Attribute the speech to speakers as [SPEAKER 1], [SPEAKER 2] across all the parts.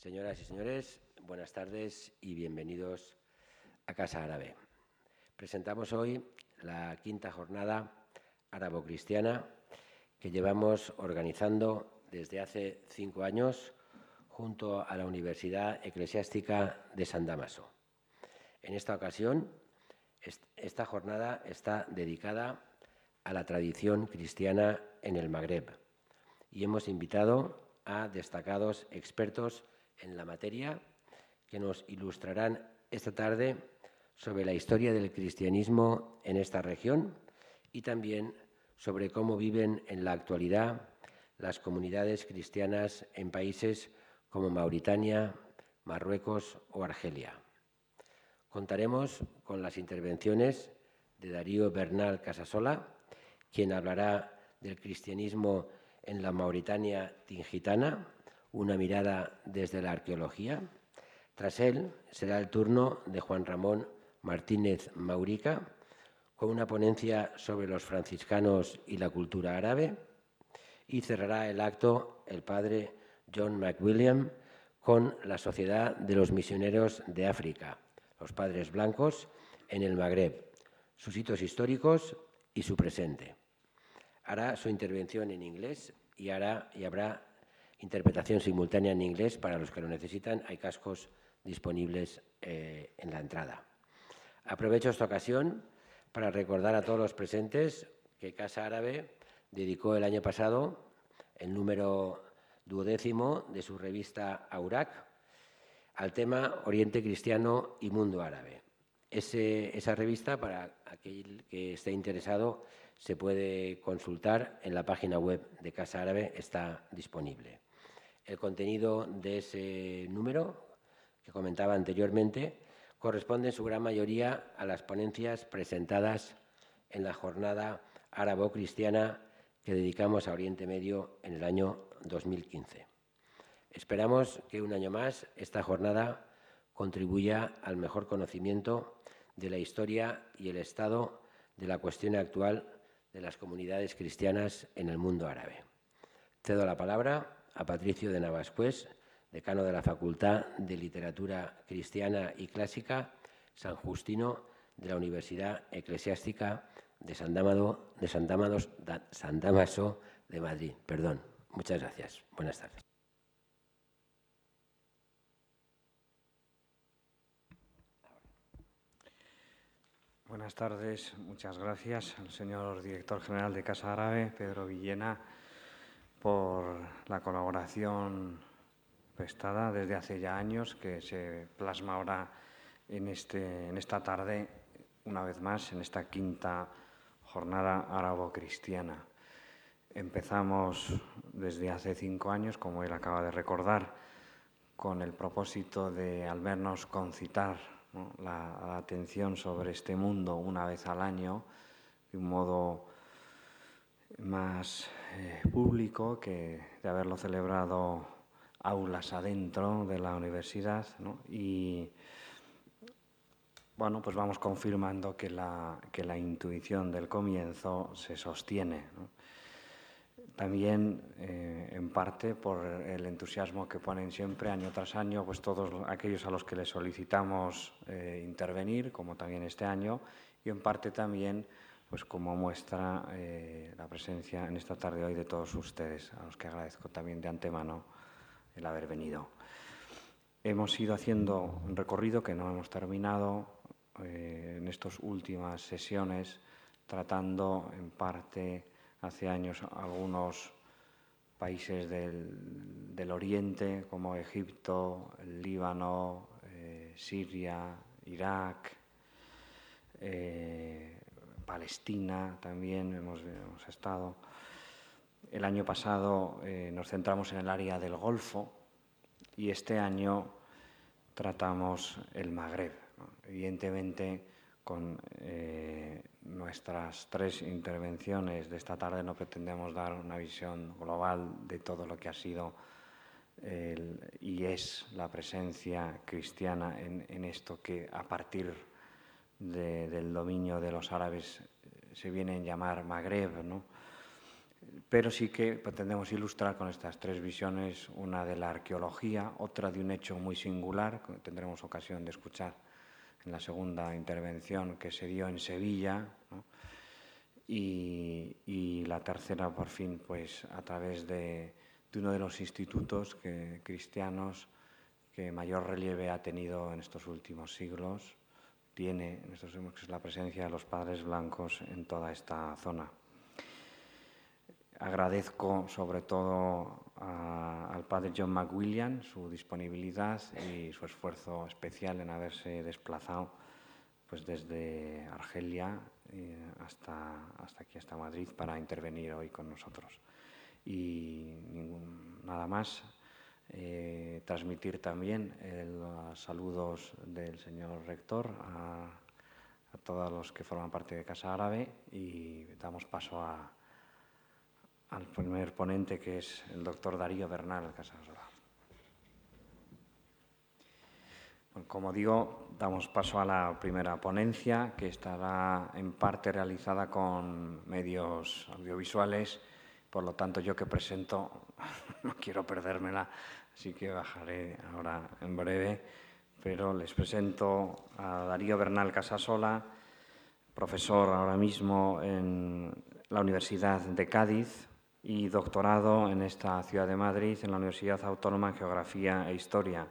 [SPEAKER 1] Señoras y señores, buenas tardes y bienvenidos a Casa Árabe. Presentamos hoy la quinta jornada árabo-cristiana que llevamos organizando desde hace cinco años junto a la Universidad Eclesiástica de San Damaso. En esta ocasión, esta jornada está dedicada a la tradición cristiana en el Magreb y hemos invitado a destacados expertos en la materia que nos ilustrarán esta tarde sobre la historia del cristianismo en esta región y también sobre cómo viven en la actualidad las comunidades cristianas en países como Mauritania, Marruecos o Argelia. Contaremos con las intervenciones de Darío Bernal Casasola, quien hablará del cristianismo en la Mauritania tingitana, una mirada desde la arqueología. Tras él será el turno de Juan Ramón Martínez Maurica, con una ponencia sobre los franciscanos y la cultura árabe. Y cerrará el acto el padre John McWilliam con la Sociedad de los Misioneros de África, los Padres Blancos, en el Magreb, sus hitos históricos y su presente. Hará su intervención en inglés y, hará, y habrá interpretación simultánea en inglés para los que lo necesitan. Hay cascos disponibles eh, en la entrada. Aprovecho esta ocasión para recordar a todos los presentes que Casa Árabe dedicó el año pasado el número duodécimo de su revista Aurac al tema Oriente Cristiano y Mundo Árabe. esa revista, para aquel que esté interesado, se puede consultar en la página web de Casa Árabe, está disponible. El contenido de ese número que comentaba anteriormente corresponde en su gran mayoría a las ponencias presentadas en la jornada árabo-cristiana que dedicamos a Oriente Medio en el año 2015. Esperamos que un año más esta jornada contribuya al mejor conocimiento de la historia y el estado de la cuestión actual de las comunidades cristianas en el mundo árabe. Cedo la palabra a Patricio de Navascués, decano de la Facultad de Literatura Cristiana y Clásica San Justino de la Universidad Eclesiástica de San, de San Damaso de Madrid. Perdón. Muchas gracias. Buenas tardes.
[SPEAKER 2] Buenas tardes, muchas gracias al señor director general de Casa Árabe, Pedro Villena, por la colaboración prestada desde hace ya años, que se plasma ahora en, este, en esta tarde, una vez más, en esta quinta jornada árabo-cristiana. Empezamos desde hace cinco años, como él acaba de recordar, con el propósito de al menos concitar la, atención sobre este mundo una vez al año de un modo más eh, público que de haberlo celebrado aulas adentro de la universidad y bueno pues vamos confirmando que la, que la intuición del comienzo se sostiene también eh, en parte por el entusiasmo que ponen siempre año tras año pues todos aquellos a los que les solicitamos eh, intervenir como también este año y en parte también pues como muestra eh, la presencia en esta tarde hoy de todos ustedes a los que agradezco también de antemano el haber venido. Hemos ido haciendo un recorrido que no hemos terminado en estas últimas sesiones tratando en parte hace años algunos países del, Oriente como Egipto, Líbano, eh, Siria, Irak, eh, Palestina también hemos, estado. El año pasado eh, nos centramos en el área del Golfo y este año tratamos el Magreb. Evidentemente, con eh, nuestras tres intervenciones de esta tarde no pretendemos dar una visión global de todo lo que ha sido y es la presencia cristiana en, esto que a partir del dominio de los árabes eh, se viene a llamar Magreb. pero sí que pretendemos ilustrar con estas tres visiones, una de la arqueología, otra de un hecho muy singular, que tendremos ocasión de escuchar en la segunda intervención que se dio en Sevilla, y, la tercera, por fin, pues a través de, uno de los institutos cristianos que mayor relieve ha tenido en estos últimos siglos, tiene en estos que es la presencia de los padres blancos en toda esta zona. Agradezco sobre todo al padre John McWilliam su disponibilidad y su esfuerzo especial en haberse desplazado pues desde Argelia eh, hasta, hasta aquí, hasta Madrid, para intervenir hoy con nosotros. Y nada más, eh, transmitir también los saludos del señor rector a, todos los que forman parte de Casa Árabe y damos paso a, al primer ponente que es el doctor Darío Bernal Casasola. como digo, damos paso a la primera ponencia que estará en parte realizada con medios audiovisuales, por lo tanto yo que presento no quiero perdérmela, así que bajaré ahora en breve, pero les presento a Darío Bernal Casasola, profesor ahora mismo en la Universidad de Cádiz, y doctorado en esta ciudad de Madrid, en la Universidad Autónoma en Geografía e Historia.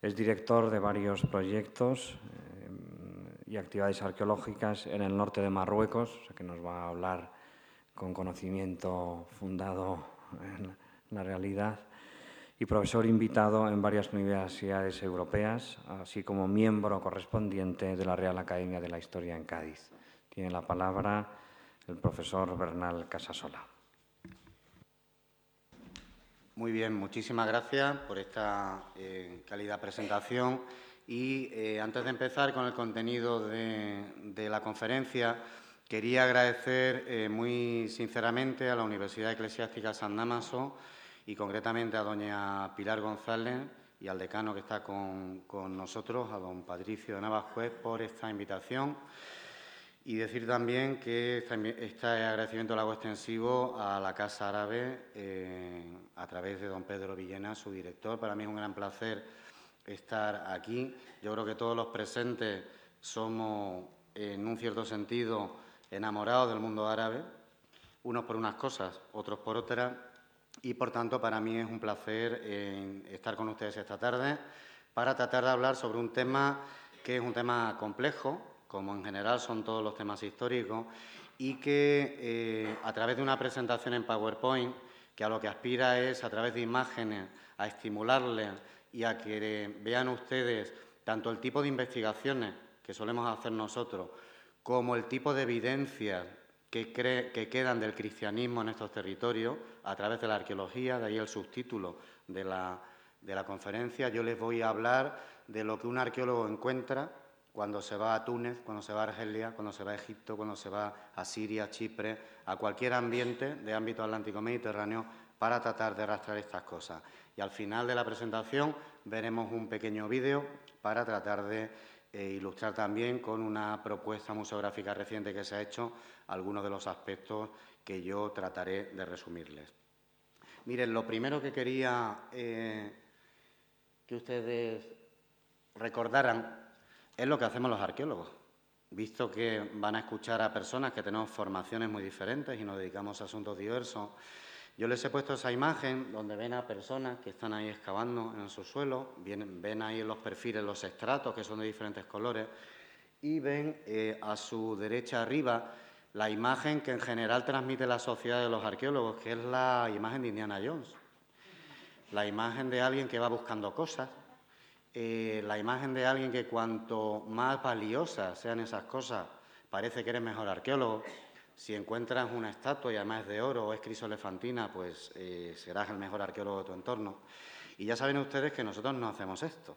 [SPEAKER 2] Es director de varios proyectos eh, y actividades arqueológicas en el norte de Marruecos, o que nos va a hablar con conocimiento fundado en la realidad, y profesor invitado en varias universidades europeas, así como miembro correspondiente de la Real Academia de la Historia en Cádiz. Tiene la palabra el profesor Bernal Casasola.
[SPEAKER 3] Muy bien, muchísimas gracias por esta eh, calidad presentación. Y eh, antes de empezar con el contenido de, la conferencia, quería agradecer eh, muy sinceramente a la Universidad Eclesiástica San Damaso y concretamente a doña Pilar González y al decano que está con, con nosotros, a don Patricio de Navascuez, por esta invitación. Y decir también que este agradecimiento lo hago extensivo a la Casa Árabe eh, a través de don Pedro Villena, su director. Para mí es un gran placer estar aquí. Yo creo que todos los presentes somos, en un cierto sentido, enamorados del mundo árabe, unos por unas cosas, otros por otras. Y, por tanto, para mí es un placer eh, estar con ustedes esta tarde para tratar de hablar sobre un tema que es un tema complejo, como en general son todos los temas históricos, y que eh, a través de una presentación en PowerPoint, que a lo que aspira es, a través de imágenes, a estimularles y a que vean ustedes tanto el tipo de investigaciones que solemos hacer nosotros, como el tipo de evidencias que, que quedan del cristianismo en estos territorios, a través de la arqueología, de ahí el subtítulo de la, de la conferencia, yo les voy a hablar de lo que un arqueólogo encuentra cuando se va a Túnez, cuando se va a Argelia, cuando se va a Egipto, cuando se va a Siria, Chipre, a cualquier ambiente de ámbito atlántico mediterráneo para tratar de rastrear estas cosas. Y al final de la presentación veremos un pequeño vídeo para tratar de eh, ilustrar también con una propuesta museográfica reciente que se ha hecho algunos de los aspectos que yo trataré de resumirles. Miren, lo primero que quería eh, que ustedes recordaran es lo que hacemos los arqueólogos. Visto que van a escuchar a personas que tenemos formaciones muy diferentes y nos dedicamos a asuntos diversos, yo les he puesto esa imagen donde ven a personas que están ahí excavando en su suelo, ven ahí en los perfiles los estratos que son de diferentes colores y ven eh, a su derecha arriba la imagen que en general transmite la sociedad de los arqueólogos, que es la imagen de Indiana Jones. La imagen de alguien que va buscando cosas, eh, la imagen de alguien que cuanto más valiosas sean esas cosas, parece que eres mejor arqueólogo. Si encuentras una estatua y además es de oro o es crisolefantina, pues eh, serás el mejor arqueólogo de tu entorno. Y ya saben ustedes que nosotros no hacemos esto.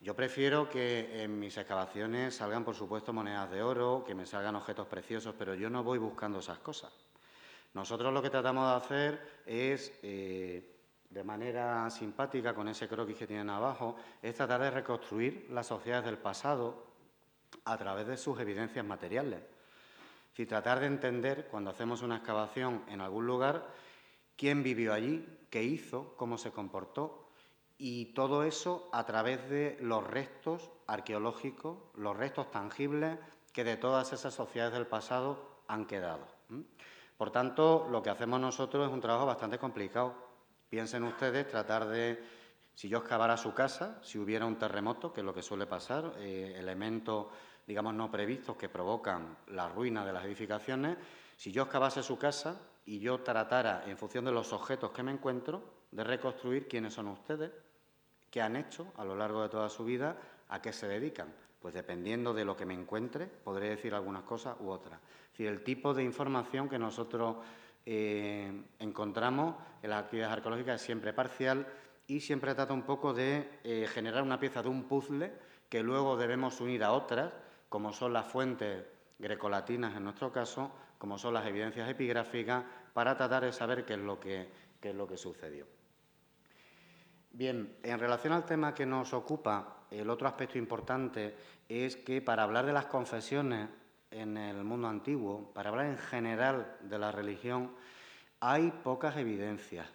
[SPEAKER 3] Yo prefiero que en mis excavaciones salgan, por supuesto, monedas de oro, que me salgan objetos preciosos, pero yo no voy buscando esas cosas. Nosotros lo que tratamos de hacer es eh, de manera simpática con ese croquis que tienen abajo, es tratar de reconstruir las sociedades del pasado a través de sus evidencias materiales. Es tratar de entender, cuando hacemos una excavación en algún lugar, quién vivió allí, qué hizo, cómo se comportó, y todo eso a través de los restos arqueológicos, los restos tangibles que de todas esas sociedades del pasado han quedado. Por tanto, lo que hacemos nosotros es un trabajo bastante complicado. Piensen ustedes tratar de, si yo excavara su casa, si hubiera un terremoto, que es lo que suele pasar, eh, elementos, digamos, no previstos que provocan la ruina de las edificaciones, si yo excavase su casa y yo tratara, en función de los objetos que me encuentro, de reconstruir quiénes son ustedes, qué han hecho a lo largo de toda su vida, a qué se dedican. Pues dependiendo de lo que me encuentre, podré decir algunas cosas u otras. Es decir, el tipo de información que nosotros eh, encontramos en las actividades arqueológicas es siempre parcial y siempre trata un poco de eh, generar una pieza de un puzzle que luego debemos unir a otras, como son las fuentes grecolatinas en nuestro caso, como son las evidencias epigráficas, para tratar de saber qué es lo que, qué es lo que sucedió. Bien, en relación al tema que nos ocupa, el otro aspecto importante es que para hablar de las confesiones en el mundo antiguo, para hablar en general de la religión, hay pocas evidencias.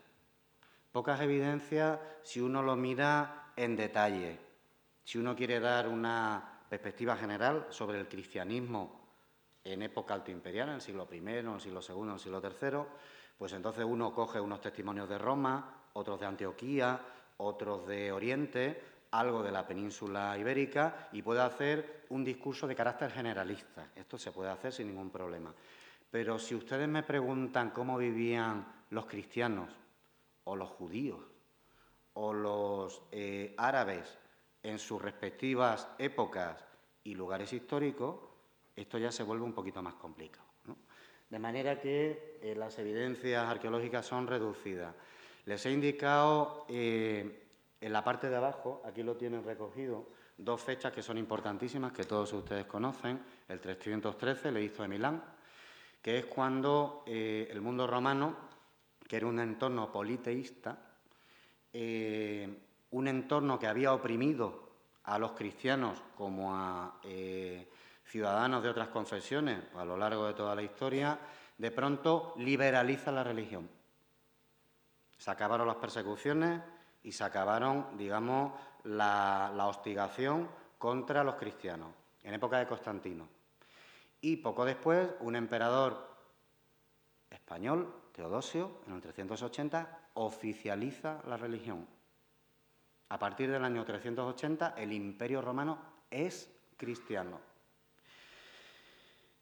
[SPEAKER 3] Pocas evidencias si uno lo mira en detalle. Si uno quiere dar una perspectiva general sobre el cristianismo en época altoimperial, en el siglo I, en el siglo II, en el siglo III, pues entonces uno coge unos testimonios de Roma, otros de Antioquía, otros de Oriente, algo de la península ibérica y puede hacer un discurso de carácter generalista. Esto se puede hacer sin ningún problema. Pero si ustedes me preguntan cómo vivían los cristianos o los judíos o los eh, árabes en sus respectivas épocas y lugares históricos, esto ya se vuelve un poquito más complicado. De manera que eh, las evidencias arqueológicas son reducidas. Les he indicado eh, en la parte de abajo, aquí lo tienen recogido, dos fechas que son importantísimas, que todos ustedes conocen. El 313, el edicto de Milán, que es cuando eh, el mundo romano, que era un entorno politeísta, eh, un entorno que había oprimido a los cristianos como a ciudadanos de otras confesiones a lo largo de toda la historia, de pronto liberaliza la religión se acabaron las persecuciones y se acabaron, digamos, la, hostigación contra los cristianos, en época de Constantino. Y poco después, un emperador español, Teodosio, en el 380, oficializa la religión. A partir del año 380, el imperio romano es cristiano.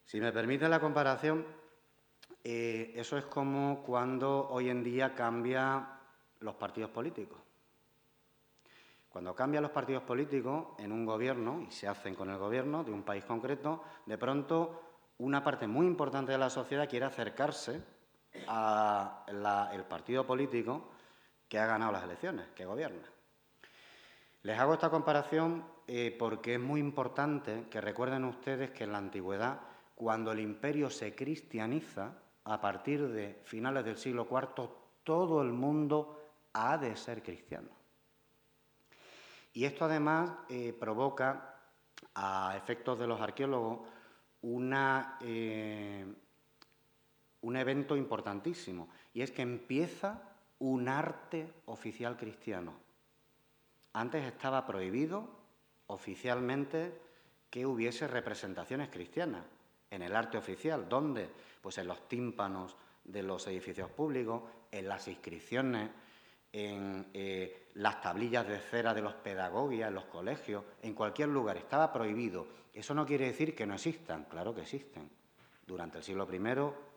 [SPEAKER 3] Si me permite la comparación, eh, eso es como cuando hoy en día cambian los partidos políticos. Cuando cambian los partidos políticos en un gobierno, y se hacen con el gobierno de un país concreto, de pronto una parte muy importante de la sociedad quiere acercarse al partido político que ha ganado las elecciones, que gobierna. Les hago esta comparación eh, porque es muy importante que recuerden ustedes que en la antigüedad, cuando el imperio se cristianiza, a partir de finales del siglo IV, todo el mundo ha de ser cristiano. Y esto además eh, provoca, a efectos de los arqueólogos, eh, un evento importantísimo, y es que empieza un arte oficial cristiano. Antes estaba prohibido oficialmente que hubiese representaciones cristianas en el arte oficial. ¿Dónde? Pues en los tímpanos de los edificios públicos, en las inscripciones, en eh, las tablillas de cera de los pedagogias, en los colegios, en cualquier lugar. Estaba prohibido. Eso no quiere decir que no existan, claro que existen. Durante el siglo I,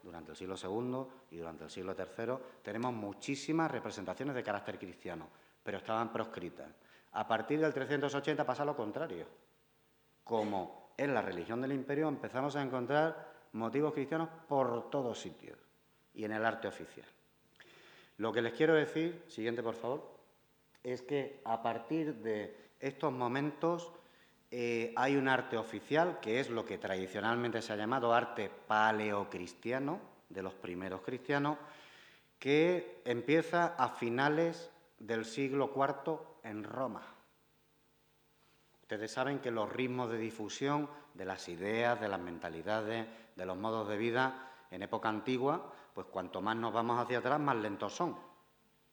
[SPEAKER 3] durante el siglo II y durante el siglo III tenemos muchísimas representaciones de carácter cristiano, pero estaban proscritas. A partir del 380 pasa lo contrario. Como en la religión del imperio empezamos a encontrar motivos cristianos por todos sitios y en el arte oficial. Lo que les quiero decir, siguiente por favor, es que a partir de estos momentos eh, hay un arte oficial, que es lo que tradicionalmente se ha llamado arte paleocristiano, de los primeros cristianos, que empieza a finales del siglo IV en Roma. Ustedes saben que los ritmos de difusión de las ideas, de las mentalidades, de los modos de vida en época antigua, pues cuanto más nos vamos hacia atrás, más lentos son.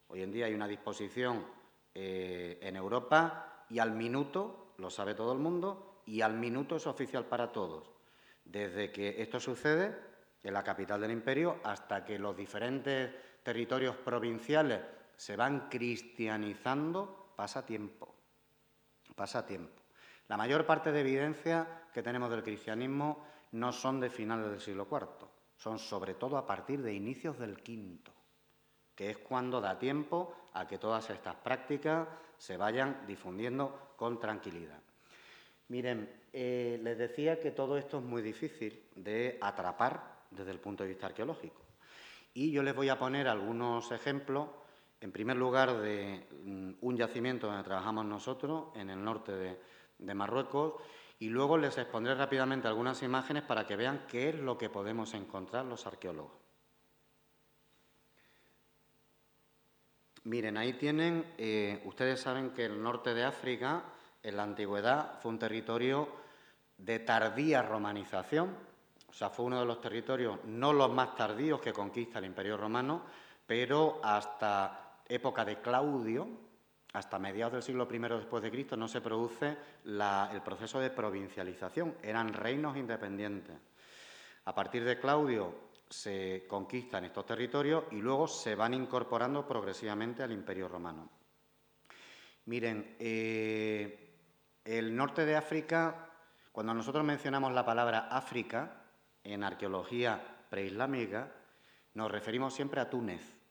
[SPEAKER 3] Hoy en día hay una disposición eh, en Europa y al minuto, lo sabe todo el mundo, y al minuto es oficial para todos. Desde que esto sucede en la capital del imperio hasta que los diferentes territorios provinciales se van cristianizando, pasa tiempo. Pasa tiempo. La mayor parte de evidencias que tenemos del cristianismo no son de finales del siglo IV, son sobre todo a partir de inicios del V, que es cuando da tiempo a que todas estas prácticas se vayan difundiendo con tranquilidad. Miren, eh, les decía que todo esto es muy difícil de atrapar desde el punto de vista arqueológico. Y yo les voy a poner algunos ejemplos, en primer lugar, de mm, un yacimiento donde trabajamos nosotros, en el norte de, Marruecos, y luego les expondré rápidamente algunas imágenes para que vean qué es lo que podemos encontrar los arqueólogos. Miren, ahí tienen, eh, ustedes saben que el norte de África en la antigüedad fue un territorio de tardía romanización, o sea, fue uno de los territorios no los más tardíos que conquista el Imperio Romano, pero hasta época de Claudio, hasta mediados del siglo I después de Cristo, no se produce el proceso de provincialización, eran reinos independientes. A partir de Claudio se conquistan estos territorios y luego se van incorporando progresivamente al Imperio Romano. Miren, eh, el norte de África, cuando nosotros mencionamos la palabra África en arqueología preislámica, nos referimos siempre a Túnez.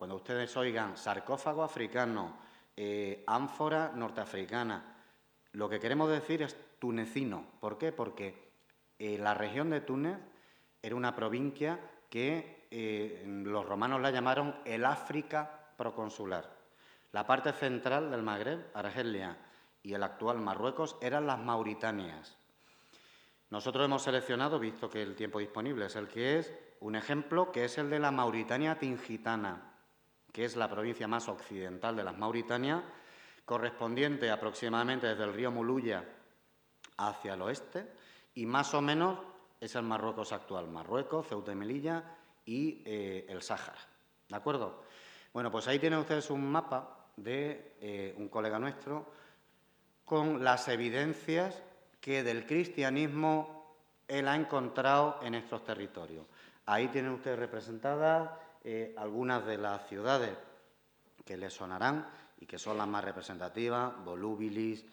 [SPEAKER 3] Cuando ustedes oigan sarcófago africano, eh, ánfora norteafricana, lo que queremos decir es tunecino. ¿Por qué? Porque eh, la región de Túnez era una provincia que eh, los romanos la llamaron el África proconsular. La parte central del Magreb, Argelia, y el actual Marruecos eran las Mauritanias. Nosotros hemos seleccionado, visto que el tiempo disponible es el que es, un ejemplo que es el de la Mauritania Tingitana, que es la provincia más occidental de las Mauritanias, correspondiente aproximadamente desde el río Muluya hacia el oeste, y más o menos es el Marruecos actual, Marruecos, Ceuta y Melilla y eh, el Sáhara. ¿De acuerdo? Bueno, pues ahí tienen ustedes un mapa de eh, un colega nuestro, con las evidencias que del cristianismo él ha encontrado en estos territorios. Ahí tienen ustedes representadas eh, algunas de las ciudades que les sonarán y que son las más representativas, Volubilis,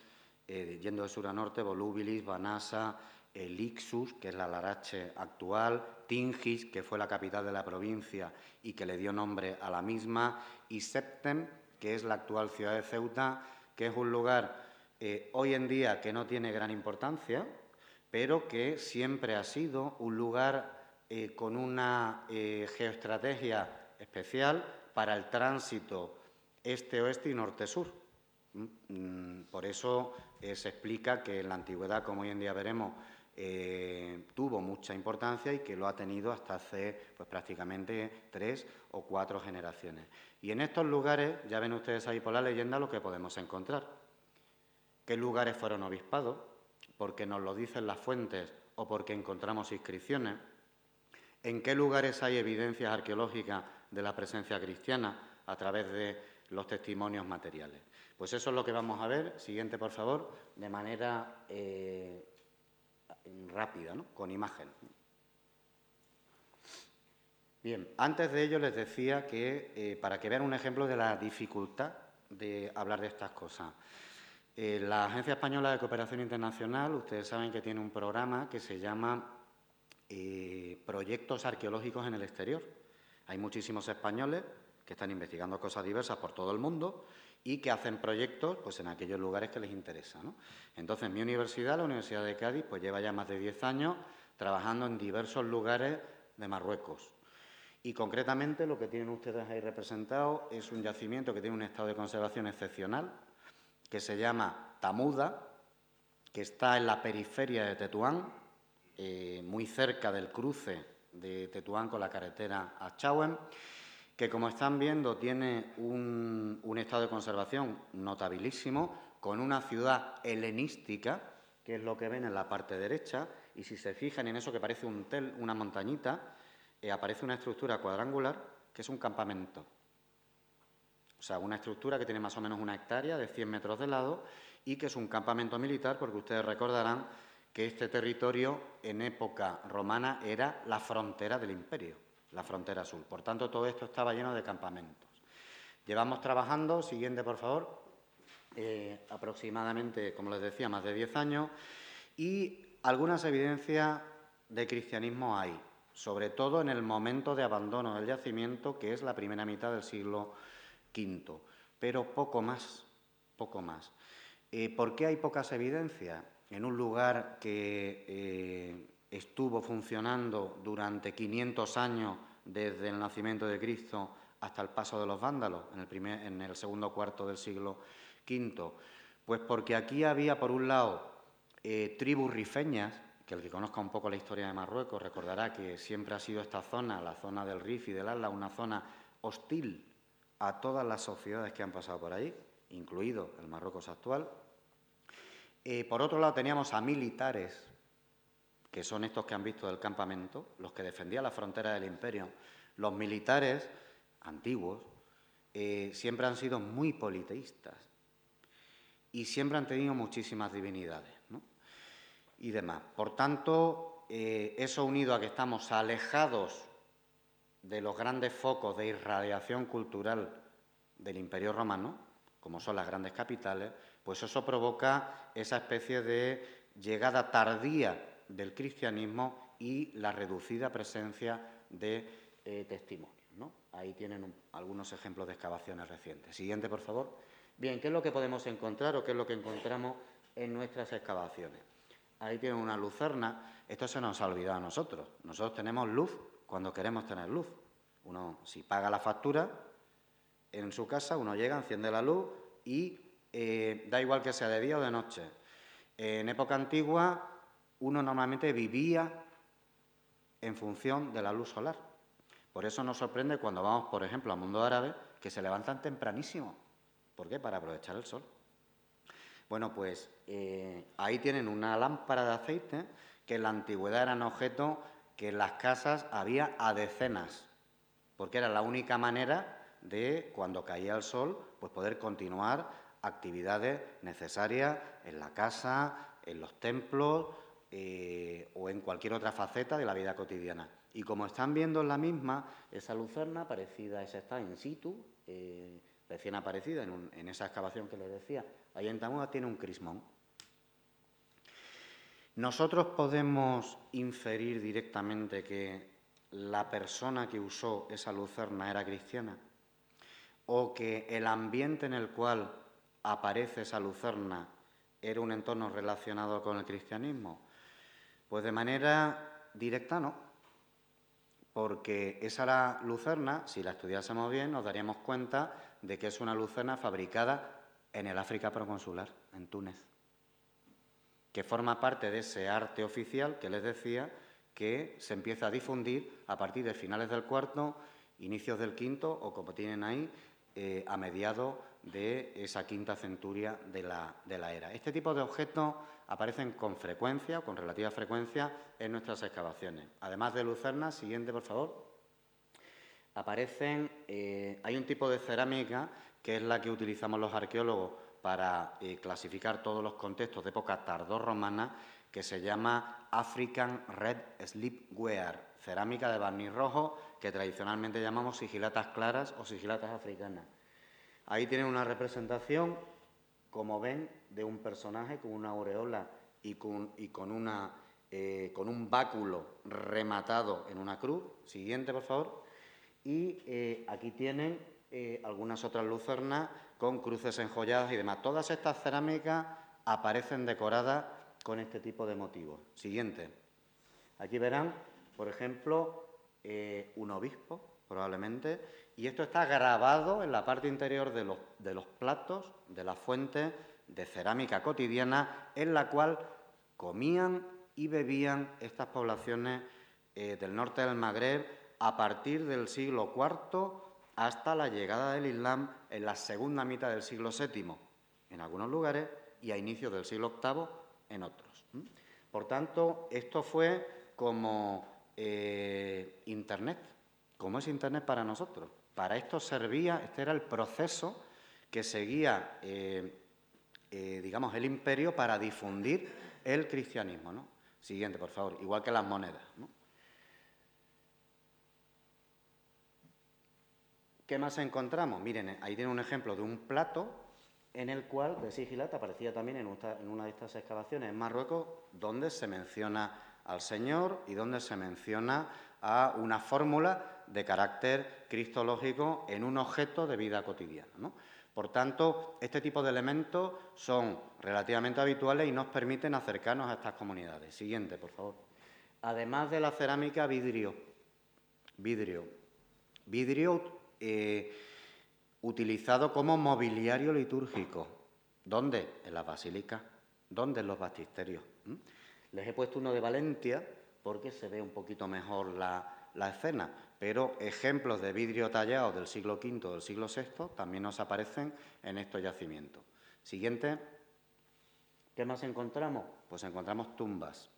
[SPEAKER 3] eh, yendo de sur a norte, Volubilis, Banasa, Elixus, que es la Larache actual, Tingis, que fue la capital de la provincia y que le dio nombre a la misma, y Septem, que es la actual ciudad de Ceuta, que es un lugar eh, hoy en día que no tiene gran importancia, pero que siempre ha sido un lugar eh, con una eh, geoestrategia especial para el tránsito este-oeste y norte-sur. Mm, mm, por eso se explica que en la antigüedad, como hoy en día veremos, tuvo mucha importancia y que lo ha tenido hasta hace pues, prácticamente tres o cuatro generaciones. Y en estos lugares, ya ven ustedes ahí por la leyenda lo que podemos encontrar qué lugares fueron obispados, porque nos lo dicen las fuentes o porque encontramos inscripciones, en qué lugares hay evidencias arqueológicas de la presencia cristiana a través de los testimonios materiales. Pues eso es lo que vamos a ver. Siguiente, por favor, de manera eh, rápida, con imagen. Bien, antes de ello les decía que eh, para que vean un ejemplo de la dificultad de hablar de estas cosas. Eh, la Agencia Española de Cooperación Internacional, ustedes saben que tiene un programa que se llama eh, Proyectos Arqueológicos en el Exterior. Hay muchísimos españoles que están investigando cosas diversas por todo el mundo y que hacen proyectos pues, en aquellos lugares que les interesa. Entonces, mi universidad, la Universidad de Cádiz, pues lleva ya más de 10 años trabajando en diversos lugares de Marruecos. Y concretamente lo que tienen ustedes ahí representado es un yacimiento que tiene un estado de conservación excepcional, que se llama Tamuda, que está en la periferia de Tetuán, eh, muy cerca del cruce de Tetuán con la carretera a Chauen, que como están viendo tiene un, estado de conservación notabilísimo, con una ciudad helenística, que es lo que ven en la parte derecha, y si se fijan en eso que parece un tel, una montañita, eh, aparece una estructura cuadrangular que es un campamento. O sea, una estructura que tiene más o menos una hectárea de 100 metros de lado y que es un campamento militar, porque ustedes recordarán que este territorio en época romana era la frontera del imperio, la frontera sur. Por tanto, todo esto estaba lleno de campamentos. Llevamos trabajando, siguiente por favor, eh, aproximadamente, como les decía, más de 10 años y algunas evidencias de cristianismo hay, sobre todo en el momento de abandono del yacimiento, que es la primera mitad del siglo V, pero poco más, poco más. Eh, ¿Por qué hay pocas evidencias? En un lugar que eh, estuvo funcionando durante 500 años desde el nacimiento de Cristo hasta el paso de los vándalos, en el, segundo cuarto del siglo V. Pues porque aquí había, por un lado, eh, tribus rifeñas, que el que conozca un poco la historia de Marruecos recordará que siempre ha sido esta zona, la zona del Rif y del Atlas, una zona hostil a todas las sociedades que han pasado por ahí, incluido el Marruecos actual. Eh, por otro lado, teníamos a militares, que son estos que han visto del campamento, los que defendían la frontera del imperio. Los militares antiguos eh, siempre han sido muy politeístas y siempre han tenido muchísimas divinidades y demás. Por tanto, eh, eso unido a que estamos alejados de los grandes focos de irradiación cultural del Imperio Romano, como son las grandes capitales, pues eso provoca esa especie de llegada tardía del cristianismo y la reducida presencia de eh, testimonios. Ahí tienen algunos ejemplos de excavaciones recientes. Siguiente, por favor. Bien, ¿qué es lo que podemos encontrar o qué es lo que encontramos en nuestras excavaciones? Ahí tienen una lucerna. Esto se nos ha olvidado a nosotros. Nosotros tenemos luz cuando queremos tener luz. Uno, si paga la factura, en su casa uno llega, enciende la luz y eh, da igual que sea de día o de noche. En época antigua uno normalmente vivía en función de la luz solar. Por eso nos sorprende cuando vamos, por ejemplo, al mundo árabe, que se levantan tempranísimo. ¿Por qué? Para aprovechar el sol. Bueno, pues eh, ahí tienen una lámpara de aceite que en la antigüedad eran objetos que en las casas había a decenas, porque era la única manera de, cuando caía el sol, pues poder continuar actividades necesarias en la casa, en los templos eh, o en cualquier otra faceta de la vida cotidiana. Y como están viendo en la misma, esa lucerna parecida, esa está in situ, eh, recién aparecida en, esa excavación que les decía, ahí en Tamuda tiene un crismón. Nosotros podemos inferir directamente que la persona que usó esa lucerna era cristiana o que el ambiente en el cual aparece esa lucerna era un entorno relacionado con el cristianismo. Pues de manera directa no, porque esa lucerna, si la estudiásemos bien, nos daríamos cuenta de que es una lucena fabricada en el África proconsular, en Túnez, que forma parte de ese arte oficial que les decía que se empieza a difundir a partir de finales del cuarto, inicios del quinto o como tienen ahí, eh, a mediados de esa quinta centuria de la, de la era. Este tipo de objetos aparecen con frecuencia, con relativa frecuencia, en nuestras excavaciones. Además de lucernas, siguiente por favor aparecen, eh, hay un tipo de cerámica que es la que utilizamos los arqueólogos para eh, clasificar todos los contextos de época tardorromana, que se llama African Red Sleepware, cerámica de barniz rojo, que tradicionalmente llamamos sigilatas claras o sigilatas africanas. Ahí tienen una representación, como ven, de un personaje con una aureola y con, una, eh, con un báculo rematado en una cruz. Siguiente, por favor. Y eh, aquí tienen eh, algunas otras lucernas con cruces enjolladas y demás. Todas estas cerámicas aparecen decoradas con este tipo de motivos. Siguiente. Aquí verán, por ejemplo, un obispo, probablemente, y esto está grabado en la parte interior de los, platos de la fuente de cerámica cotidiana en la cual comían y bebían estas poblaciones del norte del Magreb a partir del siglo IV hasta la llegada del Islam en la segunda mitad del siglo VII en algunos lugares y a inicios del siglo VIII en otros. Por tanto, esto fue como eh, Internet, como es Internet para nosotros. Para esto servía, este era el proceso que seguía, eh, eh, digamos, el imperio para difundir el cristianismo. ¿no? Siguiente, por favor, igual que las monedas. ¿Qué más encontramos? Miren, ahí tiene un ejemplo de un plato en el cual de Sigilat aparecía también en una de estas excavaciones en Marruecos, donde se menciona al Señor y donde se menciona a una fórmula de carácter cristológico en un objeto de vida cotidiana. Por tanto, este tipo de elementos son relativamente habituales y nos permiten acercarnos a estas comunidades. Siguiente, por favor. Además de la cerámica, vidrio. Vidrio. Vidrio eh, utilizado como mobiliario litúrgico. ¿Dónde? En las basílicas. ¿Dónde? En los baptisterios. Les he puesto uno de Valencia porque se ve un poquito mejor la escena, pero ejemplos de vidrio tallado del siglo V o del siglo VI también nos aparecen en estos yacimientos. Siguiente. ¿Qué más encontramos? Pues encontramos tumbas.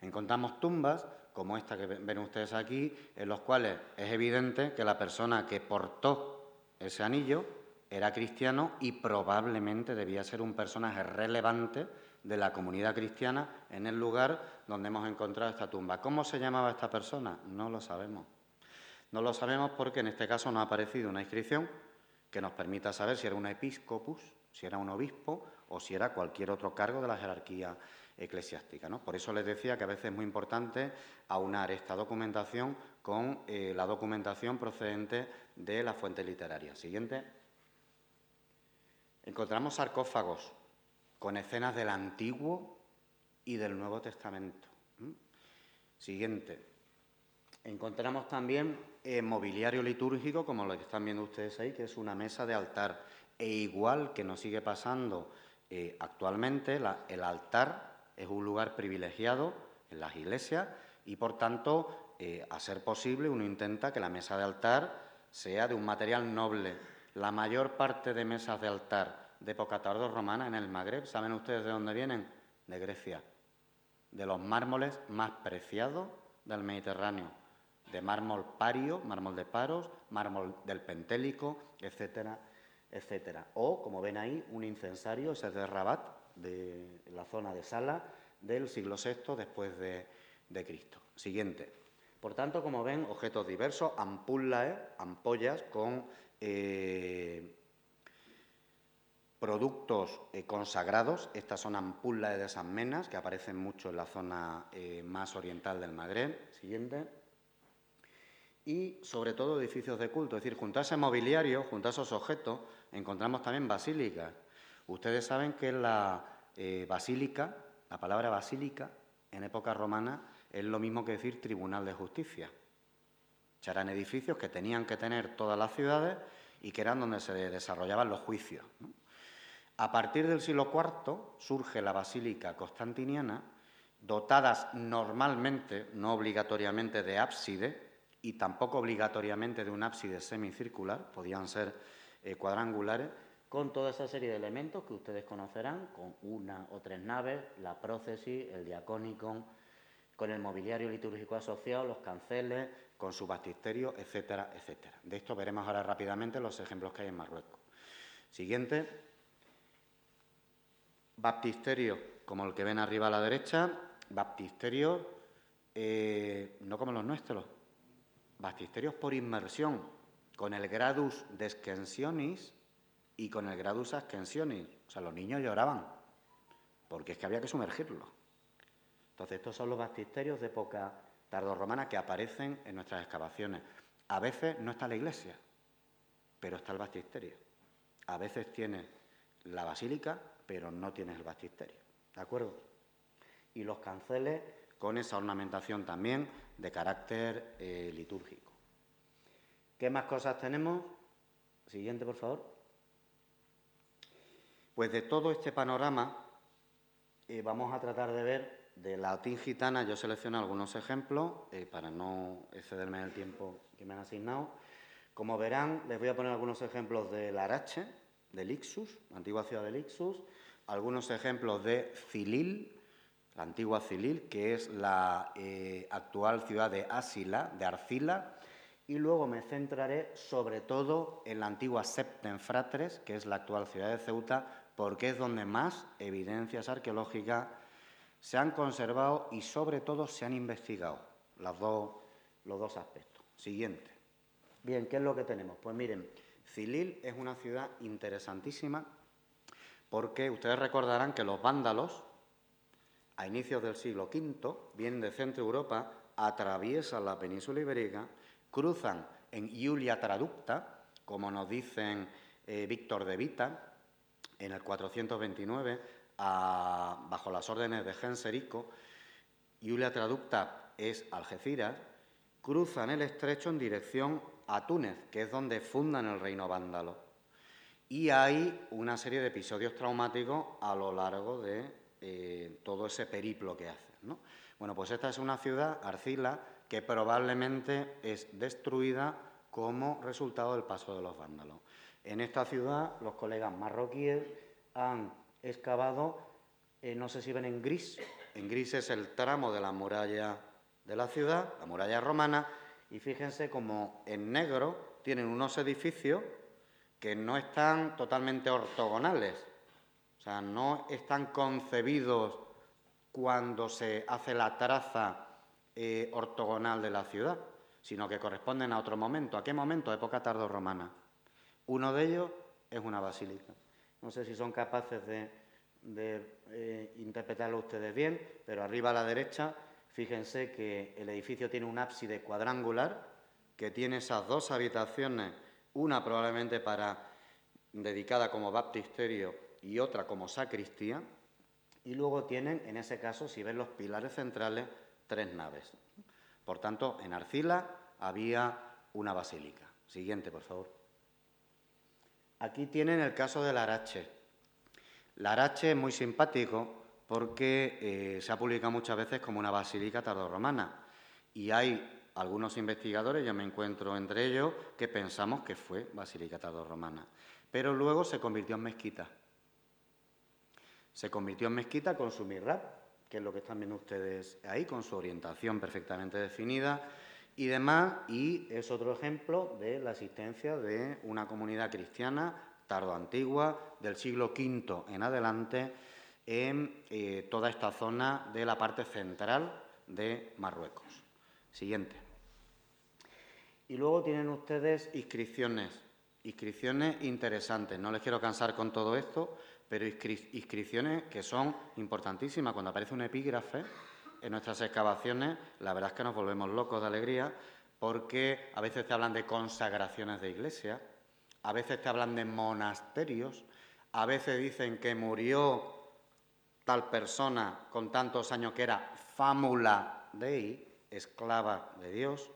[SPEAKER 3] Encontramos tumbas como esta que ven ustedes aquí, en los cuales es evidente que la persona que portó ese anillo era cristiano y probablemente debía ser un personaje relevante de la comunidad cristiana en el lugar donde hemos encontrado esta tumba. ¿Cómo se llamaba esta persona? No lo sabemos. No lo sabemos porque en este caso no ha aparecido una inscripción que nos permita saber si era un episcopus, si era un obispo o si era cualquier otro cargo de la jerarquía eclesiástica. Por eso les decía que a veces es muy importante aunar esta documentación con eh, la documentación procedente de la fuente literaria. Siguiente. Encontramos sarcófagos con escenas del Antiguo y del Nuevo Testamento. Siguiente. Encontramos también eh, mobiliario litúrgico, como lo que están viendo ustedes ahí, que es una mesa de altar. E igual que nos sigue pasando eh, actualmente, el altar es un lugar privilegiado en las iglesias y, por tanto, eh, a ser posible, uno intenta que la mesa de altar sea de un material noble. La mayor parte de mesas de altar de época romana en el Magreb. ¿Saben ustedes de dónde vienen? De Grecia. De los mármoles más preciados del Mediterráneo. De mármol pario, mármol de Paros, mármol del Pentélico, etcétera, etcétera. O, como ven ahí, un incensario, ese es de Rabat, de la zona de Sala, del siglo VI después de, Cristo. Siguiente. Por tanto, como ven, objetos diversos, ampulae, ampollas con eh, productos eh, consagrados. Estas son ampullas de San Menas, que aparecen mucho en la zona eh, más oriental del Magreb. Siguiente. Y sobre todo edificios de culto. Es decir, junto a ese mobiliario, junto a esos objetos, encontramos también basílicas. Ustedes saben que la eh, basílica, la palabra basílica, en época romana, es lo mismo que decir tribunal de justicia. eran edificios que tenían que tener todas las ciudades y que eran donde se desarrollaban los juicios. A partir del siglo IV surge la Basílica Constantiniana, dotadas normalmente, no obligatoriamente de ábside y tampoco obligatoriamente de un ábside semicircular, podían ser eh, cuadrangulares, con toda esa serie de elementos que ustedes conocerán, con una o tres naves, la prócesis, el diacónico, con el mobiliario litúrgico asociado, los canceles, con su baptisterio, etcétera, etcétera. De esto veremos ahora rápidamente los ejemplos que hay en Marruecos. Siguiente. Baptisterio, como el que ven arriba a la derecha, baptisterio eh, no como los nuestros, baptisterios por inmersión, con el gradus descensionis y con el gradus ascensionis. O sea, los niños lloraban, porque es que había que sumergirlos. Entonces, estos son los baptisterios de época tardorromana que aparecen en nuestras excavaciones. A veces no está la iglesia, pero está el baptisterio. A veces tiene la basílica pero no tienes el baptisterio. ¿De acuerdo? Y los canceles con esa ornamentación también de carácter eh, litúrgico. ¿Qué más cosas tenemos? Siguiente, por favor. Pues de todo este panorama eh, vamos a tratar de ver de la latín gitana, yo selecciono algunos ejemplos eh, para no excederme en el tiempo que me han asignado, Como verán, les voy a poner algunos ejemplos de Larache, de Lixus, la antigua ciudad de Lixus, algunos ejemplos de Cilil, la antigua Cilil, que es la eh, actual ciudad de Asila, de Arcila, y luego me centraré sobre todo en la antigua Septenfratres, que es la actual ciudad de Ceuta, porque es donde más evidencias arqueológicas se han conservado y sobre todo se han investigado los dos aspectos. Siguiente. Bien, ¿qué es lo que tenemos? Pues miren, Cilil es una ciudad interesantísima porque ustedes recordarán que los vándalos, a inicios del siglo V, vienen de Centro Europa, atraviesan la península ibérica, cruzan en Iulia Traducta, como nos dicen eh, Víctor de Vita, en el 429, bajo las órdenes de Genserico, Iulia Traducta es Algeciras, cruzan el estrecho en dirección a Túnez, que es donde fundan el reino vándalo. Y hay una serie de episodios traumáticos a lo largo de eh, todo ese periplo que hacen. Bueno, pues esta es una ciudad, Arcila, que probablemente es destruida como resultado del paso de los vándalos. En esta ciudad, los colegas marroquíes han excavado, eh, no sé si ven en gris, en gris es el tramo de la muralla de la ciudad, la muralla romana, y fíjense como en negro tienen unos edificios que no están totalmente ortogonales, o sea, no están concebidos cuando se hace la traza eh, ortogonal de la ciudad, sino que corresponden a otro momento. ¿A qué momento? Época tardorromana. Uno de ellos es una basílica. No sé si son capaces de, eh, interpretarlo ustedes bien, pero arriba a la derecha, fíjense que el edificio tiene un ábside cuadrangular que tiene esas dos habitaciones, una probablemente para dedicada como baptisterio y otra como sacristía, y luego tienen, en ese caso, si ven los pilares centrales, tres naves. Por tanto, en Arcila había una basílica. Siguiente, por favor. Aquí tienen el caso de Larache. Larache es muy simpático porque eh, se ha publicado muchas veces como una basílica tardorromana y hay algunos investigadores, yo me encuentro entre ellos, que pensamos que fue basílica tardorromana, pero luego se convirtió en mezquita. Se convirtió en mezquita con su mihrab, que es lo que están viendo ustedes ahí, con su orientación perfectamente definida y demás, y es otro ejemplo de la existencia de una comunidad cristiana tardo-antigua del siglo V en adelante en eh, toda esta zona de la parte central de Marruecos. Siguiente. Y luego tienen ustedes inscripciones, inscripciones interesantes. No les quiero cansar con todo esto, pero inscripciones que son importantísimas. Cuando aparece un epígrafe, en nuestras excavaciones, la verdad es que nos volvemos locos de alegría porque a veces te hablan de consagraciones de iglesia, a veces te hablan de monasterios, a veces dicen que murió tal persona con tantos años que era fámula dei, esclava de Dios.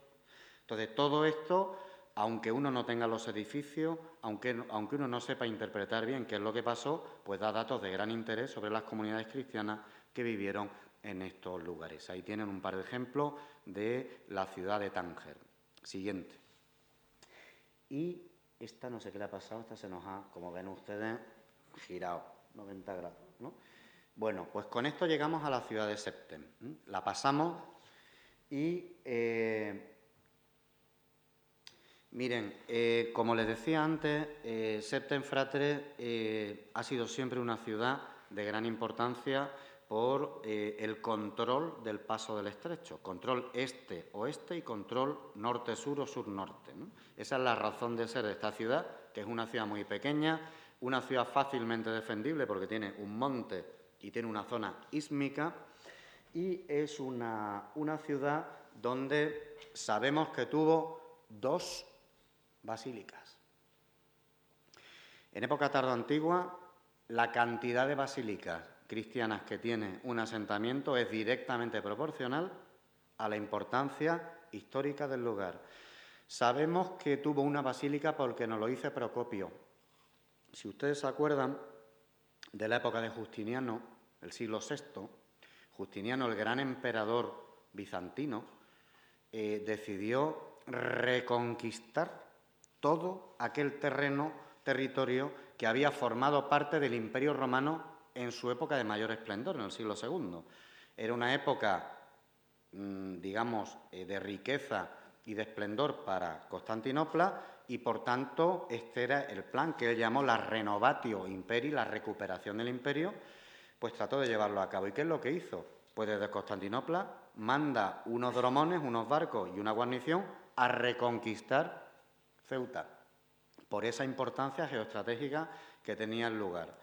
[SPEAKER 3] Entonces, todo esto, aunque uno no tenga los edificios, aunque, aunque uno no sepa interpretar bien qué es lo que pasó, pues da datos de gran interés sobre las comunidades cristianas que vivieron en estos lugares. Ahí tienen un par de ejemplos de la ciudad de Tánger. Siguiente. Y esta no sé qué le ha pasado, esta se nos ha, como ven ustedes, girado 90 grados. ¿no? Bueno, pues con esto llegamos a la ciudad de Septem. La pasamos y eh, miren, eh, como les decía antes, eh, eh, ha sido siempre una ciudad de gran importancia por eh, el control del paso del estrecho, control este-oeste y control norte-sur o sur-norte. Esa es la razón de ser de esta ciudad, que es una ciudad muy pequeña, una ciudad fácilmente defendible porque tiene un monte y tiene una zona ísmica, y es una, una ciudad donde sabemos que tuvo dos basílicas. En época tardo antigua, la cantidad de basílicas cristianas que tiene un asentamiento es directamente proporcional a la importancia histórica del lugar. Sabemos que tuvo una basílica porque nos lo dice Procopio. Si ustedes se acuerdan de la época de Justiniano, el siglo VI, Justiniano, el gran emperador bizantino, eh, decidió reconquistar todo aquel terreno, territorio que había formado parte del Imperio Romano en su época de mayor esplendor, en el siglo II. Era una época, mm, digamos, eh, de riqueza y de esplendor para Constantinopla y, por tanto, este era el plan que él llamó la renovatio imperi, la recuperación del imperio, pues trató de llevarlo a cabo. ¿Y qué es lo que hizo? Pues desde Constantinopla manda unos dromones, unos barcos y una guarnición a reconquistar Ceuta, por esa importancia geoestratégica que tenía el lugar.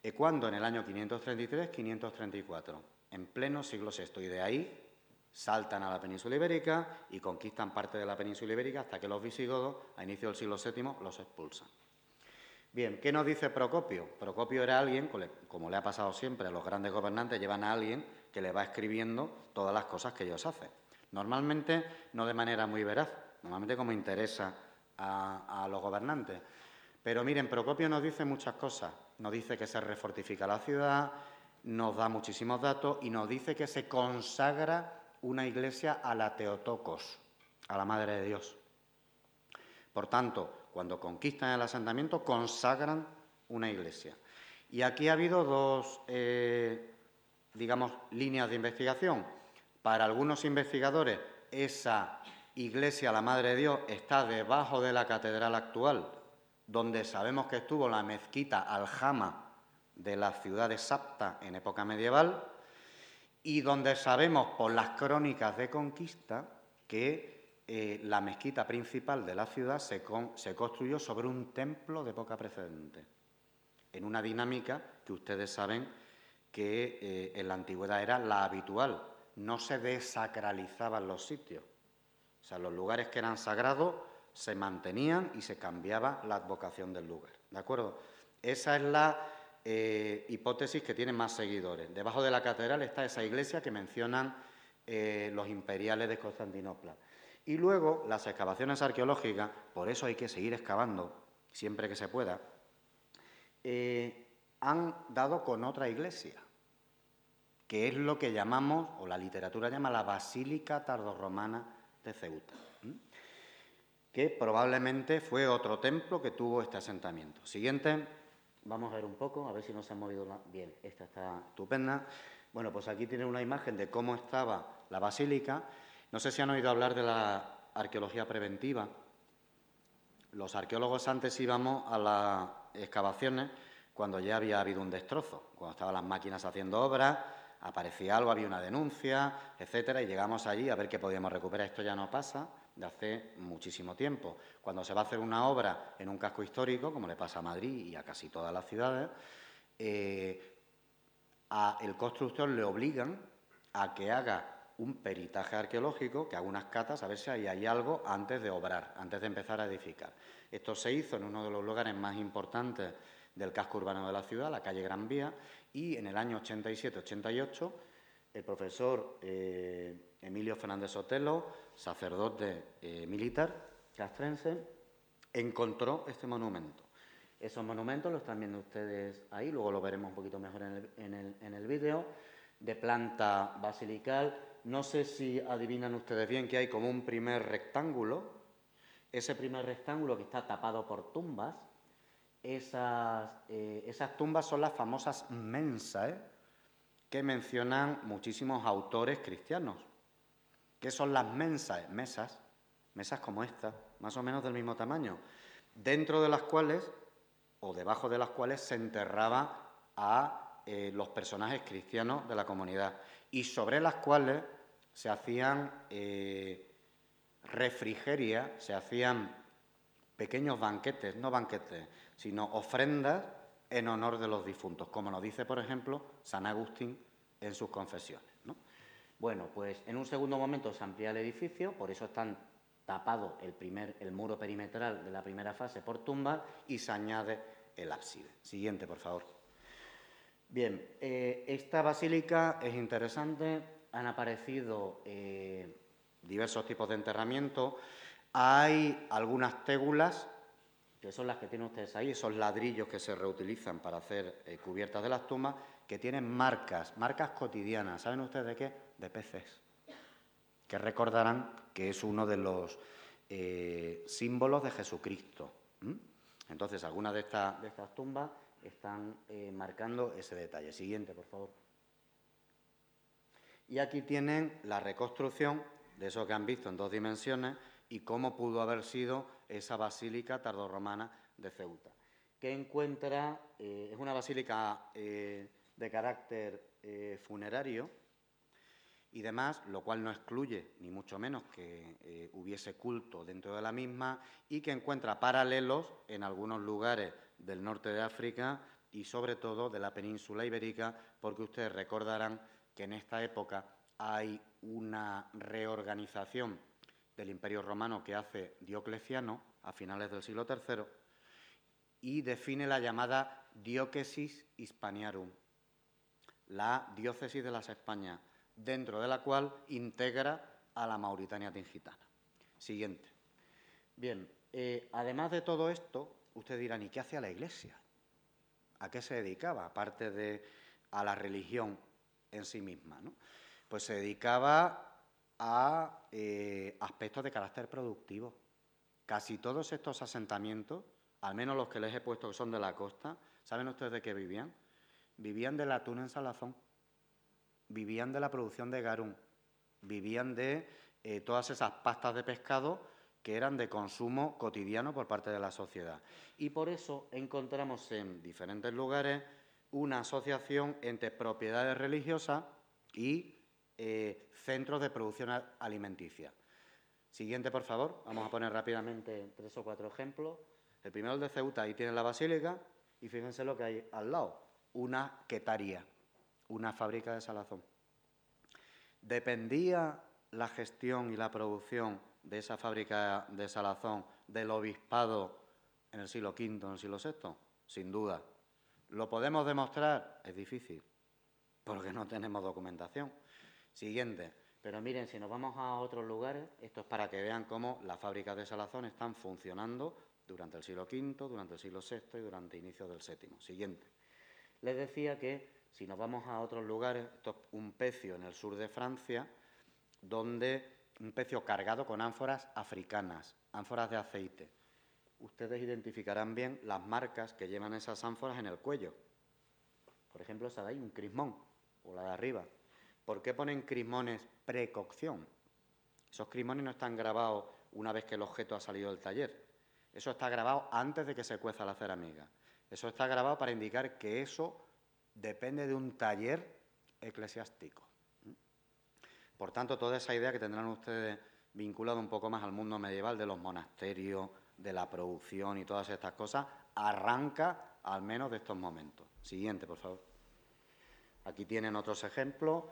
[SPEAKER 3] ¿Y? En el año 533-534, en pleno siglo VI. Y de ahí saltan a la península ibérica y conquistan parte de la península ibérica hasta que los visigodos, a inicio del siglo VII, los expulsan. Bien, ¿qué nos dice Procopio? Procopio era alguien, como le ha pasado siempre a los grandes gobernantes, llevan a alguien que le va escribiendo todas las cosas que ellos hacen. Normalmente no de manera muy veraz, normalmente como interesa a, los gobernantes. Pero miren, Procopio nos dice muchas cosas. Nos dice que se refortifica la ciudad, nos da muchísimos datos y nos dice que se consagra una iglesia a la Teotocos, a la Madre de Dios. Por tanto, cuando conquistan el asentamiento, consagran una iglesia. Y aquí ha habido dos, eh, digamos, líneas de investigación. Para algunos investigadores, esa iglesia, la Madre de Dios, está debajo de la catedral actual, donde sabemos que estuvo la mezquita Aljama de la ciudad de Sapta en época medieval, y donde sabemos por las crónicas de conquista que eh, la mezquita principal de la ciudad se, construyó sobre un templo de época precedente, en una dinámica que ustedes saben que eh, en la antigüedad era la habitual, no se desacralizaban los sitios. Sea, los lugares que eran sagrados se mantenían y se cambiaba la advocación del lugar. ¿De acuerdo? Esa es la eh, hipótesis que tiene más seguidores. Debajo de la catedral está esa iglesia que mencionan eh, los imperiales de Constantinopla. Y luego las excavaciones arqueológicas, por eso hay que seguir excavando siempre que se pueda, eh, han dado con otra iglesia, que es lo que llamamos, o la literatura llama la Basílica Tardorromana de Ceuta, que probablemente fue otro templo que tuvo este asentamiento. Siguiente, vamos a ver un poco, a ver si nos ha movido bien. Esta está estupenda. Bueno, pues aquí tienen una imagen de cómo estaba la basílica. No sé si han oído hablar de la arqueología preventiva. Los arqueólogos antes íbamos a las excavaciones cuando ya había habido un destrozo, cuando estaban las máquinas haciendo obras, aparecía algo, había una denuncia, etcétera, y llegamos allí a ver qué podíamos recuperar. Esto ya no pasa de hace muchísimo tiempo. Cuando se va a hacer una obra en un casco histórico, como le pasa a Madrid y a casi todas las ciudades, eh, a el constructor le obligan a que haga un peritaje arqueológico, que haga unas catas a ver si hay algo antes de obrar, antes de empezar a edificar. Esto se hizo en uno de los lugares más importantes del casco urbano de la ciudad, la calle Gran Vía, y en el año 87-88 el profesor eh, Emilio Fernández Sotelo, sacerdote eh, militar castrense, encontró este monumento. Esos monumentos los están viendo ustedes ahí, luego lo veremos un poquito mejor en el, en en el vídeo, de planta basilical. No sé si adivinan ustedes bien que hay como un primer rectángulo. Ese primer rectángulo que está tapado por tumbas, esas, eh, esas tumbas son las famosas mensas que mencionan muchísimos autores cristianos. ¿Qué son las mensas? Mesas, mesas como esta, más o menos del mismo tamaño, dentro de las cuales o debajo de las cuales se enterraba a eh, los personajes cristianos de la comunidad y sobre las cuales se hacían eh, refrigeria, se hacían pequeños banquetes, no banquetes, sino ofrendas en honor de los difuntos, como nos dice, por ejemplo, San Agustín en sus confesiones. Bueno, pues en un segundo momento se amplía el edificio, por eso están tapado el, primer, el muro perimetral de la primera fase por tumbas y se añade el ábside. Siguiente, por favor. Bien, eh, esta basílica es interesante, han aparecido eh, diversos tipos de enterramiento, hay algunas tégulas que son las que tienen ustedes ahí, esos ladrillos que se reutilizan para hacer eh, cubiertas de las tumbas, que tienen marcas, marcas cotidianas. ¿Saben ustedes de qué? De peces, que recordarán que es uno de los eh, símbolos de Jesucristo. Entonces, algunas de, estas, de estas tumbas están eh, marcando ese detalle. Siguiente, por favor. Y aquí tienen la reconstrucción de eso que han visto en dos dimensiones y cómo pudo haber sido esa basílica tardorromana de Ceuta, que encuentra, eh, es una basílica eh, de carácter funerario y demás, lo cual no excluye, ni mucho menos, que hubiese culto dentro de la misma y que encuentra paralelos en algunos lugares del norte de África y sobre todo de la península ibérica, porque ustedes recordarán que en esta época hay una reorganización del Imperio Romano que hace Diocleciano a finales del siglo III y define la llamada diócesis hispaniarum, la diócesis de las Españas, dentro de la cual integra a la Mauritania tingitana. Siguiente. Bien, eh, además de todo esto, ustedes dirán, ¿y qué hacía la Iglesia? ¿A qué se dedicaba? Aparte de a la religión en sí misma. ¿no? Pues se dedicaba a eh, aspectos de carácter productivo. Casi todos estos asentamientos, al menos los que les he puesto que son de la costa, ¿saben ustedes de qué vivían? Vivían del atún en salazón, vivían de la producción de garum, vivían de eh, todas esas pastas de pescado que eran de consumo cotidiano por parte de la sociedad. Y por eso encontramos en diferentes lugares una asociación entre propiedades religiosas y eh, centros de producción alimenticia. Siguiente, por favor. Vamos a poner rápidamente tres o cuatro ejemplos. El primero el de Ceuta, ahí tiene la basílica y fíjense lo que hay al lado, una quetaría, una fábrica de salazón. ¿Dependía la gestión y la producción de esa fábrica de salazón del obispado en el siglo V, en el siglo VI? Sin duda. ¿Lo podemos demostrar? Es difícil, porque no tenemos documentación. Siguiente. Pero miren, si nos vamos a otros lugares, esto es para que vean cómo las fábricas de salazón están funcionando durante el siglo V, durante el siglo VI y durante el inicio del VII. Siguiente. Les decía que si nos vamos a otros lugares, esto es un pecio en el sur de Francia, donde un pecio cargado con ánforas africanas, ánforas de aceite. Ustedes identificarán bien las marcas que llevan esas ánforas en el cuello. Por ejemplo, esa de ahí, un crismón, o la de arriba. ¿Por qué ponen crismones precocción? Esos crismones no están grabados una vez que el objeto ha salido del taller. Eso está grabado antes de que se cueza la cerámica. Eso está grabado para indicar que eso depende de un taller eclesiástico. Por tanto, toda esa idea que tendrán ustedes vinculada un poco más al mundo medieval de los monasterios, de la producción y todas estas cosas, arranca al menos de estos momentos. Siguiente, por favor. Aquí tienen otros ejemplos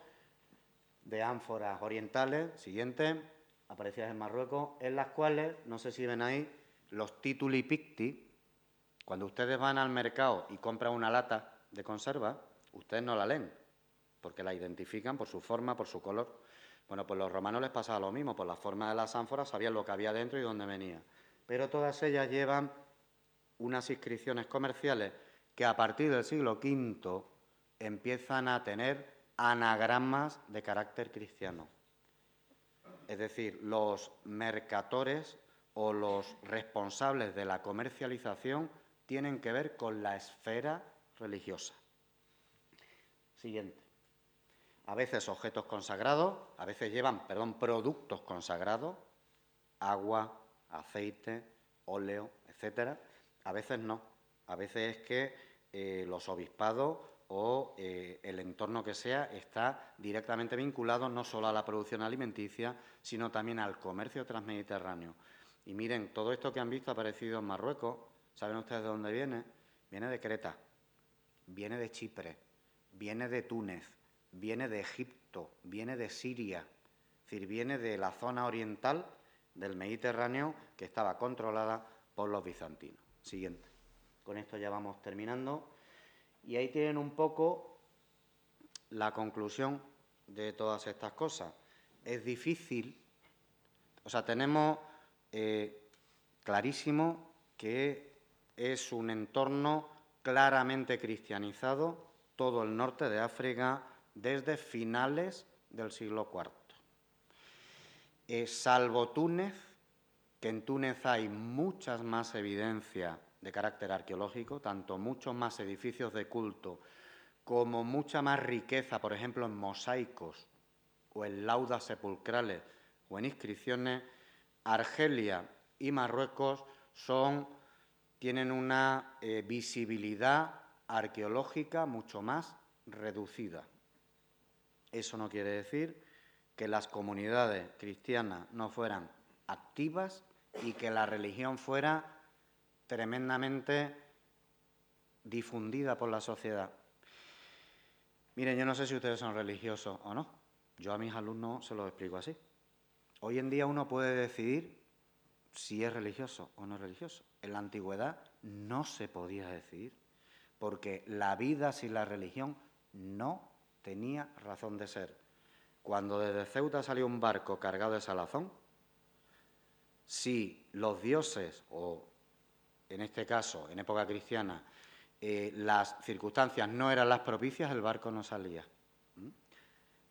[SPEAKER 3] de ánforas orientales, siguiente, aparecidas en Marruecos, en las cuales, no sé si ven ahí, los tituli picti, cuando ustedes van al mercado y compran una lata de conserva, ustedes no la leen, porque la identifican por su forma, por su color. Bueno, pues los romanos les pasaba lo mismo, por la forma de las ánforas sabían lo que había dentro y dónde venía. Pero todas ellas llevan unas inscripciones comerciales que a partir del siglo V empiezan a tener anagramas de carácter cristiano. Es decir, los mercatores o los responsables de la comercialización tienen que ver con la esfera religiosa. Siguiente a veces objetos consagrados, a veces llevan, perdón, productos consagrados, agua, aceite, óleo, etcétera. A veces no. A veces es que eh, los obispados o eh, el entorno que sea está directamente vinculado no solo a la producción alimenticia, sino también al comercio transmediterráneo. Y miren, todo esto que han visto aparecido en Marruecos. ¿Saben ustedes de dónde viene? Viene de Creta, viene de Chipre, viene de Túnez, viene de Egipto, viene de Siria, es decir, viene de la zona oriental del Mediterráneo que estaba controlada por los bizantinos. Siguiente. Con esto ya vamos terminando. Y ahí tienen un poco la conclusión de todas estas cosas. Es difícil, o sea, tenemos eh, clarísimo que es un entorno claramente cristianizado, todo el norte de África, desde finales del siglo IV. salvo Túnez, que en Túnez hay muchas más evidencias de carácter arqueológico, tanto muchos más edificios de culto como mucha más riqueza, por ejemplo, en mosaicos o en laudas sepulcrales o en inscripciones, Argelia y Marruecos son, tienen una eh, visibilidad arqueológica mucho más reducida. Eso no quiere decir que las comunidades cristianas no fueran activas y que la religión fuera tremendamente difundida por la sociedad. Miren, yo no sé si ustedes son religiosos o no. Yo a mis alumnos se lo explico así. Hoy en día uno puede decidir si es religioso o no religioso. En la antigüedad no se podía decidir, porque la vida sin la religión no tenía razón de ser. Cuando desde Ceuta salió un barco cargado de salazón, si los dioses, o en este caso, en época cristiana, eh, las circunstancias no eran las propicias, el barco no salía.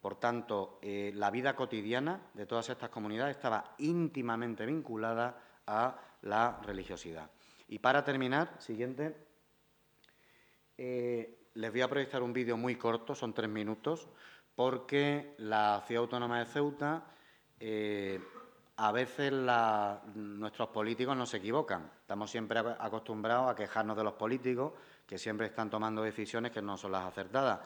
[SPEAKER 3] Por tanto, eh, la vida cotidiana de todas estas comunidades estaba íntimamente vinculada a la religiosidad. Y para terminar, siguiente, eh, les voy a proyectar un vídeo muy corto, son tres minutos, porque la ciudad autónoma de Ceuta, a veces nuestros políticos no se equivocan. Estamos siempre acostumbrados a quejarnos de los políticos, que siempre están tomando decisiones que no son las acertadas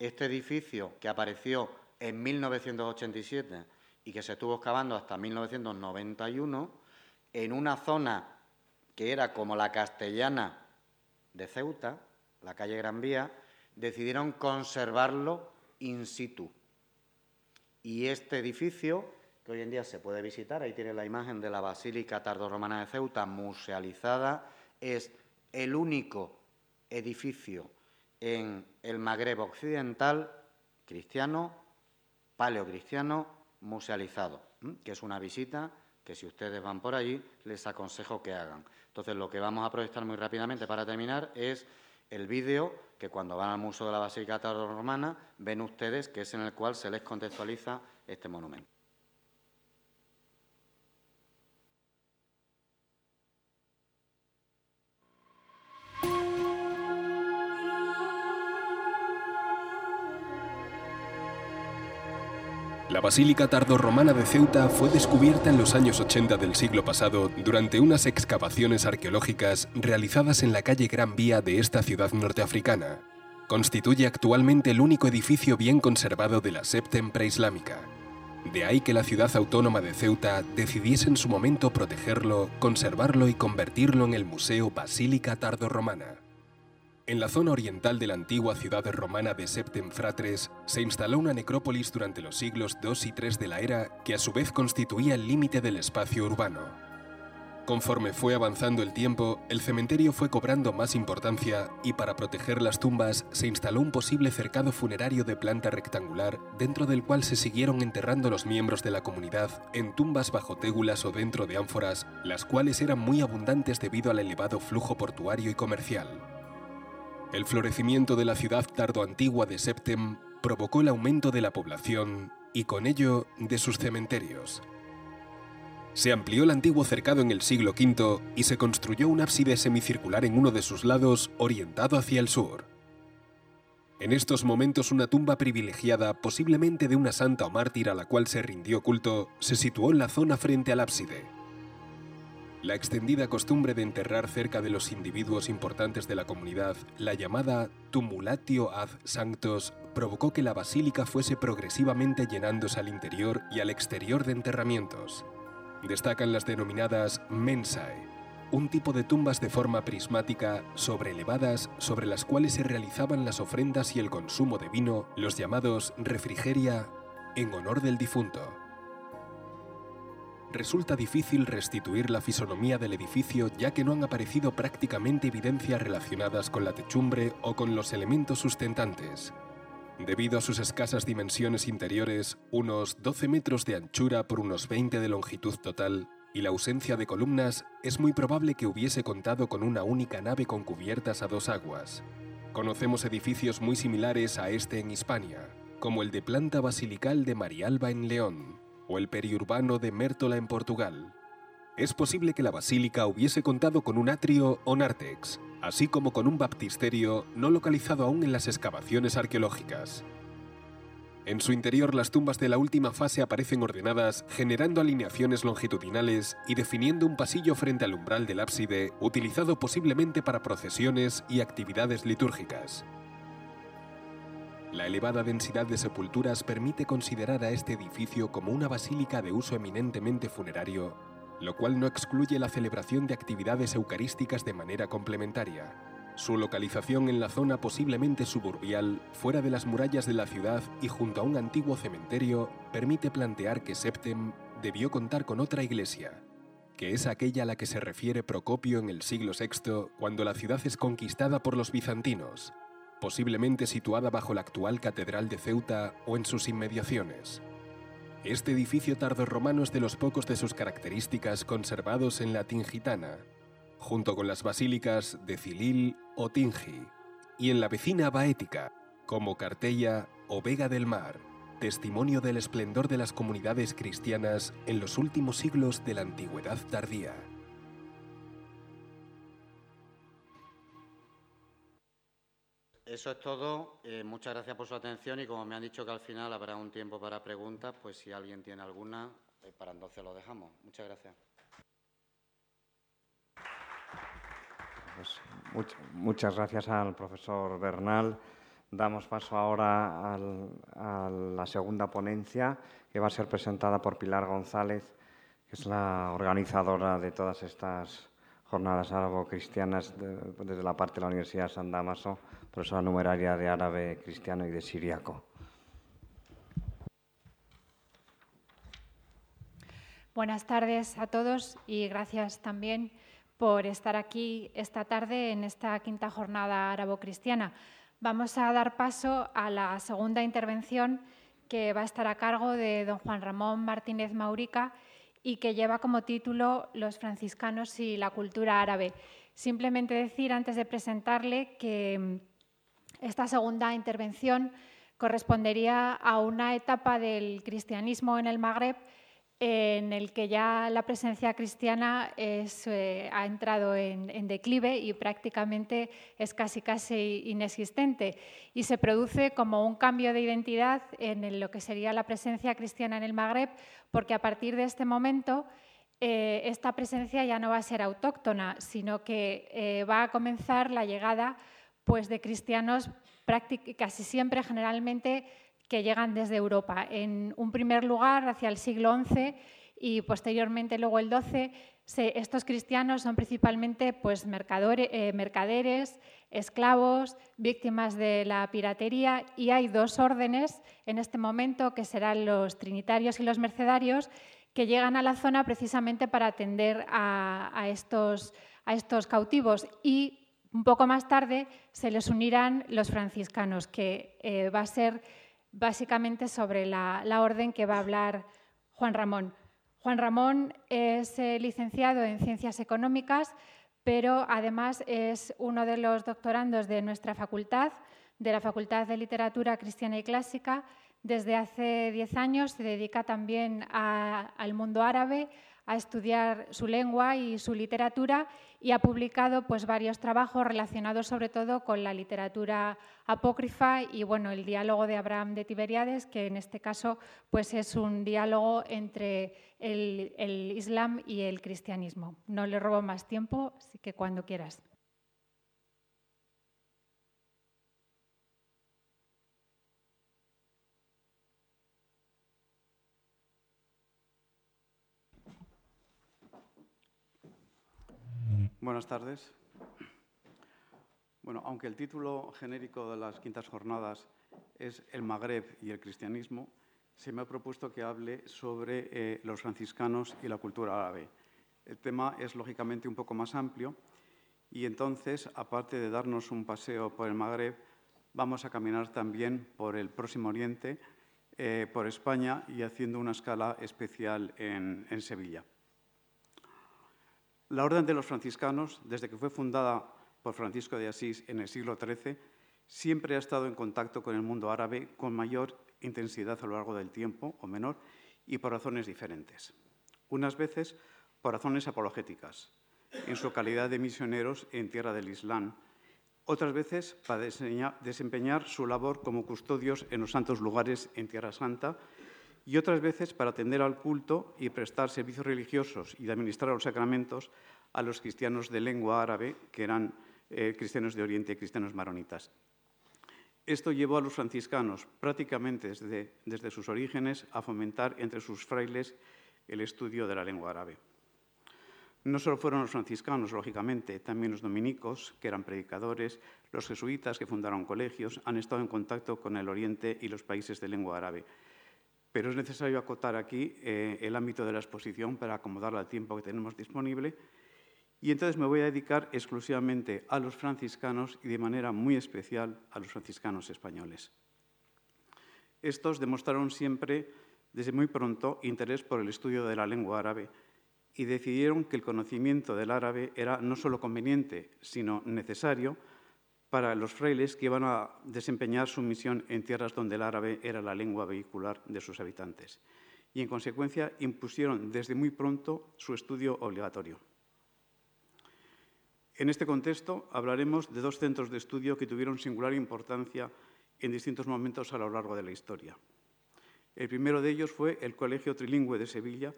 [SPEAKER 3] este edificio que apareció en 1987 y que se estuvo excavando hasta 1991, en una zona que era como la castellana de Ceuta, la calle Gran Vía, decidieron conservarlo in situ. Y este edificio, que hoy en día se puede visitar, ahí tiene la imagen de la Basílica Tardorromana de Ceuta musealizada, es el único edificio en el Magreb occidental cristiano, paleocristiano, musealizado, que es una visita que si ustedes van por allí les aconsejo que hagan. Entonces, lo que vamos a proyectar muy rápidamente para terminar es el vídeo que cuando van al Museo de la Basílica Romana ven ustedes que es en el cual se les contextualiza este monumento.
[SPEAKER 4] La Basílica tardorromana de Ceuta fue descubierta en los años 80 del siglo pasado durante unas excavaciones arqueológicas realizadas en la calle Gran Vía de esta ciudad norteafricana. Constituye actualmente el único edificio bien conservado de la Septem preislámica. De ahí que la ciudad autónoma de Ceuta decidiese en su momento protegerlo, conservarlo y convertirlo en el Museo Basílica Tardorromana. En la zona oriental de la antigua ciudad romana de Septem Fratres se instaló una necrópolis durante los siglos II y III de la era que a su vez constituía el límite del espacio urbano. Conforme fue avanzando el tiempo, el cementerio fue cobrando más importancia y para proteger las tumbas se instaló un posible cercado funerario de planta rectangular dentro del cual se siguieron enterrando los miembros de la comunidad en tumbas bajo tégulas o dentro de ánforas, las cuales eran muy abundantes debido al elevado flujo portuario y comercial. El florecimiento de la ciudad tardoantigua de Septem provocó el aumento de la población y con ello de sus cementerios. Se amplió el antiguo cercado en el siglo V y se construyó un ábside semicircular en uno de sus lados orientado hacia el sur. En estos momentos una tumba privilegiada, posiblemente de una santa o mártir a la cual se rindió culto, se situó en la zona frente al ábside. La extendida costumbre de enterrar cerca de los individuos importantes de la comunidad, la llamada tumulatio ad sanctos, provocó que la basílica fuese progresivamente llenándose al interior y al exterior de enterramientos. Destacan las denominadas mensae, un tipo de tumbas de forma prismática sobreelevadas sobre las cuales se realizaban las ofrendas y el consumo de vino, los llamados refrigeria, en honor del difunto resulta difícil restituir la fisonomía del edificio ya que no han aparecido prácticamente evidencias relacionadas con la techumbre o con los elementos sustentantes. Debido a sus escasas dimensiones interiores, unos 12 metros de anchura por unos 20 de longitud total, y la ausencia de columnas, es muy probable que hubiese contado con una única nave con cubiertas a dos aguas. Conocemos edificios muy similares a este en Hispania, como el de planta basilical de Marialba en León, o el periurbano de Mértola en Portugal. es posible que la basílica hubiese contado con un atrio o nártex, así como con un baptisterio no localizado aún en las excavaciones arqueológicas. En su interior las tumbas de la última fase aparecen ordenadas, generando alineaciones longitudinales y definiendo un pasillo frente al umbral del ábside, utilizado posiblemente para procesiones y actividades litúrgicas. La elevada densidad de sepulturas permite considerar a este edificio como una basílica de uso eminentemente funerario, lo cual no excluye la celebración de actividades eucarísticas de manera complementaria. Su localización en la zona posiblemente suburbial, fuera de las murallas de la ciudad y junto a un antiguo cementerio, permite plantear que Septem debió contar con otra iglesia, que es aquella a la que se refiere Procopio en el siglo VI cuando la ciudad es conquistada por los bizantinos, posiblemente situada bajo la actual Catedral de Ceuta o en sus inmediaciones. Este edificio tardorromano es de los pocos de sus características conservados en la Tingitana, junto con las basílicas de Cilil o Tingi, y en la vecina Baética, como Cartella o Vega del Mar, testimonio del esplendor de las comunidades cristianas en los últimos siglos de la antigüedad tardía.
[SPEAKER 3] Eso es todo. Eh, muchas gracias por su atención y como me han dicho que al final habrá un tiempo para preguntas, pues si alguien tiene alguna, eh, para entonces lo dejamos. Muchas gracias.
[SPEAKER 2] Pues, muchas gracias al profesor Bernal. Damos paso ahora a la segunda ponencia, que va a ser presentada por Pilar González, que es la organizadora de todas estas jornadas árabo-cristianas desde la parte de la Universidad de San Damaso profesora numeraria de árabe, cristiano y de siriaco.
[SPEAKER 5] Buenas tardes a todos y gracias también por estar aquí esta tarde en esta quinta jornada árabo-cristiana. Vamos a dar paso a la segunda intervención que va a estar a cargo de don Juan Ramón Martínez Maurica y que lleva como título Los franciscanos y la cultura árabe. Simplemente decir antes de presentarle que esta segunda intervención correspondería a una etapa del cristianismo en el Magreb en el que ya la presencia cristiana eh, ha entrado en, declive y prácticamente es casi casi inexistente. Y se produce como un cambio de identidad en lo que sería la presencia cristiana en el Magreb porque a partir de este momento eh, esta presencia ya no va a ser autóctona sino que eh, va a comenzar la llegada pues de cristianos casi siempre, generalmente, que llegan desde Europa. En un primer lugar, hacia el siglo XI y posteriormente luego el XII, estos cristianos son principalmente pues, eh, mercaderes, esclavos, víctimas de la piratería y hay dos órdenes en este momento que serán los trinitarios y los mercedarios que llegan a la zona precisamente para atender a, estos, a estos cautivos y un poco más tarde se les unirán los franciscanos, que eh, va a ser básicamente sobre la, orden que va a hablar Juan Ramón. Juan Ramón es eh, licenciado en Ciencias Económicas, pero además es uno de los doctorandos de nuestra facultad, de la Facultad de Literatura Cristiana y Clásica. Desde hace diez años se dedica también al mundo árabe, a estudiar su lengua y su literatura y ha publicado pues, varios trabajos relacionados sobre todo con la literatura apócrifa y bueno, el diálogo de Abraham de Tiberiades, que en este caso pues, es un diálogo entre el, el Islam y el cristianismo. No le robo más tiempo, así que cuando quieras.
[SPEAKER 6] Buenas tardes. Bueno, aunque el título genérico de las quintas jornadas es El Magreb y el cristianismo, se me ha propuesto que hable sobre eh, los franciscanos y la cultura árabe. El tema es lógicamente un poco más amplio y entonces, aparte de darnos un paseo por el Magreb, vamos a caminar también por el Próximo Oriente, eh, por España y haciendo una escala especial en Sevilla. La Orden de los Franciscanos, desde que fue fundada por Francisco de Asís en el siglo XIII, siempre ha estado en contacto con el mundo árabe con mayor intensidad a lo largo del tiempo o menor y por razones diferentes. Unas veces por razones apologéticas, en su calidad de misioneros en tierra del Islam, otras veces para desempeñar su labor como custodios en los santos lugares en Tierra Santa y otras veces para atender al culto y prestar servicios religiosos y administrar los sacramentos a los cristianos de lengua árabe, que eran eh, cristianos de Oriente y cristianos maronitas. Esto llevó a los franciscanos, prácticamente desde, desde sus orígenes, a fomentar entre sus frailes el estudio de la lengua árabe. No solo fueron los franciscanos, lógicamente, también los dominicos, que eran predicadores, los jesuitas, que fundaron colegios, han estado en contacto con el Oriente y los países de lengua árabe. Pero es necesario acotar aquí eh, el ámbito de la exposición para acomodar al tiempo que tenemos disponible. Y entonces me voy a dedicar exclusivamente a los franciscanos y de manera muy especial a los franciscanos españoles. Estos demostraron siempre, desde muy pronto, interés por el estudio de la lengua árabe y decidieron que el conocimiento del árabe era no solo conveniente, sino necesario para los frailes que iban a desempeñar su misión en tierras donde el árabe era la lengua vehicular de sus habitantes. Y en consecuencia impusieron desde muy pronto su estudio obligatorio. En este contexto hablaremos de dos centros de estudio que tuvieron singular importancia en distintos momentos a lo largo de la historia. El primero de ellos fue el Colegio Trilingüe de Sevilla,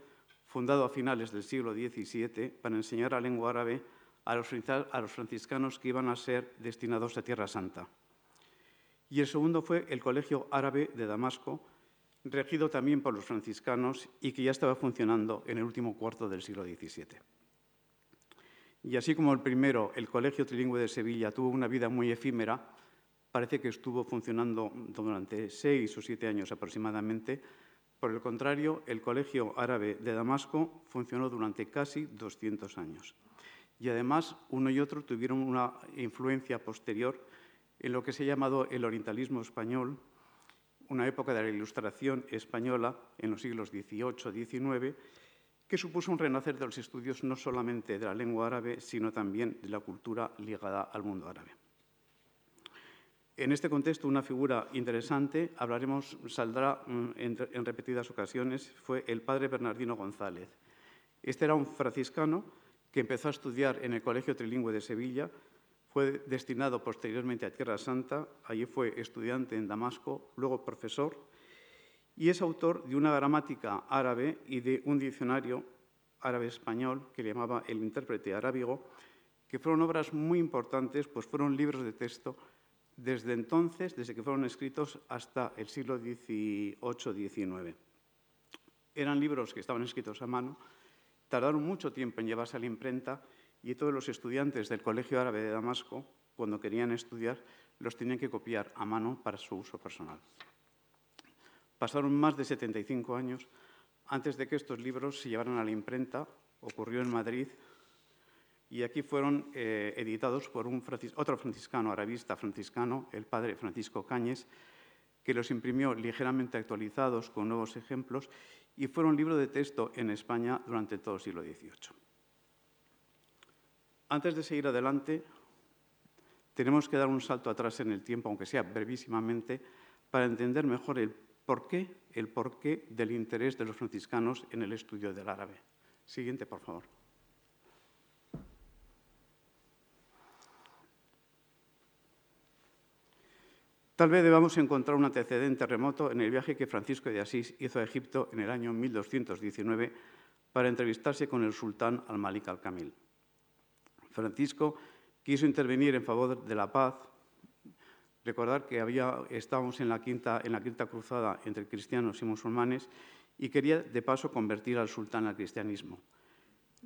[SPEAKER 6] fundado a finales del siglo XVII para enseñar la lengua árabe a los, franciscanos que iban a ser destinados a Tierra Santa. Y el segundo fue el Colegio Árabe de Damasco, regido también por los franciscanos y que ya estaba funcionando en el último cuarto del siglo XVII. Y así como el primero, el Colegio Trilingüe de Sevilla, tuvo una vida muy efímera, parece que estuvo funcionando durante seis o siete años aproximadamente, por el contrario, el Colegio Árabe de Damasco funcionó durante casi 200 años. Y además, uno y otro tuvieron una influencia posterior en lo que se ha llamado el orientalismo español, una época de la Ilustración española en los siglos XVIII-XIX, que supuso un renacer de los estudios no solamente de la lengua árabe, sino también de la cultura ligada al mundo árabe. En este contexto, una figura interesante, hablaremos, saldrá mm, en, repetidas ocasiones, fue el padre Bernardino González. Este era un franciscano que empezó a estudiar en el Colegio Trilingüe de Sevilla, fue destinado posteriormente a Tierra Santa, allí fue estudiante en Damasco, luego profesor, y es autor de una gramática árabe y de un diccionario árabe-español que le llamaba El intérprete arábigo, que fueron obras muy importantes, pues fueron libros de texto desde entonces, desde que fueron escritos hasta el siglo XVIII-XIX. Eran libros que estaban escritos a mano, tardaron mucho tiempo en llevarse a la imprenta y todos los estudiantes del Colegio Árabe de Damasco, cuando querían estudiar, los tenían que copiar a mano para su uso personal. Pasaron más de 75 años antes de que estos libros se llevaran a la imprenta. Ocurrió en Madrid y aquí fueron eh, editados por un otro franciscano, arabista franciscano, el padre Francisco Cáñez, que los imprimió ligeramente actualizados con nuevos ejemplos y fueron libro de texto en España durante todo el siglo XVIII. Antes de seguir adelante, tenemos que dar un salto atrás en el tiempo, aunque sea brevísimamente, para entender mejor el porqué, el porqué del interés de los franciscanos en el estudio del árabe. Siguiente, por favor. Tal vez debamos encontrar un antecedente remoto en el viaje que Francisco de Asís hizo a Egipto en el año 1219 para entrevistarse con el sultán al-Malik al-Kamil. Francisco quiso intervenir en favor de la paz. Recordar que había, estábamos en quinta, en la quinta cruzada entre cristianos y musulmanes y quería de paso convertir al sultán al cristianismo.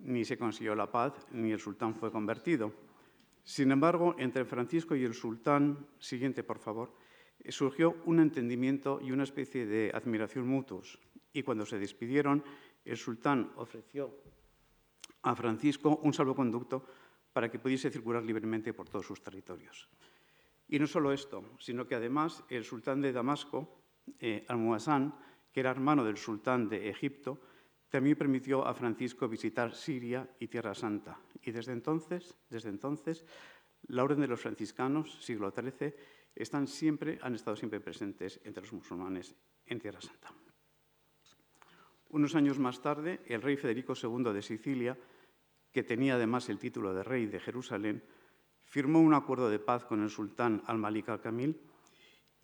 [SPEAKER 6] Ni se consiguió la paz, ni el sultán fue convertido. Sin embargo, entre Francisco y el sultán, siguiente por favor, surgió un entendimiento y una especie de admiración mutuos. Y cuando se despidieron, el sultán ofreció a Francisco un salvoconducto para que pudiese circular libremente por todos sus territorios. Y no solo esto, sino que además el sultán de Damasco, eh, Al-Muazzán, que era hermano del sultán de Egipto, también permitió a Francisco visitar Siria y Tierra Santa. Y desde entonces, desde entonces, la Orden de los Franciscanos, siglo XIII, están siempre, han estado siempre presentes entre los musulmanes en Tierra Santa. Unos años más tarde, el rey Federico II de Sicilia, que tenía además el título de rey de Jerusalén, firmó un acuerdo de paz con el sultán al-Malik al-Kamil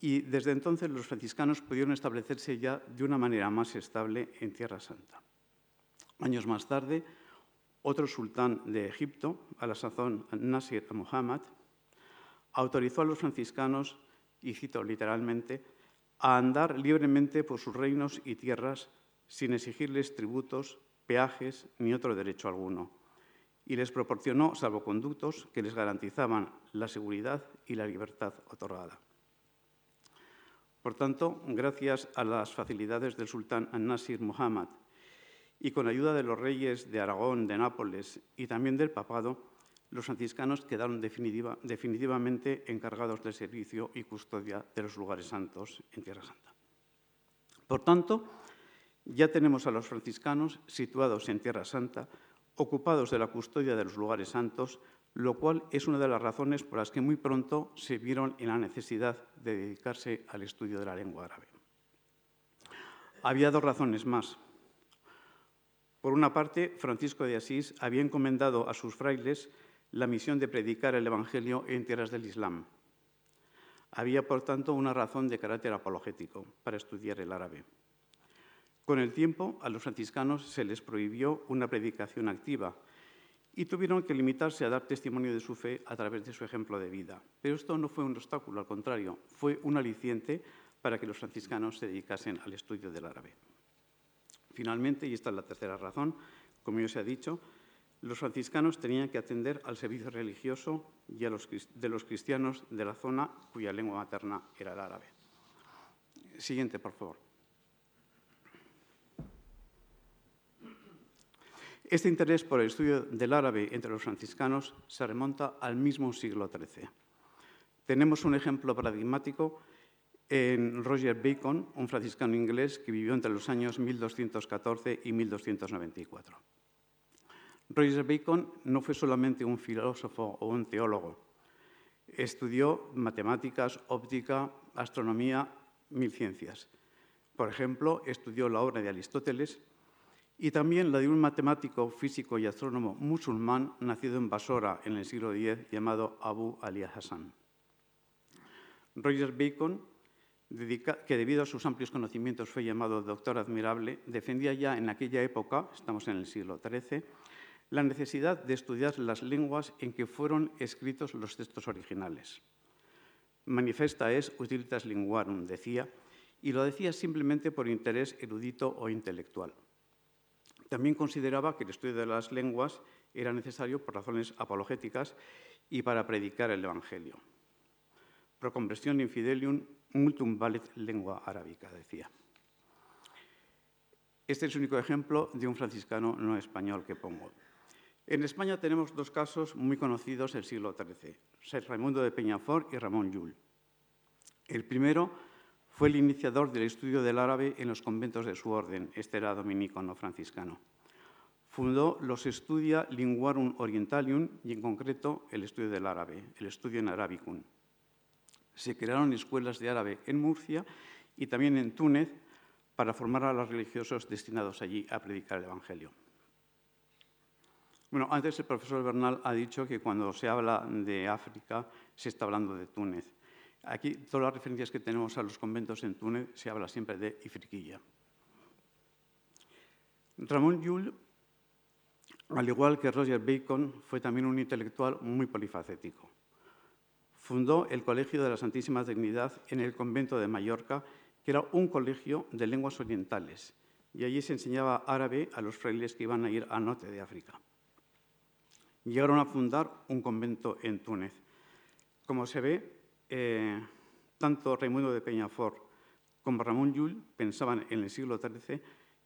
[SPEAKER 6] y desde entonces los franciscanos pudieron establecerse ya de una manera más estable en Tierra Santa. Años más tarde, otro sultán de Egipto, a la sazón Nasir Muhammad, autorizó a los franciscanos, y cito literalmente, a andar libremente por sus reinos y tierras sin exigirles tributos, peajes ni otro derecho alguno, y les proporcionó salvoconductos que les garantizaban la seguridad y la libertad otorgada. Por tanto, gracias a las facilidades del sultán An-Nasir Muhammad y con ayuda de los reyes de Aragón, de Nápoles y también del papado, los franciscanos quedaron definitivamente encargados del servicio y custodia de los lugares santos en Tierra Santa. Por tanto, ya tenemos a los franciscanos situados en Tierra Santa, ocupados de la custodia de los lugares santos, lo cual es una de las razones por las que muy pronto se vieron en la necesidad de dedicarse al estudio de la lengua árabe. Había dos razones más. Por una parte, Francisco de Asís había encomendado a sus frailes la misión de predicar el Evangelio en tierras del Islam. Había, por tanto, una razón de carácter apologético para estudiar el árabe. Con el tiempo, a los franciscanos se les prohibió una predicación activa y tuvieron que limitarse a dar testimonio de su fe a través de su ejemplo de vida. Pero esto no fue un obstáculo, al contrario, fue un aliciente para que los franciscanos se dedicasen al estudio del árabe. Finalmente, y esta es la tercera razón, como ya se ha dicho, los franciscanos tenían que atender al servicio religioso y a los, de los cristianos de la zona cuya lengua materna era el árabe. Siguiente, por favor. Este interés por el estudio del árabe entre los franciscanos se remonta al mismo siglo XIII. Tenemos un ejemplo paradigmático en Roger Bacon, un franciscano inglés que vivió entre los años 1214 y 1294. Roger Bacon no fue solamente un filósofo o un teólogo. Estudió matemáticas, óptica, astronomía, mil ciencias. Por ejemplo, estudió la obra de Aristóteles y también la de un matemático, físico y astrónomo musulmán nacido en Basora en el siglo X llamado Abu Ali Hassan. Roger Bacon, que debido a sus amplios conocimientos fue llamado doctor admirable, defendía ya en aquella época, estamos en el siglo XIII, la necesidad de estudiar las lenguas en que fueron escritos los textos originales. Manifesta es utilitas linguarum, decía, y lo decía simplemente por interés erudito o intelectual. También consideraba que el estudio de las lenguas era necesario por razones apologéticas y para predicar el Evangelio. Pro infidelium multum valet lengua arábica, decía. Este es el único ejemplo de un franciscano no español que pongo. En España tenemos dos casos muy conocidos del siglo XIII, San Raimundo de Peñafort y Ramón Llull. El primero fue el iniciador del estudio del árabe en los conventos de su orden. Este era dominico, no franciscano. Fundó los Studia Linguarum Orientalium y, en concreto, el estudio del árabe, el estudio en Arabicum. Se crearon escuelas de árabe en Murcia y también en Túnez para formar a los religiosos destinados allí a predicar el Evangelio. Bueno, antes el profesor Bernal ha dicho que cuando se habla de África se está hablando de Túnez. Aquí, todas las referencias que tenemos a los conventos en Túnez, se habla siempre de Ifriquilla. Ramón Llull, al igual que Roger Bacon, fue también un intelectual muy polifacético. Fundó el Colegio de la Santísima Dignidad en el convento de Mallorca, que era un colegio de lenguas orientales, y allí se enseñaba árabe a los frailes que iban a ir al norte de África. Llegaron a fundar un convento en Túnez. Como se ve, eh, tanto Raimundo de Peñafort como Ramón Llull pensaban en el siglo XIII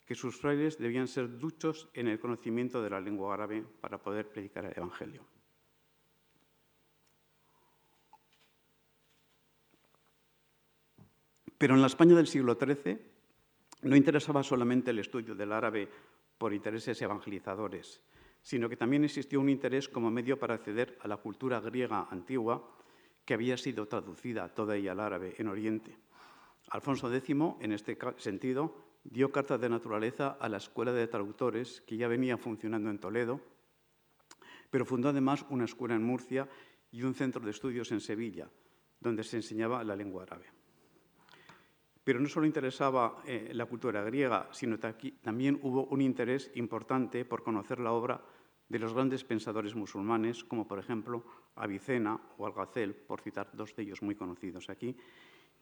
[SPEAKER 6] que sus frailes debían ser duchos en el conocimiento de la lengua árabe para poder predicar el Evangelio. Pero en la España del siglo XIII no interesaba solamente el estudio del árabe por intereses evangelizadores, sino que también existió un interés como medio para acceder a la cultura griega antigua que había sido traducida toda ella al árabe en Oriente. Alfonso X, en este sentido, dio carta de naturaleza a la Escuela de Traductores, que ya venía funcionando en Toledo, pero fundó además una escuela en Murcia y un centro de estudios en Sevilla, donde se enseñaba la lengua árabe. Pero no solo interesaba eh, la cultura griega, sino que también hubo un interés importante por conocer la obra de los grandes pensadores musulmanes, como por ejemplo Avicena o Algacel, por citar dos de ellos muy conocidos aquí,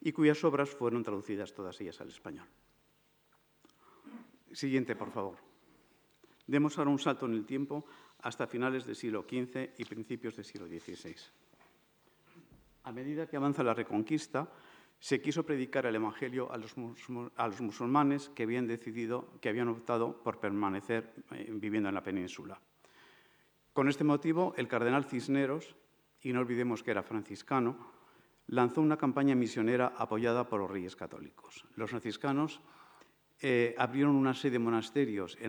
[SPEAKER 6] y cuyas obras fueron traducidas todas ellas al español. Siguiente, por favor. Demos ahora un salto en el tiempo hasta finales del siglo XV y principios del siglo XVI. A medida que avanza la Reconquista, se quiso predicar el Evangelio a los, musulmanes que habían decidido, que habían optado por permanecer eh, viviendo en la península. Con este motivo, el cardenal Cisneros, y no olvidemos que era franciscano, lanzó una campaña misionera apoyada por los reyes católicos. Los franciscanos eh, abrieron una serie de monasterios en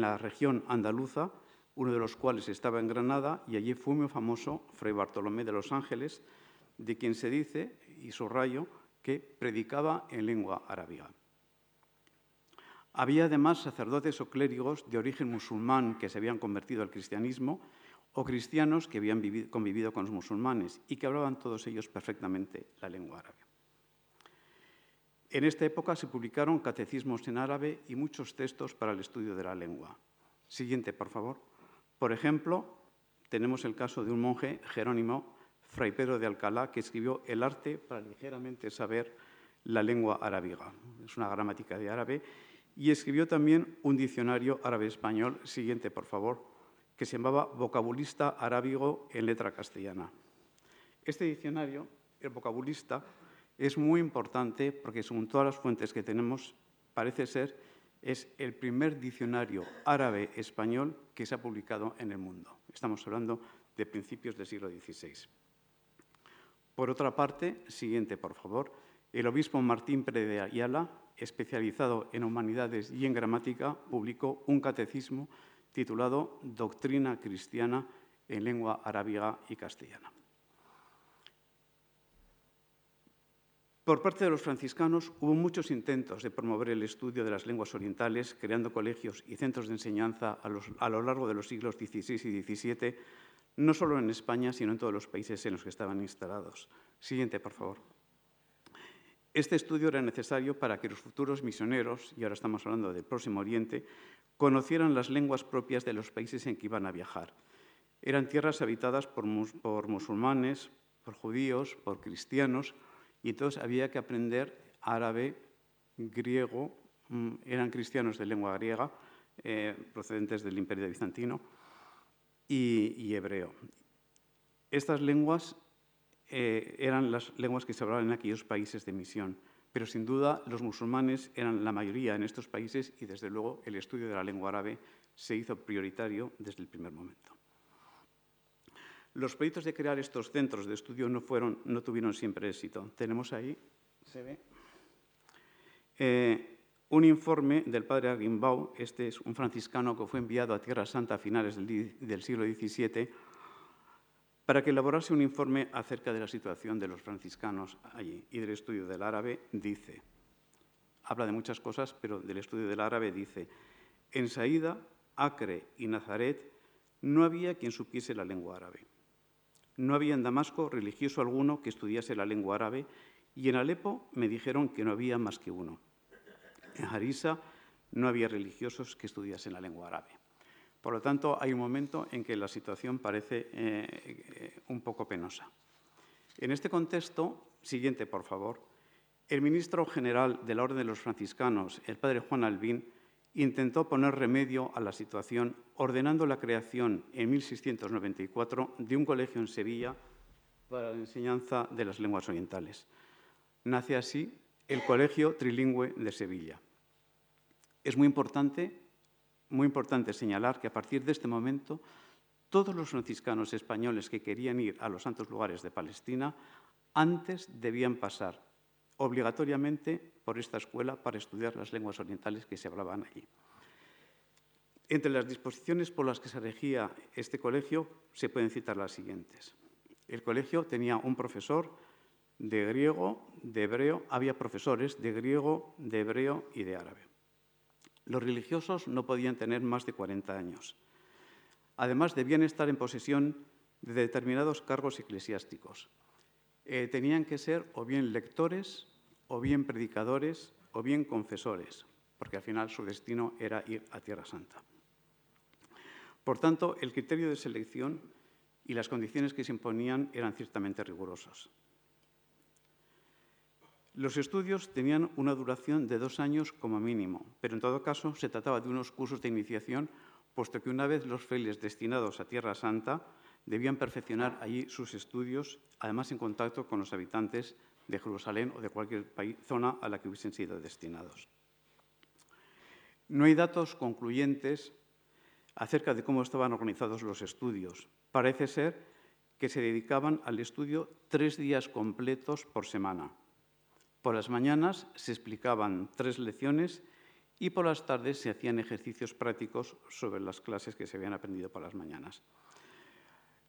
[SPEAKER 6] la, región, andaluza, uno de los cuales estaba en Granada, y allí fue muy famoso Fray Bartolomé de los Ángeles, de quien se dice, y subrayo, que predicaba en lengua arábiga. Había además sacerdotes o clérigos de origen musulmán que se habían convertido al cristianismo o cristianos que habían convivido con los musulmanes y que hablaban todos ellos perfectamente la lengua árabe. En esta época se publicaron catecismos en árabe y muchos textos para el estudio de la lengua. Siguiente, por favor. Por ejemplo, tenemos el caso de un monje, Jerónimo, Fray Pedro de Alcalá, que escribió El arte para ligeramente saber la lengua arábiga. Es una gramática de árabe. Y escribió también un diccionario árabe-español, siguiente por favor, que se llamaba Vocabulista Arábigo en letra castellana. Este diccionario, el vocabulista, es muy importante porque según todas las fuentes que tenemos, parece ser, es el primer diccionario árabe-español que se ha publicado en el mundo. Estamos hablando de principios del siglo XVI. Por otra parte, siguiente, por favor, el obispo Martín Pérez de Ayala, especializado en humanidades y en gramática, publicó un catecismo titulado Doctrina Cristiana en lengua arábiga y castellana. Por parte de los franciscanos hubo muchos intentos de promover el estudio de las lenguas orientales, creando colegios y centros de enseñanza a, lo largo de los siglos XVI y XVII, no solo en España, sino en todos los países en los que estaban instalados. Siguiente, por favor. Este estudio era necesario para que los futuros misioneros, y ahora estamos hablando del Próximo Oriente, conocieran las lenguas propias de los países en que iban a viajar. Eran tierras habitadas por, musulmanes, por judíos, por cristianos, y entonces había que aprender árabe, griego, mm, eran cristianos de lengua griega, eh, procedentes del Imperio Bizantino, y, hebreo. Estas lenguas eh, eran las lenguas que se hablaban en aquellos países de misión, pero sin duda los musulmanes eran la mayoría en estos países y desde luego el estudio de la lengua árabe se hizo prioritario desde el primer momento. Los proyectos de crear estos centros de estudio no, fueron, no tuvieron siempre éxito. Tenemos ahí, se ve, eh, un informe del padre Arguimbau, este es un franciscano que fue enviado a Tierra Santa a finales del, del siglo XVII, para que elaborase un informe acerca de la situación de los franciscanos allí y del estudio del árabe, dice, habla de muchas cosas, pero del estudio del árabe dice, en Saída, Acre y Nazaret no había quien supiese la lengua árabe. No había en Damasco religioso alguno que estudiase la lengua árabe y en Alepo me dijeron que no había más que uno. En Harisa no había religiosos que estudiasen la lengua árabe. Por lo tanto, hay un momento en que la situación parece eh, eh, un poco penosa. En este contexto, siguiente, por favor, el ministro general de la Orden de los Franciscanos, el padre Juan Albín, intentó poner remedio a la situación ordenando la creación en 1694 de un colegio en Sevilla para la enseñanza de las lenguas orientales. Nace así el Colegio Trilingüe de Sevilla. Es muy importante, muy importante señalar que a partir de este momento todos los franciscanos españoles que querían ir a los santos lugares de Palestina antes debían pasar obligatoriamente por esta escuela para estudiar las lenguas orientales que se hablaban allí. Entre las disposiciones por las que se regía este colegio se pueden citar las siguientes. El colegio tenía un profesor de griego, de hebreo, había profesores de griego, de hebreo y de árabe. Los religiosos no podían tener más de 40 años. Además, debían estar en posesión de determinados cargos eclesiásticos. Eh, tenían que ser o bien lectores, o bien predicadores, o bien confesores, porque al final su destino era ir a Tierra Santa. Por tanto, el criterio de selección y las condiciones que se imponían eran ciertamente rigurosos. Los estudios tenían una duración de dos años como mínimo, pero en todo caso se trataba de unos cursos de iniciación, puesto que una vez los frailes destinados a Tierra Santa debían perfeccionar allí sus estudios, además en contacto con los habitantes de Jerusalén o de cualquier zona a la que hubiesen sido destinados. No hay datos concluyentes acerca de cómo estaban organizados los estudios. Parece ser que se dedicaban al estudio tres días completos por semana. Por las mañanas se explicaban tres lecciones y por las tardes se hacían ejercicios prácticos sobre las clases que se habían aprendido por las mañanas.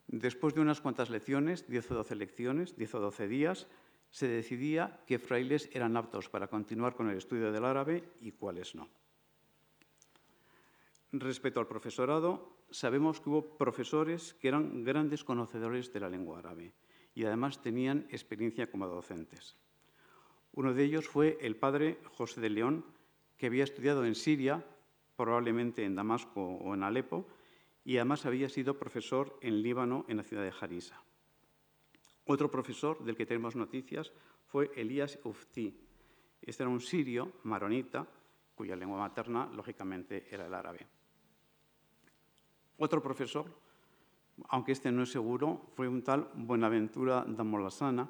[SPEAKER 6] Después de unas cuantas lecciones, 10 o 12 lecciones, 10 o 12 días, se decidía qué frailes eran aptos para continuar con el estudio del árabe y cuáles no. Respecto al profesorado, sabemos que hubo profesores que eran grandes conocedores de la lengua árabe y además tenían experiencia como docentes. Uno de ellos fue el padre José de León, que había estudiado en Siria, probablemente en Damasco o en Alepo, y además había sido profesor en Líbano, en la ciudad de Jarisa. Otro profesor del que tenemos noticias fue Elías Ufti. Este era un sirio maronita, cuya lengua materna, lógicamente, era el árabe. Otro profesor, aunque este no es seguro, fue un tal Buenaventura da Molasana,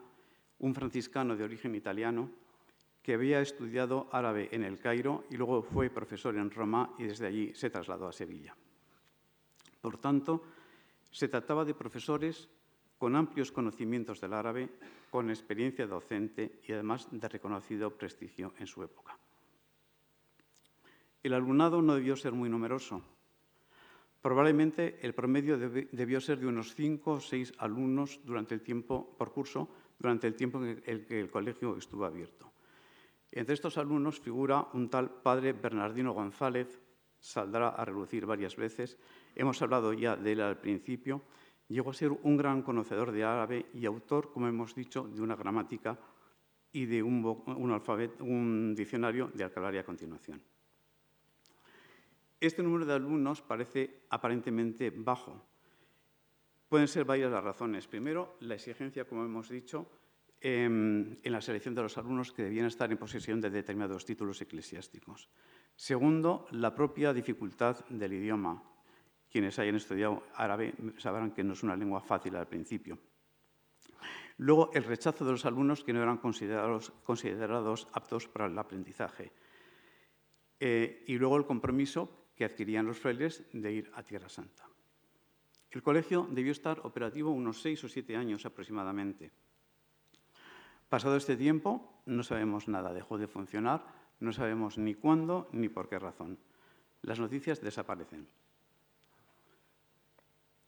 [SPEAKER 6] un franciscano de origen italiano que había estudiado árabe en el Cairo y luego fue profesor en Roma y desde allí se trasladó a Sevilla. Por tanto, se trataba de profesores con amplios conocimientos del árabe, con experiencia docente y además de reconocido prestigio en su época. El alumnado no debió ser muy numeroso, Probablemente el promedio debió ser de unos cinco o seis alumnos durante el tiempo por curso, durante el tiempo en el que el colegio estuvo abierto. Entre estos alumnos figura un tal padre Bernardino González, saldrá a relucir varias veces. Hemos hablado ya de él al principio. Llegó a ser un gran conocedor de árabe y autor, como hemos dicho, de una gramática y de un, un diccionario de Alcalá a continuación. Este número de alumnos parece aparentemente bajo. Pueden ser varias las razones. Primero, la exigencia, como hemos dicho, em, en, la selección de los alumnos que debían estar en posesión de determinados títulos eclesiásticos. Segundo, la propia dificultad del idioma. Quienes hayan estudiado árabe sabrán que no es una lengua fácil al principio. Luego, el rechazo de los alumnos que no eran considerados, aptos para el aprendizaje. Eh, y luego el compromiso que adquirían los frailes de ir a Tierra Santa. El colegio debió estar operativo unos seis o siete años aproximadamente. Pasado este tiempo, no sabemos nada, dejó de funcionar, no sabemos ni cuándo ni por qué razón. Las noticias desaparecen.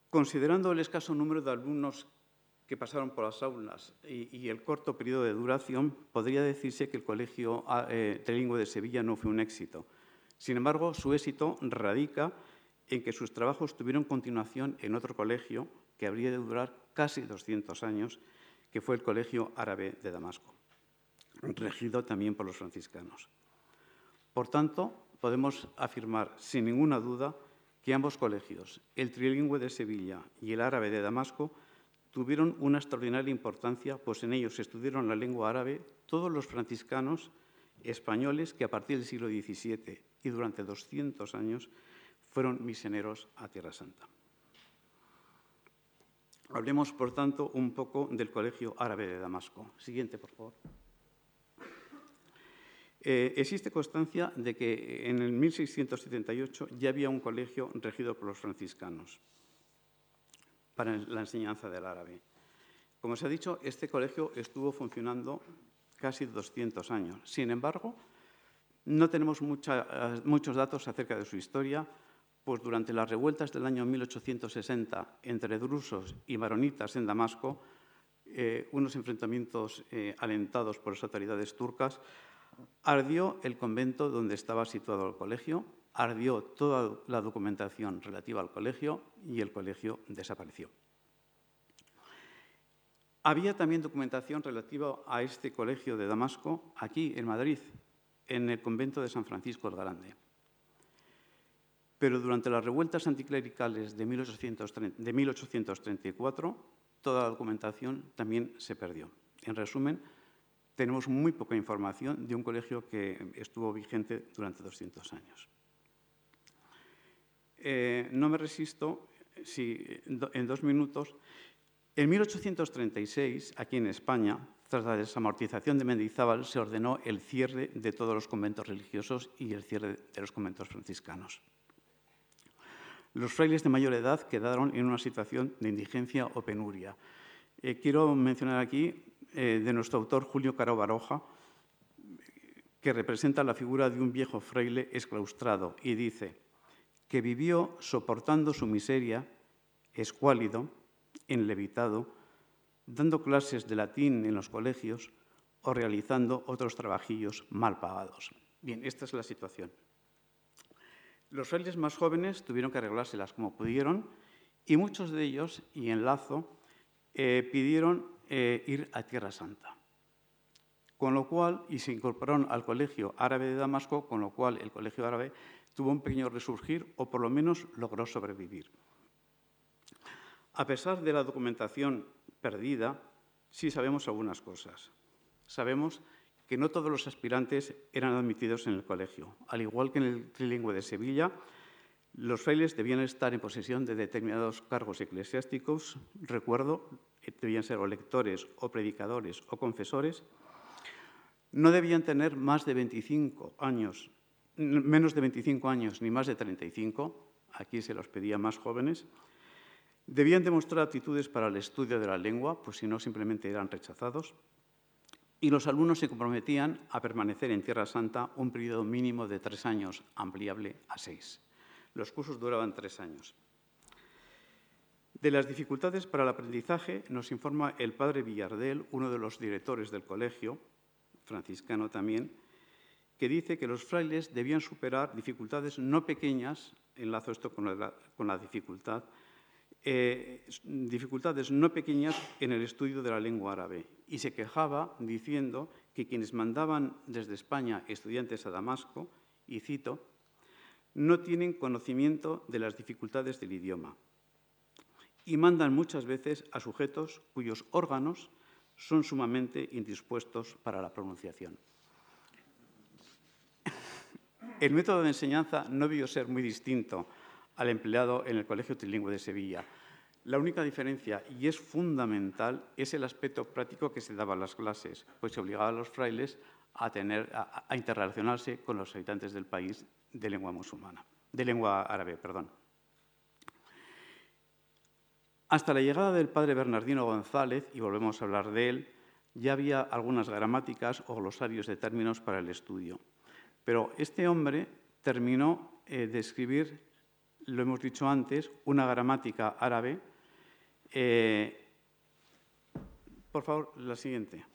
[SPEAKER 6] Considerando el escaso número de alumnos que pasaron por las aulas y, el corto periodo de duración, podría decirse que el Colegio eh, Trilingüe de Sevilla no fue un éxito. Sin embargo, su éxito radica en que sus trabajos tuvieron continuación en otro colegio que habría de durar casi 200 años, que fue el Colegio Árabe de Damasco, regido también por los franciscanos. Por tanto, podemos afirmar sin ninguna duda que ambos colegios, el trilingüe de Sevilla y el árabe de Damasco, tuvieron una extraordinaria importancia, pues en ellos estudiaron la lengua árabe todos los franciscanos españoles que a partir del siglo XVII y durante 200 años fueron misioneros a Tierra Santa. Hablemos, por tanto, un poco del Colegio Árabe de Damasco. Siguiente, por favor. Eh, existe constancia de que en el 1678 ya había un colegio regido por los franciscanos para la enseñanza del árabe. Como se ha dicho, este colegio estuvo funcionando casi 200 años. Sin embargo, no tenemos eh, muchos datos acerca de su historia, pues durante las revueltas del año 1860 entre drusos y maronitas en Damasco, eh, unos enfrentamientos eh, alentados por las autoridades turcas, ardió el convento donde estaba situado el colegio, ardió toda la documentación relativa al colegio y el colegio desapareció. Había también documentación relativa a este colegio de Damasco, aquí en Madrid, en el convento de San Francisco el Grande. Pero durante las revueltas anticlericales de, 1834, toda la documentación también se perdió. En resumen, tenemos muy poca información de un colegio que estuvo vigente durante 200 años. Eh, no me resisto, si en dos minutos, en 1836, aquí en España, tras la desamortización de Mendizábal, se ordenó el cierre de todos los conventos religiosos y el cierre de los conventos franciscanos. Los frailes de mayor edad quedaron en una situación de indigencia o penuria. Eh, quiero mencionar aquí eh, de nuestro autor Julio Caro Baroja, que representa la figura de un viejo fraile exclaustrado y dice que vivió soportando su miseria, escuálido, enlevitado, dando clases de latín en los colegios o realizando otros trabajillos mal pagados. Bien, esta es la situación. Los frailes más jóvenes tuvieron que arreglárselas como pudieron y muchos de ellos, y en lazo, eh, pidieron eh, ir a Tierra Santa. Con lo cual, y se incorporaron al Colegio Árabe de Damasco, con lo cual el Colegio Árabe tuvo un pequeño resurgir o por lo menos logró sobrevivir. A pesar de la documentación perdida, sí sabemos algunas cosas. Sabemos no todos los aspirantes eran admitidos en el colegio. Al igual que en el trilingüe de Sevilla, los frailes debían estar en posesión de determinados cargos eclesiásticos, recuerdo, debían ser o lectores o predicadores o confesores, no debían tener más de 25 años, menos de 25 años ni más de 35, aquí se los pedía más jóvenes, Debían demostrar aptitudes para el estudio de la lengua, pues si no simplemente eran rechazados. Y los alumnos se comprometían a permanecer en Tierra Santa un periodo mínimo de tres años, ampliable a seis. Los cursos duraban tres años. De las dificultades para el aprendizaje nos informa el padre Villardel, uno de los directores del colegio, franciscano también, que dice que los frailes debían superar dificultades no pequeñas, enlazo esto con la, con la dificultad, eh, dificultades no pequeñas en el estudio de la lengua árabe y se quejaba diciendo que quienes mandaban desde España estudiantes a Damasco, y cito, no tienen conocimiento de las dificultades del idioma y mandan muchas veces a sujetos cuyos órganos son sumamente indispuestos para la pronunciación. El método de enseñanza no debió ser muy distinto al empleado en el Colegio Trilingüe de Sevilla. La única diferencia, y es fundamental, es el aspecto práctico que se daba en las clases, pues se obligaba a los frailes a, tener, a, interrelacionarse con los habitantes del país de lengua musulmana, de lengua árabe, perdón. Hasta la llegada del padre Bernardino González, y volvemos a hablar de él, ya había algunas gramáticas o glosarios de términos para el estudio. Pero este hombre terminó eh, de escribir lo hemos dicho antes, una gramática árabe. Eh, por favor, la siguiente.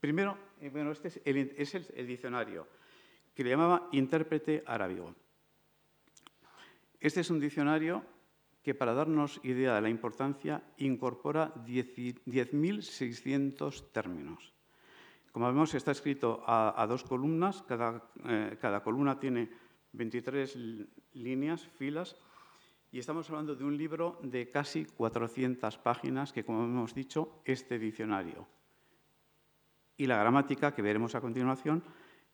[SPEAKER 6] Primero, eh, bueno, este es, el, diccionario, que le llamaba intérprete arábigo. Este es un diccionario que, para darnos idea de la importancia, incorpora 10.600 términos. Como vemos, está escrito a, dos columnas, cada, eh, cada columna tiene 23 líneas, filas, y estamos hablando de un libro de casi 400 páginas que, como hemos dicho, este diccionario. Y la gramática, que veremos a continuación,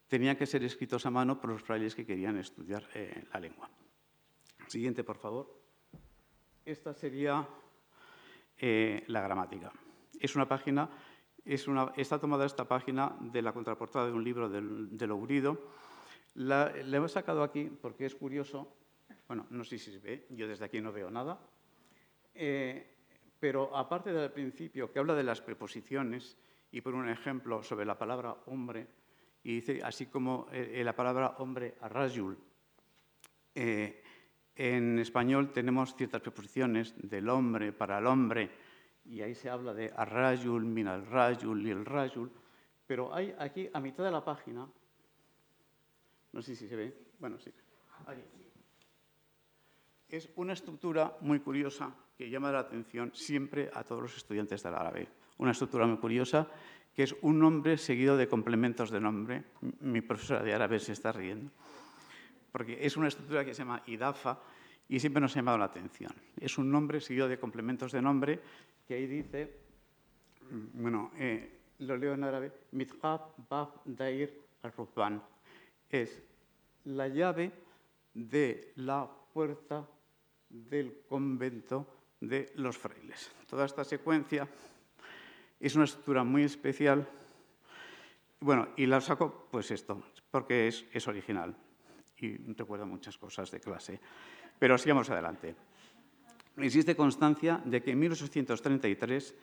[SPEAKER 6] tenía que ser escritos a mano por los frailes que querían estudiar eh, la lengua. Siguiente, por favor. Esta sería eh, la gramática. Es una página, es una, está tomada esta página de la contraportada de un libro del, del la, hemos sacado aquí porque es curioso. Bueno, no sé si se ve, yo desde aquí no veo nada. Eh, pero aparte del principio que habla de las preposiciones, y por un ejemplo sobre la palabra hombre, y dice así como eh, la palabra hombre, arrayul. Eh, en español tenemos ciertas preposiciones del hombre, para el hombre, y ahí se habla de arrayul, min al rayul y el rayul, pero hay aquí a mitad de la página, no sé si se ve, bueno, sí, Es una estructura muy curiosa que llama la atención siempre a todos los estudiantes del árabe. Una estructura muy curiosa que es un nombre seguido de complementos de nombre. Mi profesora de árabe se está riendo. Porque es una estructura que se llama idafa y siempre nos ha llamado la atención. Es un nombre seguido de complementos de nombre que ahí dice, mm, bueno, eh, lo leo en árabe, Mitqab Bab Dair al Es la llave de la puerta del convento de los frailes. Toda esta secuencia es una estructura muy especial. Bueno, y la saco, pues esto, porque es, es original y recuerda muchas cosas de clase. Pero sigamos adelante. Existe constancia de que en 1833,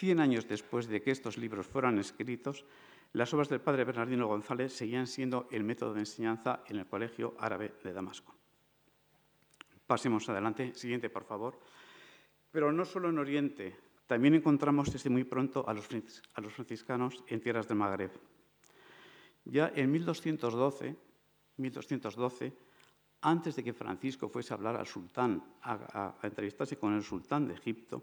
[SPEAKER 6] 100 años después de que estos libros fueran escritos, las obras del padre Bernardino González seguían siendo el método de enseñanza en el Colegio Árabe de Damasco. Pasemos adelante. Siguiente, por favor. Pero no solo en Oriente, también encontramos desde muy pronto a los, franciscanos en tierras del Magreb. Ya en 1212, 1212 antes de que Francisco fuese a hablar al sultán, a, entrevistarse con el sultán de Egipto,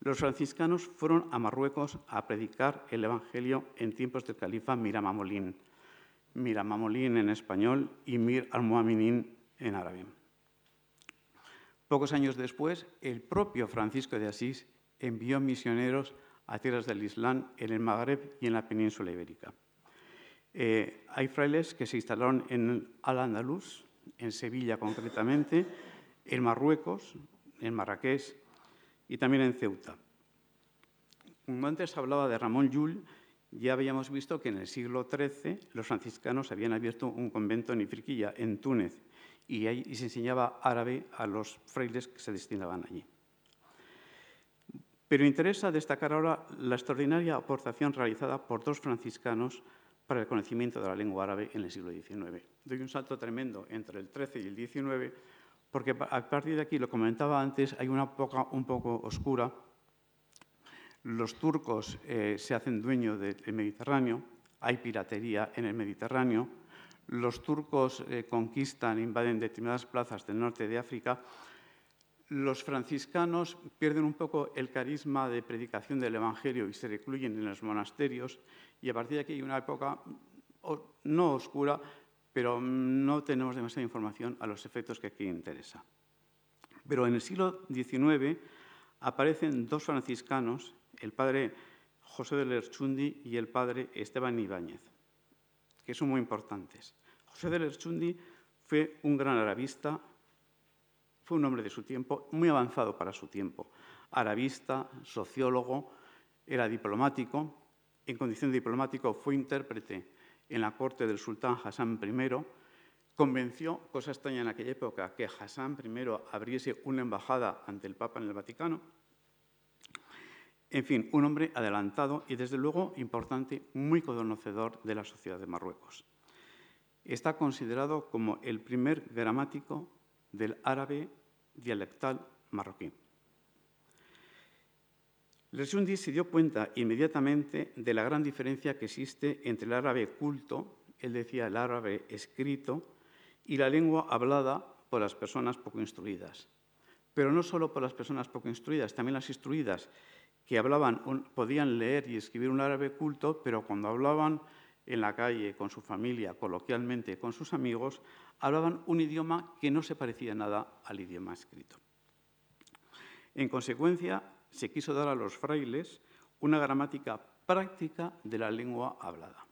[SPEAKER 6] los franciscanos fueron a Marruecos a predicar el Evangelio en tiempos del califa Miramamolín. Miramamolín en español y Mir al-Muaminin en árabe. Pocos años después, el propio Francisco de Asís envió misioneros a tierras del Islam en el Magreb y en la península ibérica. Eh, hay frailes que se instalaron en Al-Andalus, en Sevilla concretamente, en Marruecos, en Marrakech y también en Ceuta. Como antes hablaba de Ramón Llull, ya habíamos visto que en el siglo XIII los franciscanos habían abierto un convento en Ifriquilla, en Túnez, y, ahí, se enseñaba árabe a los frailes que se destinaban allí. Pero interesa destacar ahora la extraordinaria aportación realizada por dos franciscanos para el conocimiento de la lengua árabe en el siglo XIX. Doy un salto tremendo entre el XIII y el XIX, porque a partir de aquí, lo comentaba antes, hay una época un poco oscura. Los turcos eh, se hacen dueños del Mediterráneo, hay piratería en el Mediterráneo, los turcos eh, conquistan, invaden determinadas plazas del norte de África, los franciscanos pierden un poco el carisma de predicación del Evangelio y se recluyen en los monasterios. Y a partir de aquí hay una época no oscura, pero no tenemos demasiada información a los efectos que aquí interesa. Pero en el siglo XIX aparecen dos franciscanos, el padre José de Lerchundi y el padre Esteban Ibáñez, que son muy importantes. José de Lerchundi fue un gran arabista, fue un hombre de su tiempo, muy avanzado para su tiempo. Arabista, sociólogo, era diplomático, en condición de diplomático fue intérprete en la corte del sultán Hassan I, convenció, cosa extraña en aquella época, que Hassan I abriese una embajada ante el Papa en el Vaticano. En fin, un hombre adelantado y desde luego importante, muy conocedor de la sociedad de Marruecos. Está considerado como el primer gramático del árabe dialectal marroquí. Lersundi se dio cuenta inmediatamente de la gran diferencia que existe entre el árabe culto, él decía el árabe escrito, y la lengua hablada por las personas poco instruidas. Pero no solo por las personas poco instruidas, también las instruidas, que hablaban, podían leer y escribir un árabe culto, pero cuando hablaban en la calle, con su familia, coloquialmente, con sus amigos, hablaban un idioma que no se parecía nada al idioma escrito. En consecuencia, se quiso dar a los frailes una gramática práctica de la lengua hablada.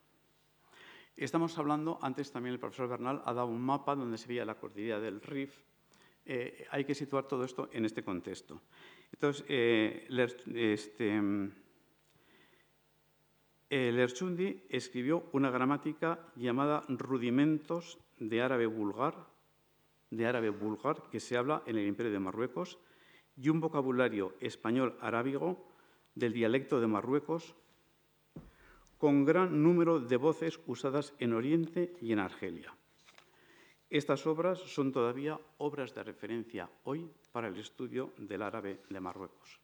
[SPEAKER 6] Estamos hablando, antes también el profesor Bernal ha dado un mapa donde se veía la cordillera del Rif. Eh, hay que situar todo esto en este contexto. Entonces, eh, este, Lerchundi escribió una gramática llamada Rudimentos de árabe vulgar, de árabe vulgar, que se habla en el Imperio de Marruecos, y un vocabulario español-arábigo del dialecto de Marruecos, con gran número de voces usadas en Oriente y en Argelia. Estas obras son todavía obras de referencia hoy para el estudio del árabe de Marruecos.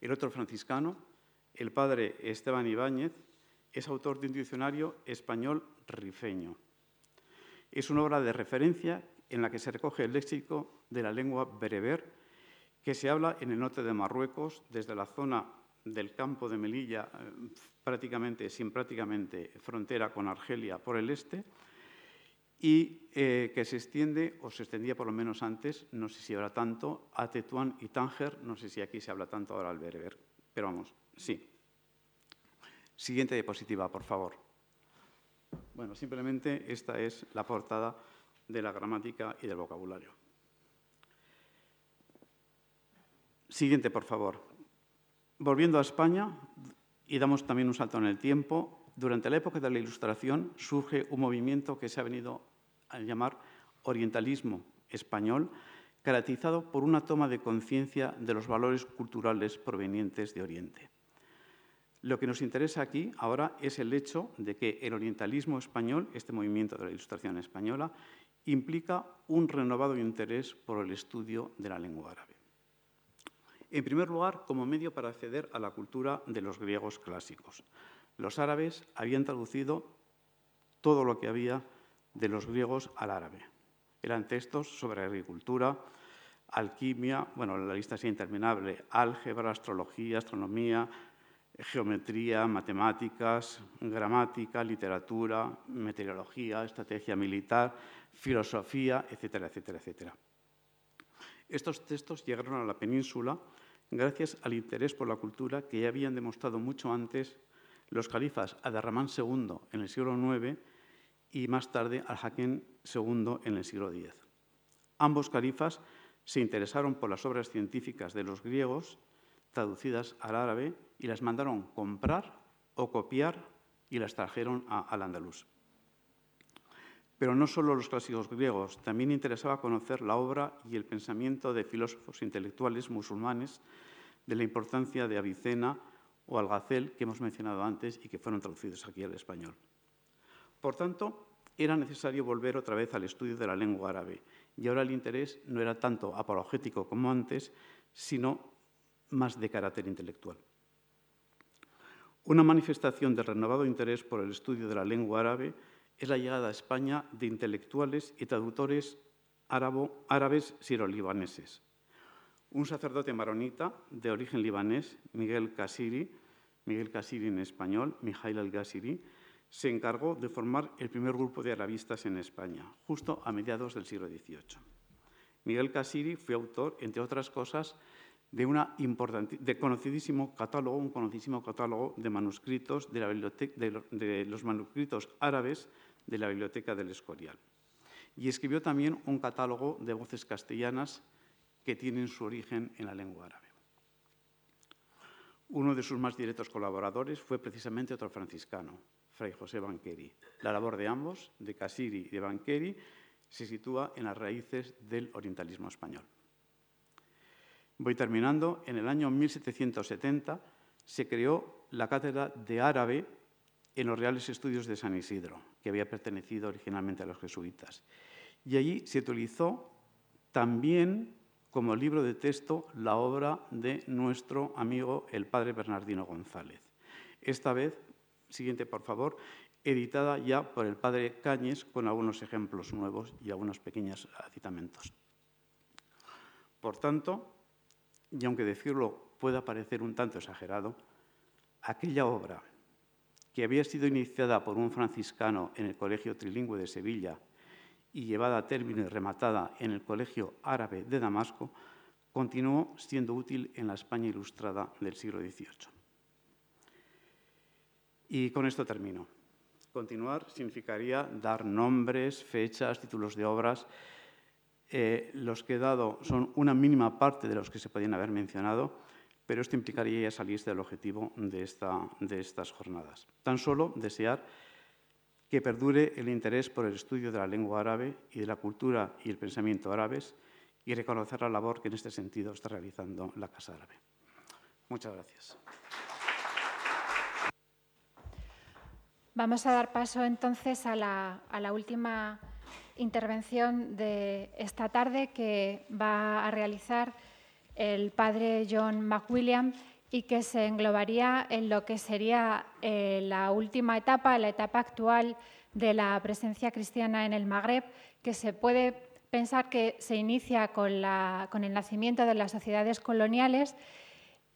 [SPEAKER 6] El otro franciscano, el padre Esteban Ibáñez, es autor de un diccionario español rifeño. Es una obra de referencia en la que se recoge el léxico de la lengua bereber que se habla en el norte de Marruecos, desde la zona del campo de Melilla, eh, prácticamente, sin prácticamente frontera con Argelia por el este, y eh, que se extiende, o se extendía por lo menos antes, no sé si ahora tanto, a Tetuán y Tánger, no sé si aquí se habla tanto ahora al bereber, pero vamos, sí. Siguiente diapositiva, por favor. Bueno, simplemente esta es la portada de la gramática y del vocabulario. Siguiente, por favor. Volviendo a España, y damos también un salto en el tiempo, durante la época de la Ilustración surge un movimiento que se ha venido a llamar orientalismo español, caracterizado por una toma de conciencia de los valores culturales provenientes de Oriente. Lo que nos interesa aquí ahora es el hecho de que el orientalismo español, este movimiento de la Ilustración española, implica un renovado interés por el estudio de la lengua árabe. En primer lugar, como medio para acceder a la cultura de los griegos clásicos. Los árabes habían traducido todo lo que había de los griegos al árabe. Eran textos sobre agricultura, alquimia, bueno, la lista es interminable, álgebra, astrología, astronomía, geometría, matemáticas, gramática, literatura, meteorología, estrategia militar, filosofía, etcétera, etcétera, etcétera. Estos textos llegaron a la península gracias al interés por la cultura que ya habían demostrado mucho antes los califas Adarramán II en el siglo IX y más tarde Al-Hakim II en el siglo X. Ambos califas se interesaron por las obras científicas de los griegos traducidas al árabe y las mandaron comprar o copiar y las trajeron al andaluz. Pero no solo los clásicos griegos, también interesaba conocer la obra y el pensamiento de filósofos intelectuales musulmanes de la importancia de Avicena o Algacel, que hemos mencionado antes y que fueron traducidos aquí al español. Por tanto, era necesario volver otra vez al estudio de la lengua árabe, y ahora el interés no era tanto apologético como antes, sino más de carácter intelectual. Una manifestación de renovado interés por el estudio de la lengua árabe es la llegada a España de intelectuales y traductores árabes siro-libaneses. Un sacerdote maronita de origen libanés, Miguel Kasiri, Miguel Kasiri en español, Mijail al-Gasiri, se encargó de formar el primer grupo de arabistas en España, justo a mediados del siglo XVIII. Miguel Kasiri fue autor, entre otras cosas, de, conocidísimo catálogo, un conocidísimo catálogo de manuscritos de, la los manuscritos árabes de la Biblioteca del Escorial. Y escribió también un catálogo de voces castellanas que tienen su origen en la lengua árabe. Uno de sus más directos colaboradores fue precisamente otro franciscano, Fray José Banqueri. La labor de ambos, de Casiri y de Banqueri, se sitúa en las raíces del orientalismo español. Voy terminando. En el año 1770 se creó la cátedra de árabe en los Reales Estudios de San Isidro, que había pertenecido originalmente a los jesuitas. Y allí se utilizó también como libro de texto la obra de nuestro amigo el padre Bernardino González. Esta vez, siguiente por favor, editada ya por el padre Cáñez con algunos ejemplos nuevos y algunos pequeños aditamentos. Por tanto, y aunque decirlo pueda parecer un tanto exagerado, aquella obra que había sido iniciada por un franciscano en el Colegio Trilingüe de Sevilla y llevada a término y rematada en el Colegio Árabe de Damasco, continuó siendo útil en la España ilustrada del siglo XVIII. Y con esto termino. Continuar significaría dar nombres, fechas, títulos de obras. Eh, los que he dado son una mínima parte de los que se podían haber mencionado pero esto implicaría ya salirse del objetivo de, estas jornadas. Tan solo desear que perdure el interés por el estudio de la lengua árabe y de la cultura y el pensamiento árabes y reconocer la labor que en este sentido está realizando la Casa Árabe. Muchas gracias.
[SPEAKER 5] Vamos a dar paso entonces a la, a la última intervención de esta tarde que va a realizar el padre John McWilliam, y que se englobaría en lo que sería eh, la última etapa, la etapa actual de la presencia cristiana en el Magreb, que se puede pensar que se inicia con, el nacimiento de las sociedades coloniales,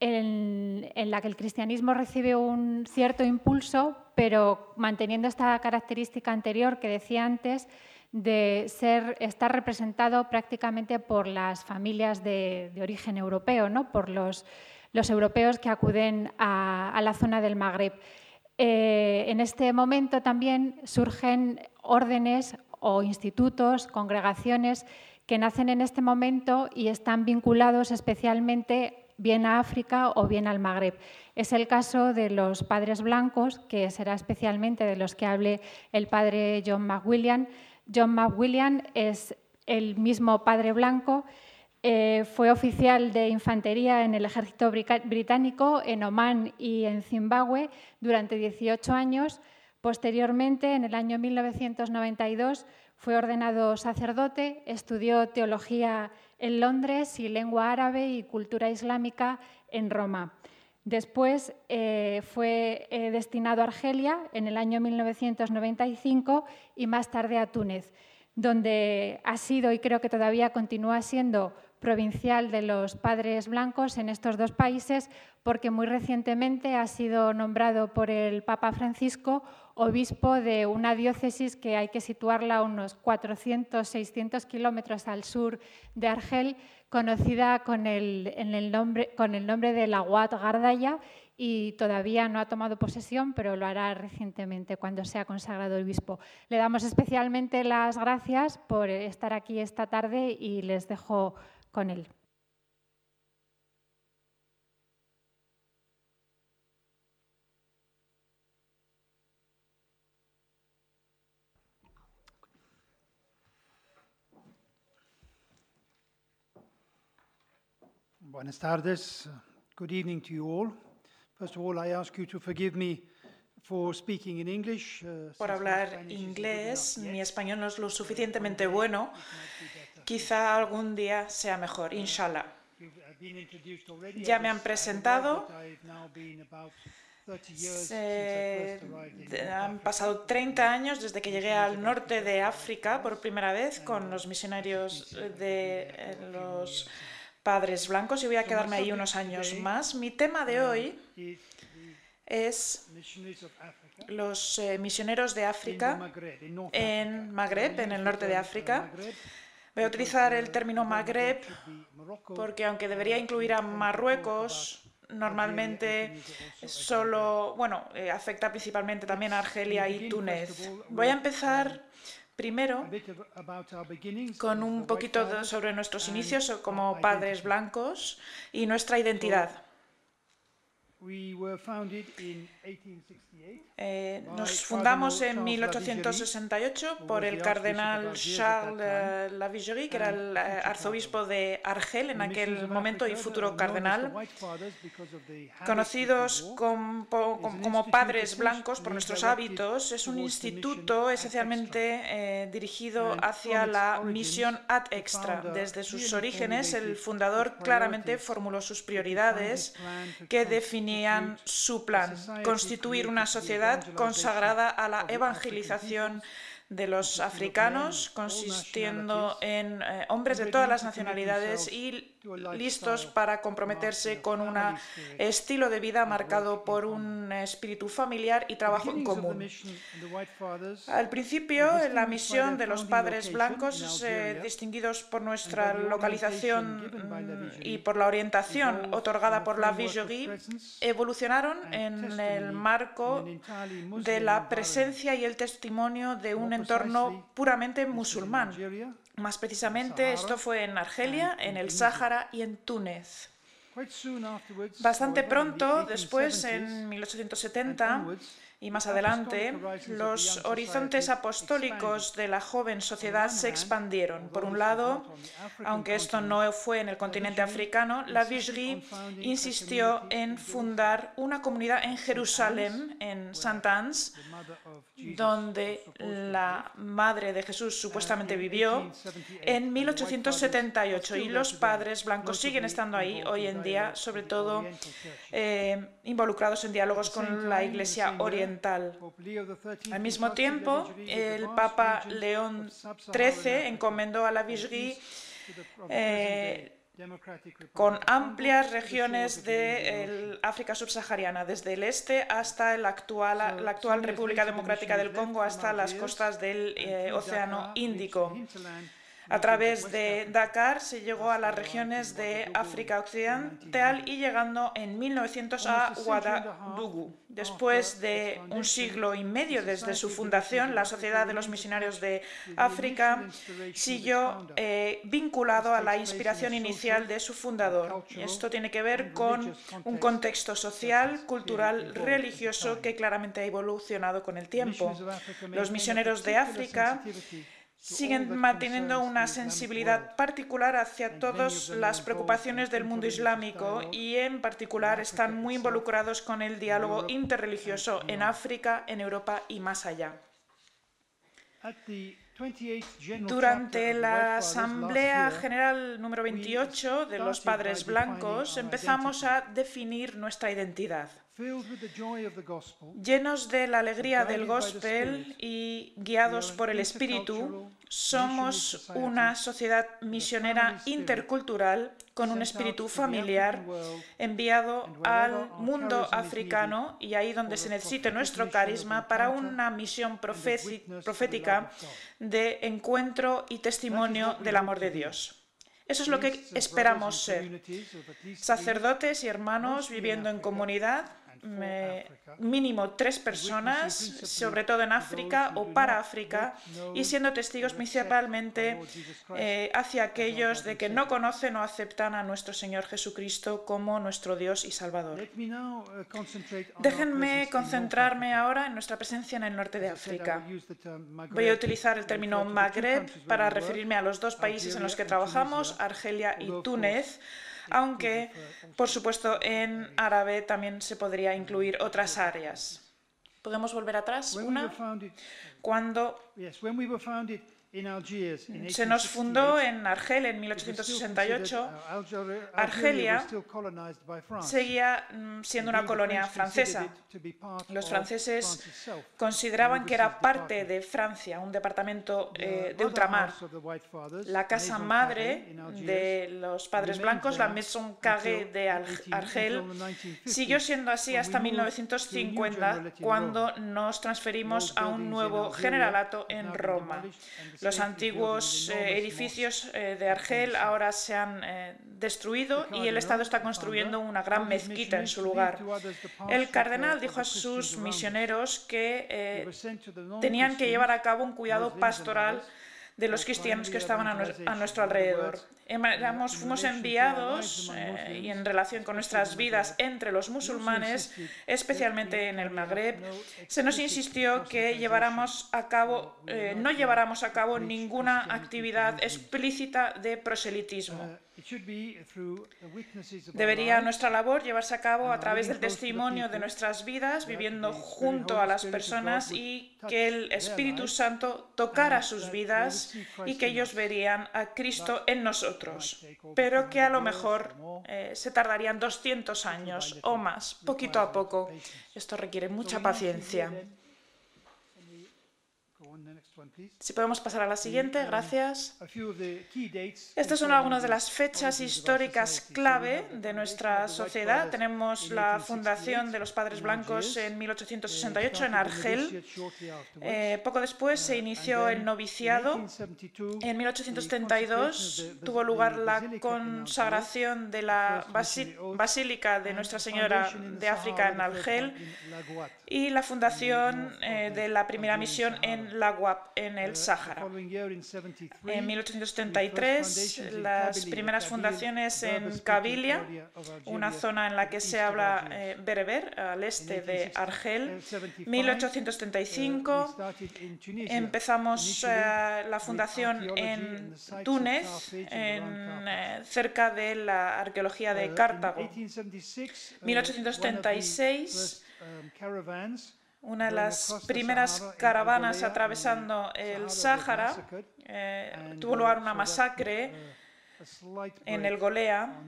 [SPEAKER 5] en, la que el cristianismo recibe un cierto impulso, pero manteniendo esta característica anterior que decía antes, de ser, estar representado prácticamente por las familias de, origen europeo, ¿no? por los, europeos que acuden a, la zona del Magreb. Eh, en este momento también surgen órdenes o institutos, congregaciones que nacen en este momento y están vinculados especialmente bien a África o bien al Magreb. Es el caso de los padres blancos, que será especialmente de los que hable el padre John McWilliam, John McWilliam es el mismo padre blanco, eh, fue oficial de infantería en el ejército británico en Omán y en Zimbabue durante 18 años. Posteriormente, en el año 1992, fue ordenado sacerdote, estudió teología en Londres y lengua árabe y cultura islámica en Roma. Después eh, fue eh, destinado a Argelia en el año 1995 y más tarde a Túnez, donde ha sido y creo que todavía continúa siendo provincial de los padres blancos en estos dos países, porque muy recientemente ha sido nombrado por el Papa Francisco obispo de una diócesis que hay que situarla a unos 400, 600 kilómetros al sur de Argel, conocida con el, nombre, con el nombre de Gardaya y todavía no ha tomado posesión, pero lo hará recientemente cuando sea consagrado el obispo. Le damos especialmente las gracias por estar aquí esta tarde y les dejo con él.
[SPEAKER 7] Buenas tardes. Good evening to you all. First of all, I ask you to forgive me for speaking in English. Uh,
[SPEAKER 8] Por hablar inglés, mi español no es lo suficientemente bueno. Quizá algún día sea mejor, inshallah. Ya me han presentado. han pasado 30 años desde que llegué al norte de África por primera vez con los misionarios de eh, los padres blancos y voy a quedarme ahí unos años más. Mi tema de hoy es los eh, misioneros de África en Magreb, en el norte de África. Voy a utilizar el término Magreb porque aunque debería incluir a Marruecos, normalmente solo, bueno, eh, afecta principalmente también a Argelia y Túnez. Voy a empezar Primero, con un poquito sobre nuestros inicios como padres blancos y nuestra identidad. Eh, nos fundamos en 1868 por el cardenal Charles Lavigerie, que era el eh, arzobispo de Argel en aquel momento y futuro cardenal, conocidos como, como padres blancos por nuestros hábitos. Es un instituto esencialmente eh, dirigido hacia la misión ad extra. Desde sus orígenes, el fundador claramente formuló sus prioridades que definían su plan, constituir una sociedad consagrada a la evangelización de los africanos, consistiendo en eh, hombres de todas las nacionalidades y listos para comprometerse con un estilo de vida marcado por un espíritu familiar y trabajo en común. Al principio, la misión de los padres blancos, eh, distinguidos por nuestra localización y por la orientación otorgada por la Vigerie, evolucionaron en el marco de la presencia y el testimonio de un entorno puramente musulmán. Más precisamente, esto fue en Argelia, en el Sáhara y en Túnez. Bastante pronto, después, en 1870, y más adelante, los horizontes apostólicos de la joven sociedad se expandieron. Por un lado, aunque esto no fue en el continente africano, la Vigerie insistió en fundar una comunidad en Jerusalén, en Saint-Anne, donde la madre de Jesús supuestamente vivió en 1878 y los padres blancos siguen estando ahí hoy en día, sobre todo eh, involucrados en diálogos con la Iglesia Oriental. Al mismo tiempo, el Papa León XIII encomendó a la Vigerie eh, con amplias regiones de África subsahariana, desde el este hasta la actual, la actual República Democrática del Congo, hasta las costas del eh, Océano Índico. A través de Dakar se llegó a las regiones de África Occidental y llegando en 1900 a Ouagadougou. Después de un siglo y medio desde su fundación, la Sociedad de los Misionarios de África siguió eh, vinculado a la inspiración inicial de su fundador. Esto tiene que ver con un contexto social, cultural, religioso que claramente ha evolucionado con el tiempo. Los misioneros de África siguen manteniendo una sensibilidad particular hacia todas las preocupaciones del mundo islámico y en particular están muy involucrados con el diálogo interreligioso en África, en Europa y más allá. Durante la Asamblea General número 28 de los Padres Blancos empezamos a definir nuestra identidad. Llenos de la alegría del gospel y guiados por el Espíritu, somos una sociedad misionera intercultural con un espíritu familiar enviado al mundo africano y ahí donde se necesite nuestro carisma para una misión profética de encuentro y testimonio del amor de Dios. Eso es lo que esperamos ser. Sacerdotes y hermanos viviendo en comunidad mínimo tres personas, sobre todo en África o para África, y siendo testigos principalmente eh, hacia aquellos de que no conocen o aceptan a nuestro Señor Jesucristo como nuestro Dios y Salvador. Déjenme concentrarme ahora en nuestra presencia en el norte de África. Voy a utilizar el término Magreb para referirme a los dos países en los que trabajamos, Argelia y Túnez aunque, por supuesto, en árabe también se podría incluir otras áreas. ¿Podemos volver atrás? Una. Cuando se nos fundó en Argel en 1868. Argelia seguía mm, siendo una colonia francesa. Los franceses consideraban que era parte de Francia, un departamento eh, de ultramar. La casa madre de los padres blancos, la Maison Carré de Argel, siguió siendo así hasta 1950, cuando nos transferimos a un nuevo generalato en Roma. Los antiguos eh, edificios eh, de Argel ahora se han eh, destruido y el Estado está construyendo una gran mezquita en su lugar. El cardenal dijo a sus misioneros que tenían que llevar a cabo un cuidado pastoral de los cristianos que estaban a, nuestro alrededor. Fuimos enviados eh, y en relación con nuestras vidas entre los musulmanes, especialmente en el Magreb, se nos insistió que lleváramos a cabo, eh, no lleváramos a cabo ninguna actividad explícita de proselitismo. Debería nuestra labor llevarse a cabo a través del testimonio de nuestras vidas, viviendo junto a las personas y que el Espíritu Santo tocara sus vidas y que ellos verían a Cristo en nosotros, pero que a lo mejor eh, se tardarían 200 años o más, poquito a poco. Esto requiere mucha paciencia. Si podemos pasar a la siguiente, gracias. Estas son algunas de las fechas históricas clave de nuestra sociedad. Tenemos la fundación de los Padres Blancos en 1868 en Argel. Eh, poco después se inició el noviciado. En 1832 tuvo lugar la consagración de la Basílica de Nuestra Señora de África en Argel y la fundación eh, de la primera misión en del agua en el Sáhara. En 1873, las primeras fundaciones en Kabilia, una zona en la que se habla eh, bereber, al este de Argel. 1835, empezamos eh, la fundación en Túnez, en, eh, cerca de la arqueología de Cartago. 1836, una de las primeras caravanas atravesando el Sáhara, eh, tuvo lugar una masacre en el Golea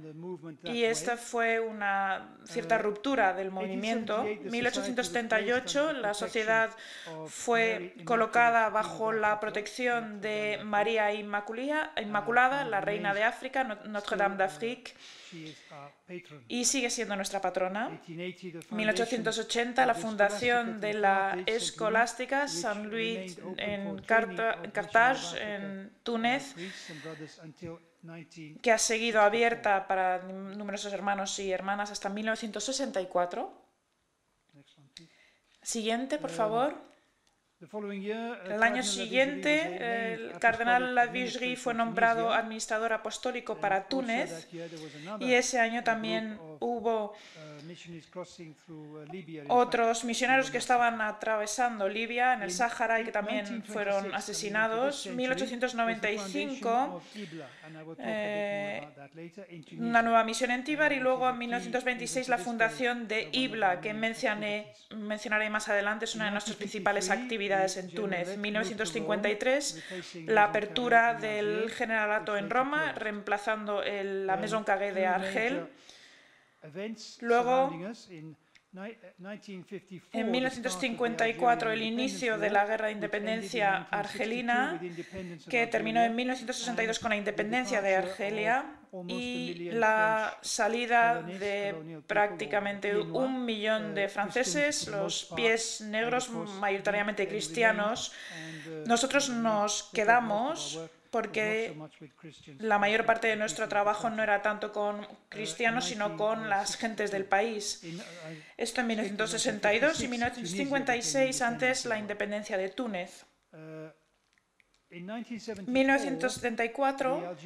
[SPEAKER 8] y esta fue una cierta ruptura del movimiento. 1878 la sociedad fue colocada bajo la protección de María Inmaculada, la reina de África, Notre Dame d'Afrique y sigue siendo nuestra patrona. 1880, la fundación de la Escolástica San Luis en Carthage, en Túnez, que ha seguido abierta para numerosos hermanos y hermanas hasta 1964. Siguiente, por favor. El año siguiente, el cardenal Lavigerie fue nombrado administrador apostólico para Túnez y ese año también hubo otros misioneros que estaban atravesando Libia en el Sáhara y que también fueron asesinados. 1895, eh, una nueva misión en Tíbar y luego en 1926 la fundación de Ibla, que mencioné, mencionaré más adelante, es una de nuestras principales actividades en Túnez. 1953, la apertura del generalato en Roma, reemplazando el, la Maison Carré de Argel. Luego, en 1954, el inicio de la Guerra de Independencia argelina, que terminó en 1962 con la independencia de Argelia y la salida de prácticamente un millón de franceses, los pies negros, mayoritariamente cristianos. Nosotros nos quedamos porque la mayor parte de nuestro trabajo no era tanto con cristianos, sino con las gentes del país. Esto en 1962 y 1956, antes la independencia de Túnez. En 1974,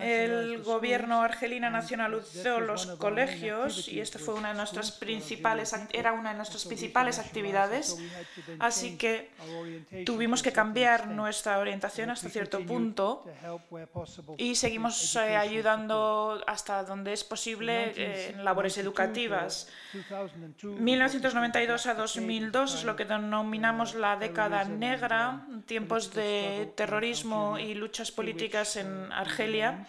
[SPEAKER 8] el gobierno argelino nacionalizó los colegios y esto fue una de nuestras principales, era una de nuestras principales actividades, así que tuvimos que cambiar nuestra orientación hasta cierto punto y seguimos eh, ayudando hasta donde es posible eh, en labores educativas. 1992 a 2002 es lo que denominamos la década negra, tiempos de terrorismo y luchas políticas en Argelia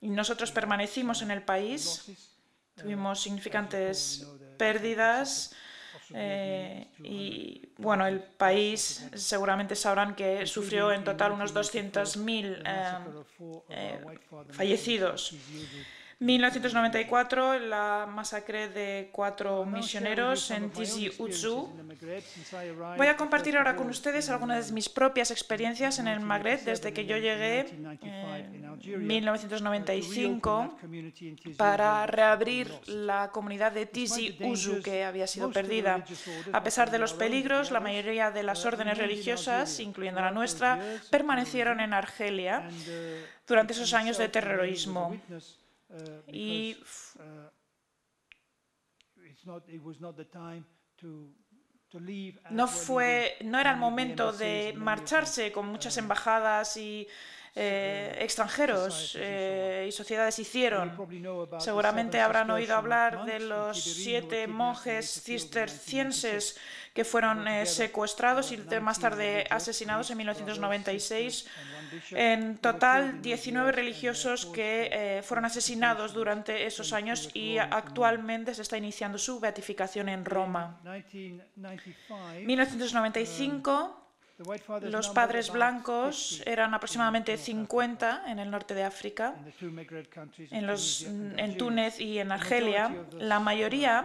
[SPEAKER 8] y nosotros permanecimos en el país. Tuvimos significantes pérdidas eh, y bueno, el país seguramente sabrán que sufrió en total unos 200.000 eh, eh, fallecidos. 1994, la masacre de cuatro misioneros en Tizi Ouzou. Voy a compartir ahora con ustedes algunas de mis propias experiencias en el Magreb desde que yo llegué en 1995 para reabrir la comunidad de Tizi Ouzou que había sido perdida. A pesar de los peligros, la mayoría de las órdenes religiosas, incluyendo la nuestra, permanecieron en Argelia durante esos años de terrorismo y no fue no era el momento de marcharse con muchas embajadas y eh, extranjeros eh, y sociedades hicieron. Seguramente habrán oído hablar de los siete monjes cistercienses que fueron eh, secuestrados y más tarde asesinados en 1996. En total, 19 religiosos que fueron asesinados durante esos años y actualmente se está iniciando su beatificación en Roma. 1995 los padres blancos eran aproximadamente 50 en el norte de África, en, los, en Túnez y en Argelia. La mayoría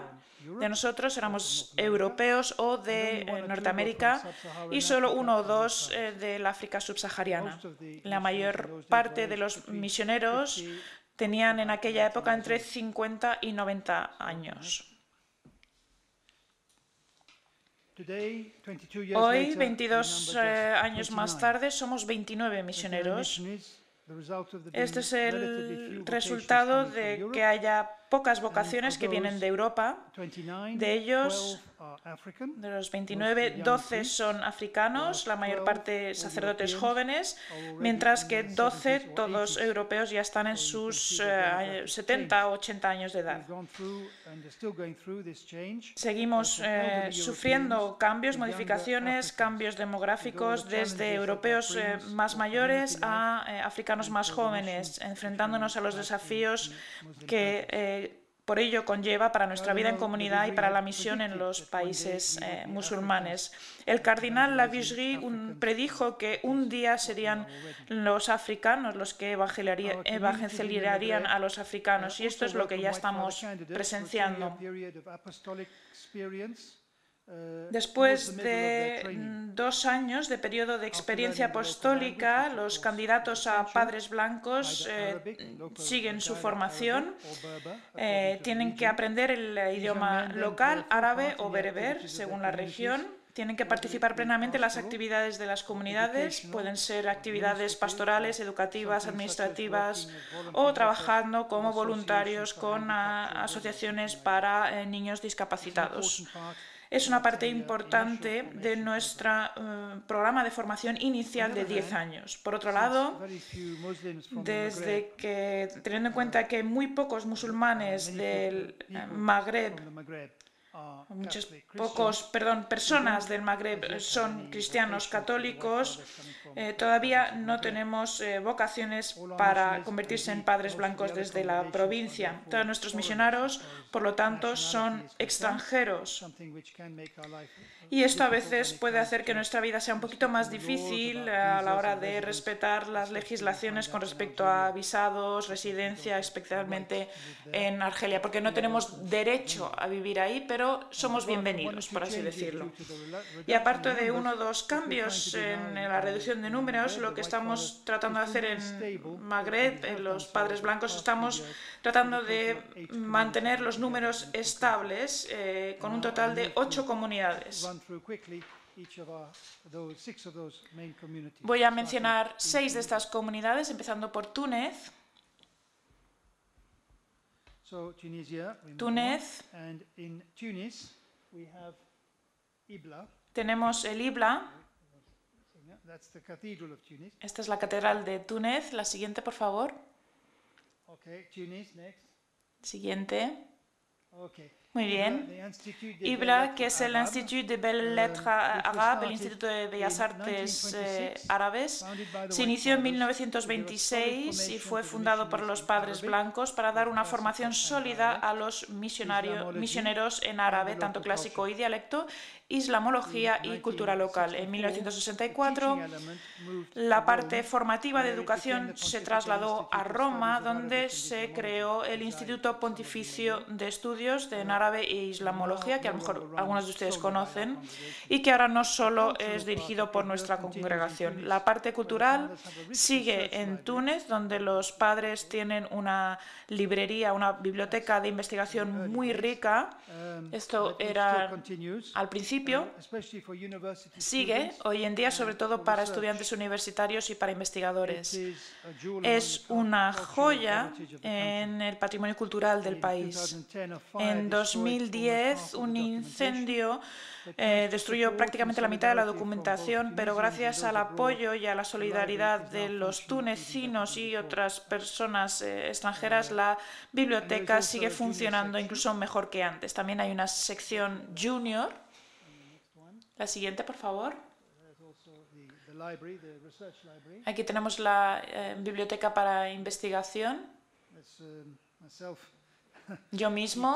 [SPEAKER 8] de nosotros éramos europeos o de eh, Norteamérica y solo uno o dos eh, del África subsahariana. La mayor parte de los misioneros tenían en aquella época entre 50 y 90 años. Hoy, 22 eh, años más tarde, somos 29 misioneros. Este es el resultado de que haya pocas vocaciones que vienen de Europa. De ellos, de los 29, 12 son africanos, la mayor parte sacerdotes jóvenes, mientras que 12, todos europeos, ya están en sus 70 o 80 años de edad. Seguimos eh, sufriendo cambios, modificaciones, cambios demográficos desde europeos eh, más mayores a eh, africanos más jóvenes, enfrentándonos a los desafíos que por ello conlleva para nuestra vida en comunidad y para la misión en los países eh, musulmanes. El cardenal Lavigry predijo que un día serían los africanos los que evangelizarían a los africanos y esto es lo que ya estamos presenciando. Después de dos años de periodo de experiencia apostólica, los candidatos a padres blancos eh, siguen su formación, eh, tienen que aprender el idioma local, árabe o bereber, según la región. Tienen que participar plenamente en las actividades de las comunidades, pueden ser actividades pastorales, educativas, administrativas o trabajando como voluntarios con asociaciones para eh, niños discapacitados es una parte importante de nuestro eh, programa de formación inicial de 10 años. Por otro lado, desde que, teniendo en cuenta que muy pocos musulmanes del eh, Magreb Muchos pocos, perdón, personas del Magreb son cristianos católicos. Eh, todavía no tenemos vocaciones para convertirse en padres blancos desde la provincia. Todos nuestros misioneros, por lo tanto, son extranjeros. Y esto a veces puede hacer que nuestra vida sea un poquito más difícil a la hora de respetar las legislaciones con respecto a visados, residencia, especialmente en Argelia, porque no tenemos derecho a vivir ahí, pero somos bienvenidos, por así decirlo. Y aparte de uno o dos cambios en la reducción de números, lo que estamos tratando de hacer en Magreb, en los padres blancos, estamos tratando de mantener los números estables eh, con un total de ocho comunidades. Voy a mencionar seis de estas comunidades, empezando por Túnez. Túnez. Tenemos el Ibla. Esta es la catedral de Túnez. La siguiente, por favor. Siguiente. Muy bien. IBLA, que es el Institut de Belles Lettres Arabes, el Instituto de Bellas Artes eh, Árabes, se inició en 1926 y fue fundado por los padres blancos para dar una formación sólida a los misioneros en árabe, tanto clásico y dialecto, islamología y cultura local. En 1964, la parte formativa de educación se trasladó a Roma, donde se creó el Instituto Pontificio de Estudios de Árabe e Islamología, que a lo mejor algunos de ustedes conocen, y que ahora no solo es dirigido por nuestra congregación. La parte cultural sigue en Túnez, donde los padres tienen una librería, una biblioteca de investigación muy rica. Esto era al principio sigue hoy en día sobre todo para estudiantes universitarios y para investigadores. Es una joya en el patrimonio cultural del país. En 2010 un incendio eh, destruyó prácticamente la mitad de la documentación, pero gracias al apoyo y a la solidaridad de los tunecinos y otras personas eh, extranjeras, la biblioteca sigue funcionando incluso mejor que antes. También hay una sección junior la siguiente, por favor. Aquí tenemos la eh, biblioteca para investigación. Yo mismo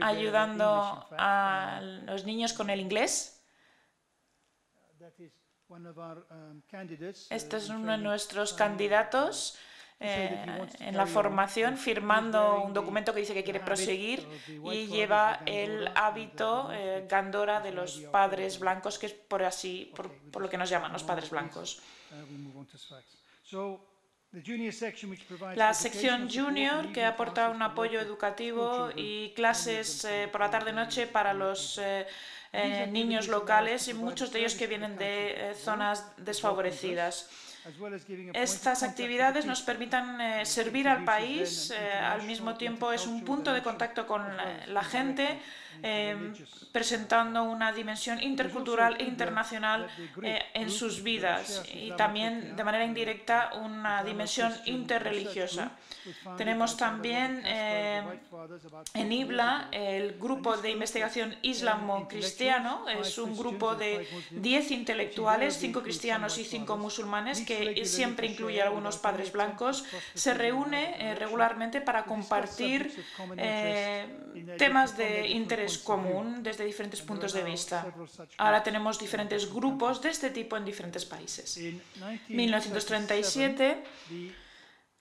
[SPEAKER 8] ayudando a los niños con el inglés. Este es uno de nuestros candidatos eh, en la formación firmando un documento que dice que quiere proseguir y lleva el hábito eh, gandora de los padres blancos, que es por así, por, por, lo que nos llaman los padres blancos. La sección junior, que aporta un apoyo educativo y clases eh, por la tarde-noche para los eh, eh, niños locales y muchos de ellos que vienen de zonas desfavorecidas. Estas actividades nos permitan servir al país, al mismo tiempo es un punto de contacto con la gente Em, presentando una dimensión intercultural e internacional eh, en sus vidas y también de manera indirecta una dimensión interreligiosa. Tenemos también eh, en IBLA el grupo de investigación islamo-cristiano. Es un grupo de 10 intelectuales, 5 cristianos y 5 musulmanes, que siempre incluye a algunos padres blancos. Se reúne eh, regularmente para compartir temas de interés común desde diferentes puntos de vista. Ahora tenemos diferentes grupos de este tipo en diferentes países. En 1937,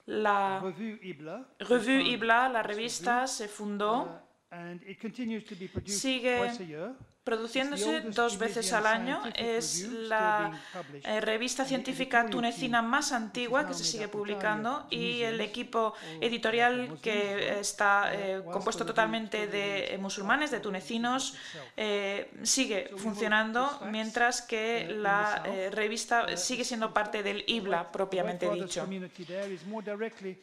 [SPEAKER 8] la Revue Ibla, la revista, se fundó. Sigue produciéndose dos veces al año. Es la eh, revista científica tunecina más antigua que se sigue publicando y el equipo editorial que está eh, compuesto totalmente de eh, musulmanes, de tunecinos, sigue funcionando mientras que la revista sigue siendo parte del IBLA propiamente dicho.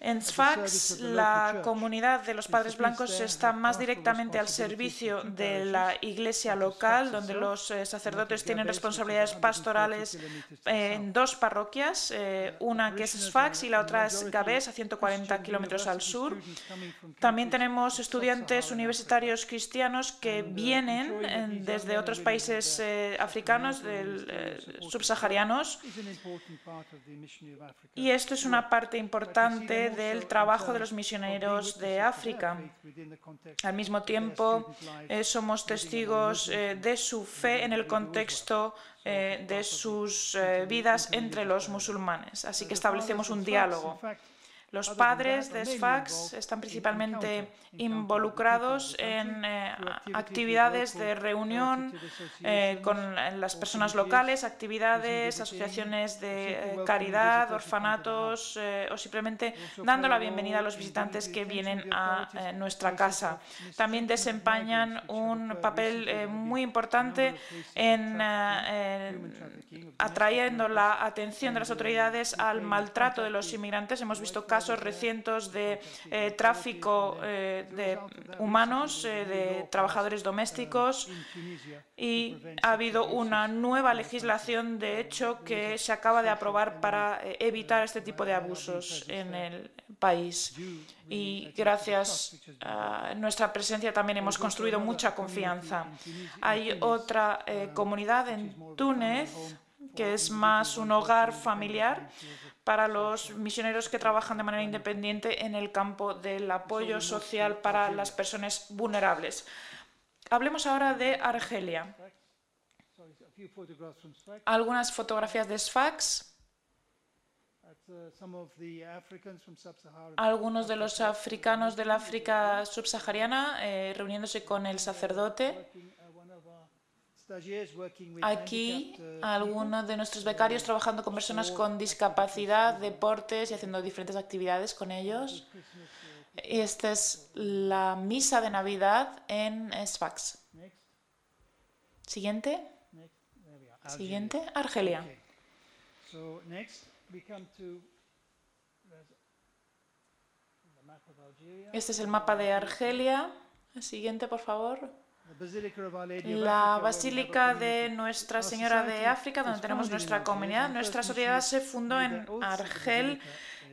[SPEAKER 8] En Sfax, la comunidad de los padres blancos está más directamente al servicio de la iglesia local donde los eh, sacerdotes tienen responsabilidades pastorales en dos parroquias, eh, una que es Sfax y la otra es Gabés, a 140 kilómetros al sur. También tenemos estudiantes universitarios cristianos que vienen desde otros países eh, africanos, subsaharianos, y esto es una parte importante del trabajo de los misioneros de África. Al mismo tiempo, somos testigos de su fe en el contexto eh, de sus eh, vidas entre los musulmanes. Así que establecemos un diálogo. Los padres de SFAX están principalmente involucrados en eh, actividades de reunión eh, con las personas locales, actividades, asociaciones de eh, caridad, orfanatos o simplemente dando la bienvenida a los visitantes que vienen a nuestra casa. También desempeñan un papel muy importante en atrayendo la atención de las autoridades al maltrato de los inmigrantes. Hemos visto casos recientes de eh, tráfico eh, de humanos, eh, de trabajadores domésticos y ha habido una nueva legislación, de hecho, que se acaba de aprobar para evitar este tipo de abusos en el país. Y gracias a nuestra presencia también hemos construido mucha confianza. Hay otra comunidad en Túnez que es más un hogar familiar para los misioneros que trabajan de manera independiente en el campo del apoyo social para las personas vulnerables. Hablemos ahora de Argelia. Algunas fotografías de Sfax. Algunos de los africanos del África subsahariana eh, reuniéndose con el sacerdote Aquí algunos de nuestros becarios trabajando con personas con discapacidad, deportes y haciendo diferentes actividades con ellos. Y esta es la misa de Navidad en Sfax. Siguiente. Siguiente, Argelia. Este es el mapa de Argelia. Siguiente, por favor. La Basílica de Nuestra Señora de África, donde tenemos nuestra comunidad. Nuestra sociedad se fundó en Argel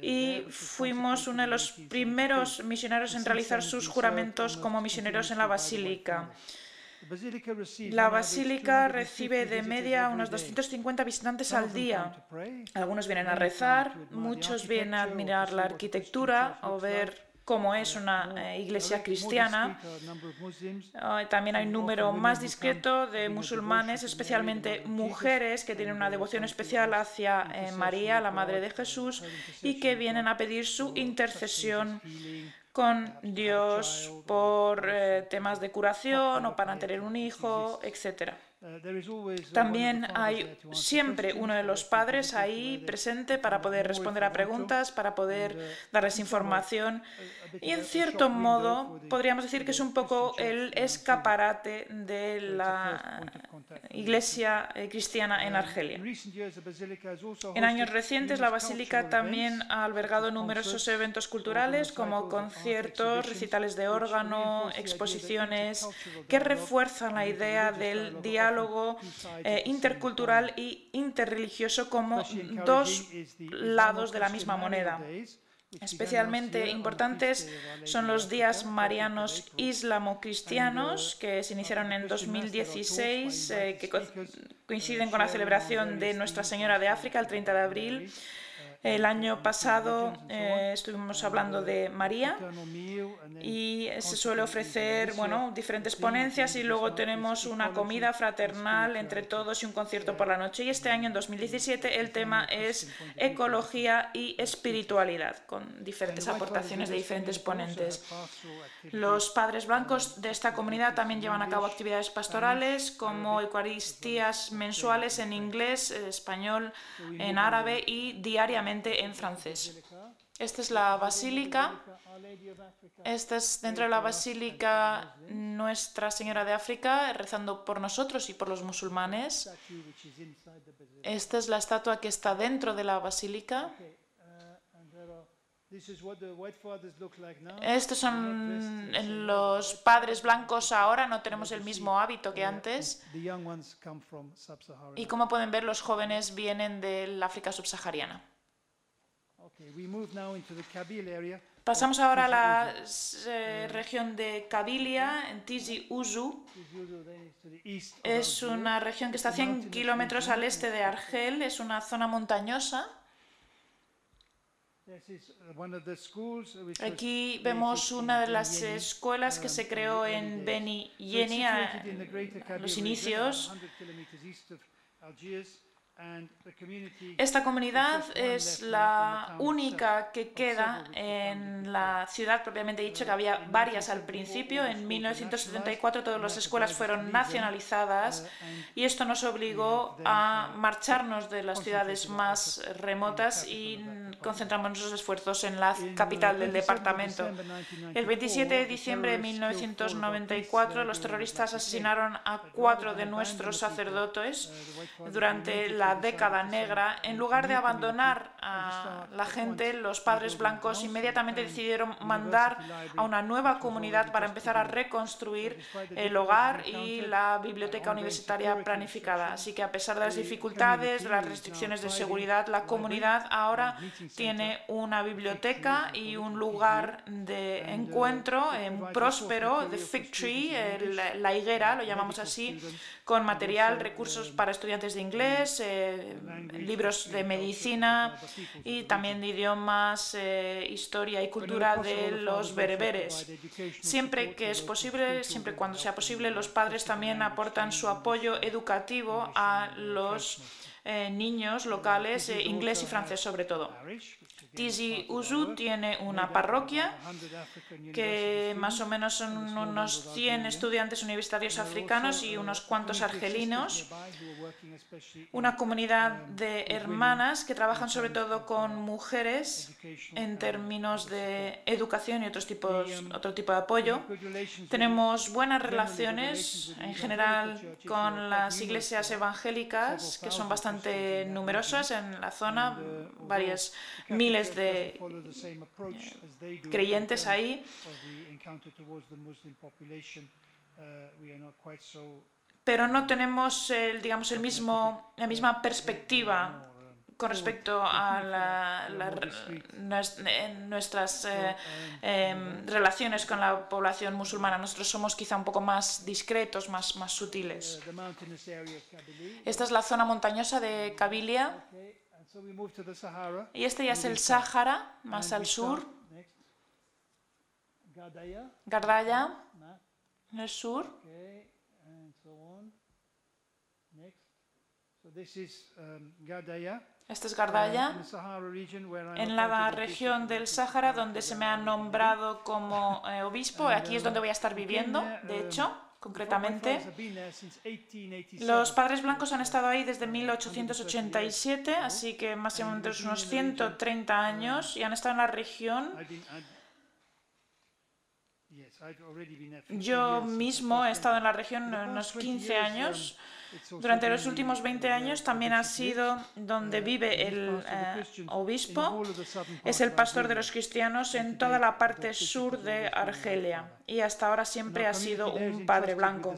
[SPEAKER 8] y fuimos uno de los primeros misioneros en realizar sus juramentos como misioneros en la Basílica. La basílica recibe de media unos 250 visitantes al día. Algunos vienen a rezar, muchos vienen a admirar la arquitectura o ver como es una eh, iglesia cristiana. Ah, también hay un número más discreto de musulmanes, especialmente mujeres que tienen una devoción especial hacia eh, María, la Madre de Jesús, y que vienen a pedir su intercesión con Dios por eh, temas de curación o para tener un hijo, etc. También hay siempre uno de los padres ahí presente para poder responder a preguntas, para poder darles información. Y en cierto modo podríamos decir que es un poco el escaparate de la iglesia eh, cristiana en Argelia. En años recientes la basílica también ha albergado numerosos eventos culturales como conciertos, recitales de órgano, exposiciones que refuerzan la idea del diálogo eh, intercultural y interreligioso como dos lados de la misma moneda. Especialmente importantes son los días marianos islamo-cristianos que se iniciaron en 2016, eh, que coinciden con la celebración de Nuestra Señora de África el 30 de abril el año pasado eh, estuvimos hablando de María y se suele ofrecer bueno, diferentes ponencias y luego tenemos una comida fraternal entre todos y un concierto por la noche. Y este año, en 2017, el tema es ecología y espiritualidad, con diferentes aportaciones de diferentes ponentes. Los padres blancos de esta comunidad también llevan a cabo actividades pastorales como eucaristías mensuales en inglés, español, en árabe y diariamente en francés. Esta es la basílica. Esta es dentro de la basílica Nuestra Señora de África, rezando por nosotros y por los musulmanes. Esta es la estatua que está dentro de la basílica. Estos son los padres blancos ahora, no tenemos el mismo hábito que antes. Y como pueden ver, los jóvenes vienen del África subsahariana. Pasamos ahora a la eh, región de Kabilia, en Tizi Ouzou. Es una región que está a 100 kilómetros al este de Argel, es una zona montañosa. Aquí vemos una de las escuelas que se creó en Beni Yeni a los inicios. Esta comunidad es la única que queda en la ciudad propiamente dicho, que había varias al principio. En 1974 todas las escuelas fueron nacionalizadas y esto nos obligó a marcharnos de las ciudades más remotas y concentramos nuestros esfuerzos en la capital del departamento. El 27 de diciembre de 1994 los terroristas asesinaron a cuatro de nuestros sacerdotes durante la década negra, en lugar de abandonar a la gente, los padres blancos inmediatamente decidieron mandar a una nueva comunidad para empezar a reconstruir el hogar y la biblioteca universitaria planificada. Así que a pesar de las dificultades, de las restricciones de seguridad, la comunidad ahora tiene una biblioteca y un lugar de encuentro eh, próspero, de Fig Tree, la higuera, lo llamamos así, con material, recursos para estudiantes de inglés, eh, libros de medicina y también de idiomas, eh, historia y cultura de los bereberes. Siempre que es posible, siempre cuando sea posible, los padres también aportan su apoyo educativo a los eh, niños locales, inglés y francés sobre todo. Tizi Ouzou tiene una parroquia que más o menos son unos 100 estudiantes universitarios africanos y unos cuantos argelinos. Una comunidad de hermanas que trabajan sobre todo con mujeres en términos de educación y otros tipos, otro tipo de apoyo. Tenemos buenas relaciones en general con las iglesias evangélicas que son bastante numerosas en la zona, varias miles de eh, creyentes ahí, pero no tenemos el, digamos, el mismo, la misma perspectiva con respecto a nuestras eh, em, relaciones con la población musulmana. Nosotros somos quizá un poco más discretos, más, más sutiles. Esta es la zona montañosa de Kabilia. Y este ya es el Sáhara, más al sur. Gardaya, en el sur. Este es Gardaya, en la región del Sáhara donde se me ha nombrado como eh, obispo. Aquí es donde voy a estar viviendo, de hecho. Concretamente. Los padres blancos han estado ahí desde 1887, así que más o menos unos 130 años, y han estado en la región. Yo mismo he estado en la región unos 15 años. Durante los últimos 20 años también ha sido donde vive el eh, obispo. Es el pastor de los cristianos en toda la parte sur de Argelia y hasta ahora siempre ha sido un padre blanco.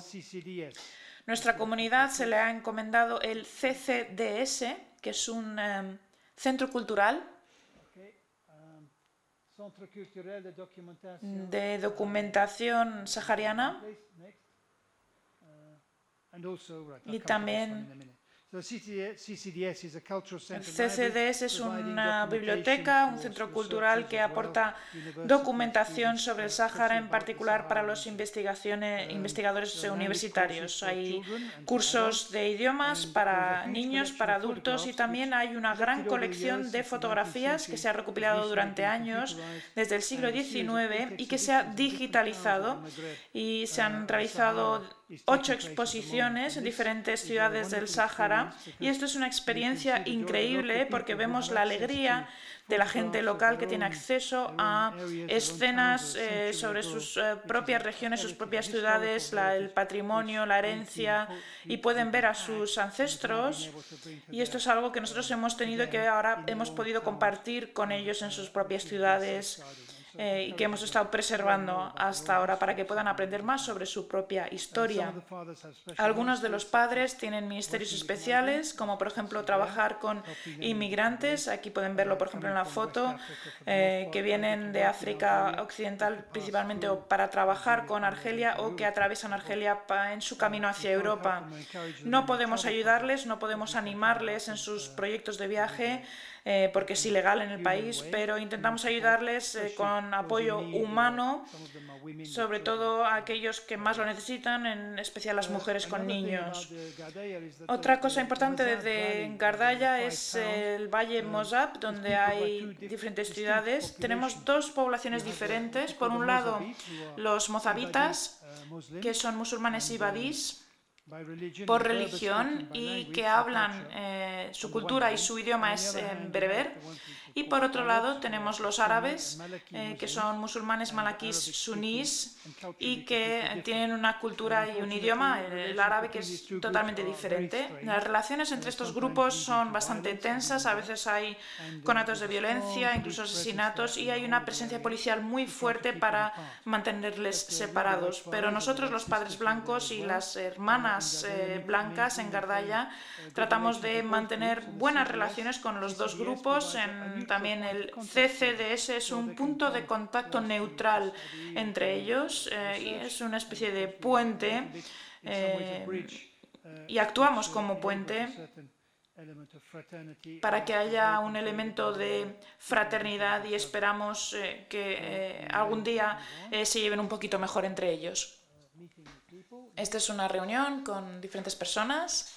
[SPEAKER 8] Nuestra comunidad se le ha encomendado el CCDS, que es un eh, centro cultural de documentación sahariana y también el CCDS es una biblioteca, un centro cultural que aporta documentación sobre el Sáhara, en particular para los investigadores universitarios. Hay cursos de idiomas para niños, para adultos y también hay una gran colección de fotografías que se ha recopilado durante años, desde el siglo XIX, y que se ha digitalizado y se han realizado ocho exposiciones en diferentes ciudades del Sáhara y esto es una experiencia increíble porque vemos la alegría de la gente local que tiene acceso a escenas eh, sobre sus eh, propias regiones, sus propias ciudades, el patrimonio, la herencia y pueden ver a sus ancestros. Y esto es algo que nosotros hemos tenido y que ahora hemos podido compartir con ellos en sus propias ciudades eh, y que hemos estado preservando hasta ahora para que puedan aprender más sobre su propia historia. Algunos de los padres tienen ministerios especiales, como por ejemplo trabajar con inmigrantes. Aquí pueden verlo, por ejemplo, en la foto, eh, que vienen de África Occidental principalmente o para trabajar con Argelia o que atraviesan Argelia en su camino hacia Europa. No podemos ayudarles, no podemos animarles en sus proyectos de viaje. Eh, porque es ilegal en el país, pero intentamos ayudarles eh, con apoyo humano, sobre todo a aquellos que más lo necesitan, en especial las mujeres con niños. Otra cosa importante desde Gardaya es el Valle Mozab, donde hay diferentes ciudades. Tenemos dos poblaciones diferentes. Por un lado, los mozabitas, que son musulmanes y badís, por religión y que hablan eh, su cultura y su idioma es eh, bereber. y por otro lado tenemos los árabes, eh, que son musulmanes malaquíes sunís y que tienen una cultura y un idioma, el árabe, que es totalmente diferente. Las relaciones entre estos grupos son bastante tensas, a veces hay conatos de violencia, incluso asesinatos, y hay una presencia policial muy fuerte para mantenerles separados. Pero nosotros, los padres blancos y las hermanas eh, blancas en Gardaya, tratamos de mantener buenas relaciones con los dos grupos en también el CCDS es un punto de contacto neutral entre ellos eh, y es una especie de puente eh, y actuamos como puente para que haya un elemento de fraternidad y esperamos eh, que algún día se lleven un poquito mejor entre ellos. Esta es una reunión con diferentes personas.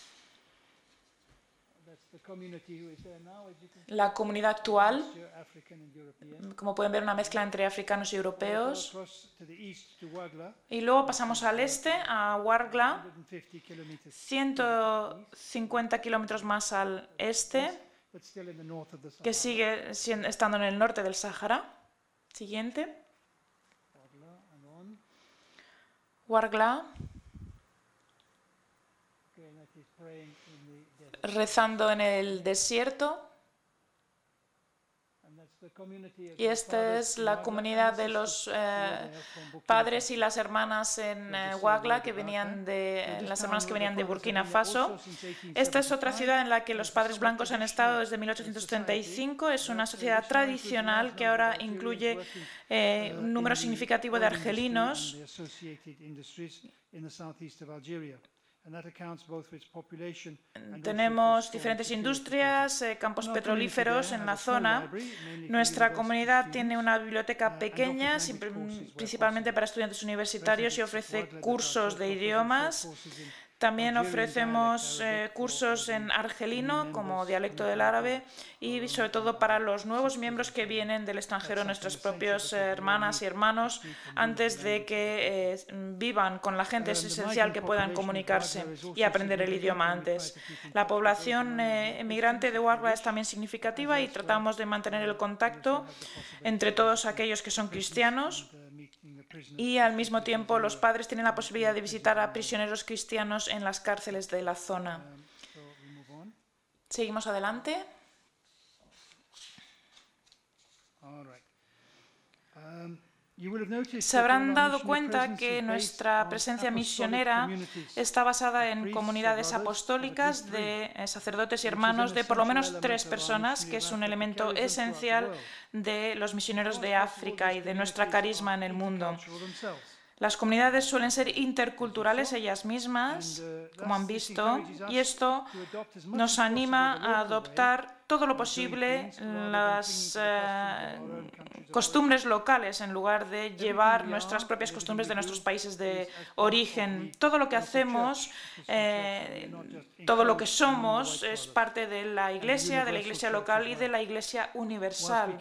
[SPEAKER 8] La comunidad actual, como pueden ver, una mezcla entre africanos y europeos. Y luego pasamos al este, a Wargla, 150 kilómetros más al este, que sigue estando en el norte del Sáhara. Siguiente. Wargla rezando en el desierto. Y esta es la comunidad de los eh, padres y las hermanas en eh, Wagla que venían de las hermanas que venían de Burkina Faso. Esta es otra ciudad en la que los padres blancos han estado desde 1835. Es una sociedad tradicional que ahora incluye eh, un número significativo de argelinos. Tenemos diferentes industrias, eh, campos petrolíferos en la zona. Nuestra comunidad tiene una biblioteca uh, pequeña, principalmente para estudiantes universitarios y ofrece cursos de idiomas. También ofrecemos eh, cursos en argelino como dialecto del árabe y sobre todo para los nuevos miembros que vienen del extranjero, nuestras propias hermanas y hermanos, antes de que eh, vivan con la gente es esencial que puedan comunicarse y aprender el idioma antes. La población eh, emigrante de Wargla es también significativa y tratamos de mantener el contacto entre todos aquellos que son cristianos y al mismo tiempo los padres tienen la posibilidad de visitar a prisioneros cristianos en las cárceles de la zona. Seguimos adelante. Se habrán dado cuenta que nuestra presencia misionera está basada en comunidades apostólicas de eh, sacerdotes y hermanos de por lo menos tres personas, que es un elemento esencial de los misioneros de África y de nuestra carisma en el mundo. Las comunidades suelen ser interculturales ellas mismas, como han visto, y esto nos anima a adoptar todo lo posible las eh, costumbres locales en lugar de llevar nuestras propias costumbres de nuestros países de origen. Todo lo que hacemos, eh, todo lo que somos es parte de la iglesia, de la iglesia local y de la iglesia universal.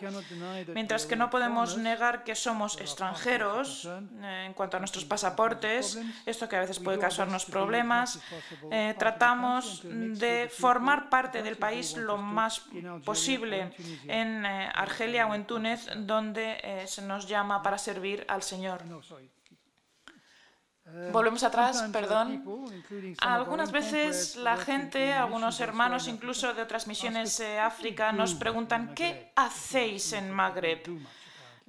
[SPEAKER 8] Mientras que no podemos negar que somos extranjeros eh, en cuanto a nuestros pasaportes, esto que a veces puede causarnos problemas, tratamos de formar parte del país lo más posible en eh, Argelia o en Túnez, donde eh, se nos llama para servir al Señor. Volvemos atrás, perdón. Algunas veces la gente, algunos hermanos incluso de otras misiones de África, nos preguntan, ¿qué hacéis en Magreb?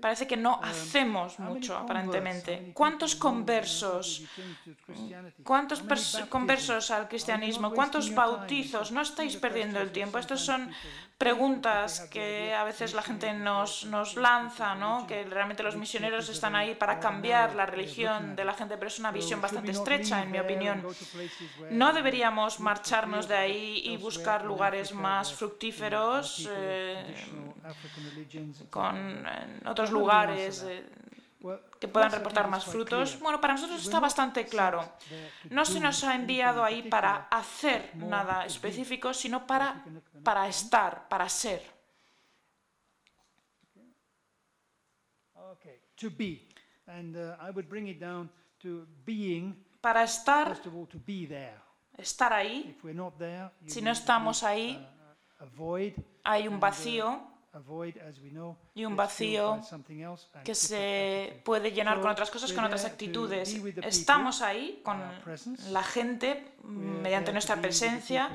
[SPEAKER 8] Parece que no hacemos mucho, aparentemente. ¿Cuántos conversos? ¿Cuántos conversos al cristianismo? ¿Cuántos bautizos? No estáis perdiendo el tiempo. Estos son preguntas que a veces la gente nos, nos lanza, ¿no? que realmente los misioneros están ahí para cambiar la religión de la gente, pero es una visión bastante estrecha, en mi opinión. No deberíamos marcharnos de ahí y buscar lugares más fructíferos eh, con otros lugares. Eh, que puedan reportar más frutos. Bueno, para nosotros está bastante claro. No se nos ha enviado ahí para hacer nada específico, sino para, para estar, para ser. Para estar, estar ahí. Si no estamos ahí, hay un vacío y un vacío que se puede llenar con otras cosas, con otras actitudes. Estamos ahí con la gente mediante nuestra presencia.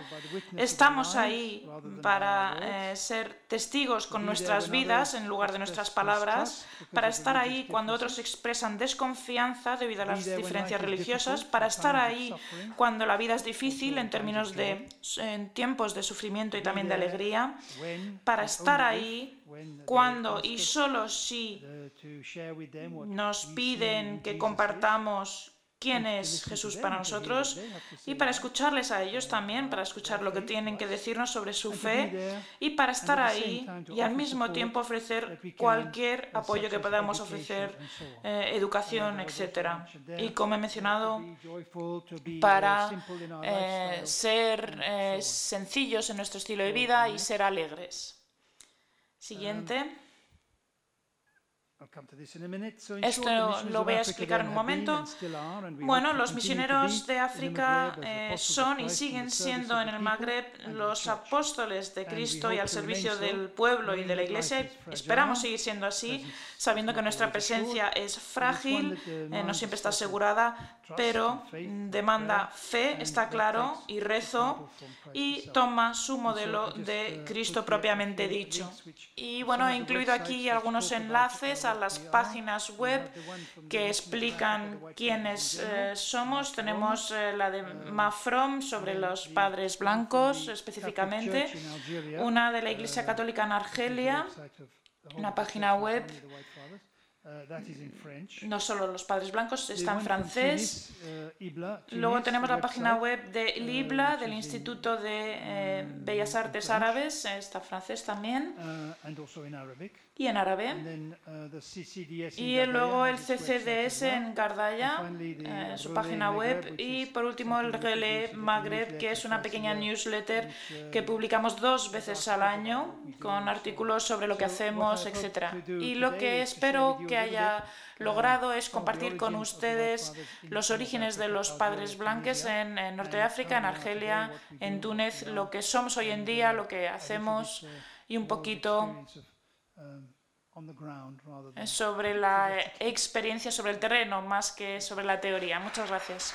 [SPEAKER 8] Estamos ahí para eh, ser testigos con nuestras vidas en lugar de nuestras palabras, para estar ahí cuando otros expresan desconfianza debido a las diferencias religiosas, para estar ahí cuando la vida es difícil en términos de en tiempos de sufrimiento y también de alegría, para estar ahí cuando y solo si nos piden que compartamos quién es Jesús para nosotros y para escucharles a ellos también, para escuchar lo que tienen que decirnos sobre su fe y para estar ahí y al mismo tiempo ofrecer cualquier apoyo que podamos ofrecer, eh, educación, etc. Y como he mencionado, para eh, ser eh, sencillos en nuestro estilo de vida y ser alegres. Siguiente. Esto lo voy a explicar en un momento. Bueno, los misioneros de África eh, son y siguen siendo en el Magreb los apóstoles de Cristo y al servicio del pueblo y de la Iglesia. Esperamos seguir siendo así, sabiendo que nuestra presencia es frágil, eh, no siempre está asegurada, pero demanda fe, está claro, y rezo, y toma su modelo de Cristo propiamente dicho. Y bueno, he incluido aquí algunos enlaces a las páginas web que explican quiénes eh, somos. Tenemos eh, la de Mafrom sobre los padres blancos específicamente, una de la Iglesia Católica en Argelia, una página web
[SPEAKER 7] Uh,
[SPEAKER 8] no solo los padres blancos, está en francés. Uh, Luego tenemos la página web de uh, Libla, del Instituto de eh, Bellas Artes Árabes, está francés también, y en árabe. Y luego el CCDS en Gardaya, eh, su página web. Y por último el Relais Maghreb, que es una pequeña newsletter que publicamos dos veces al año con artículos sobre lo que hacemos, etc. Y lo que espero que haya logrado es compartir con ustedes los orígenes de los padres blancos en, Norte de África, en Argelia, en Túnez, lo que somos hoy en día, lo que hacemos y un poquito sobre la experiencia sobre el terreno más que sobre la teoría. Muchas gracias.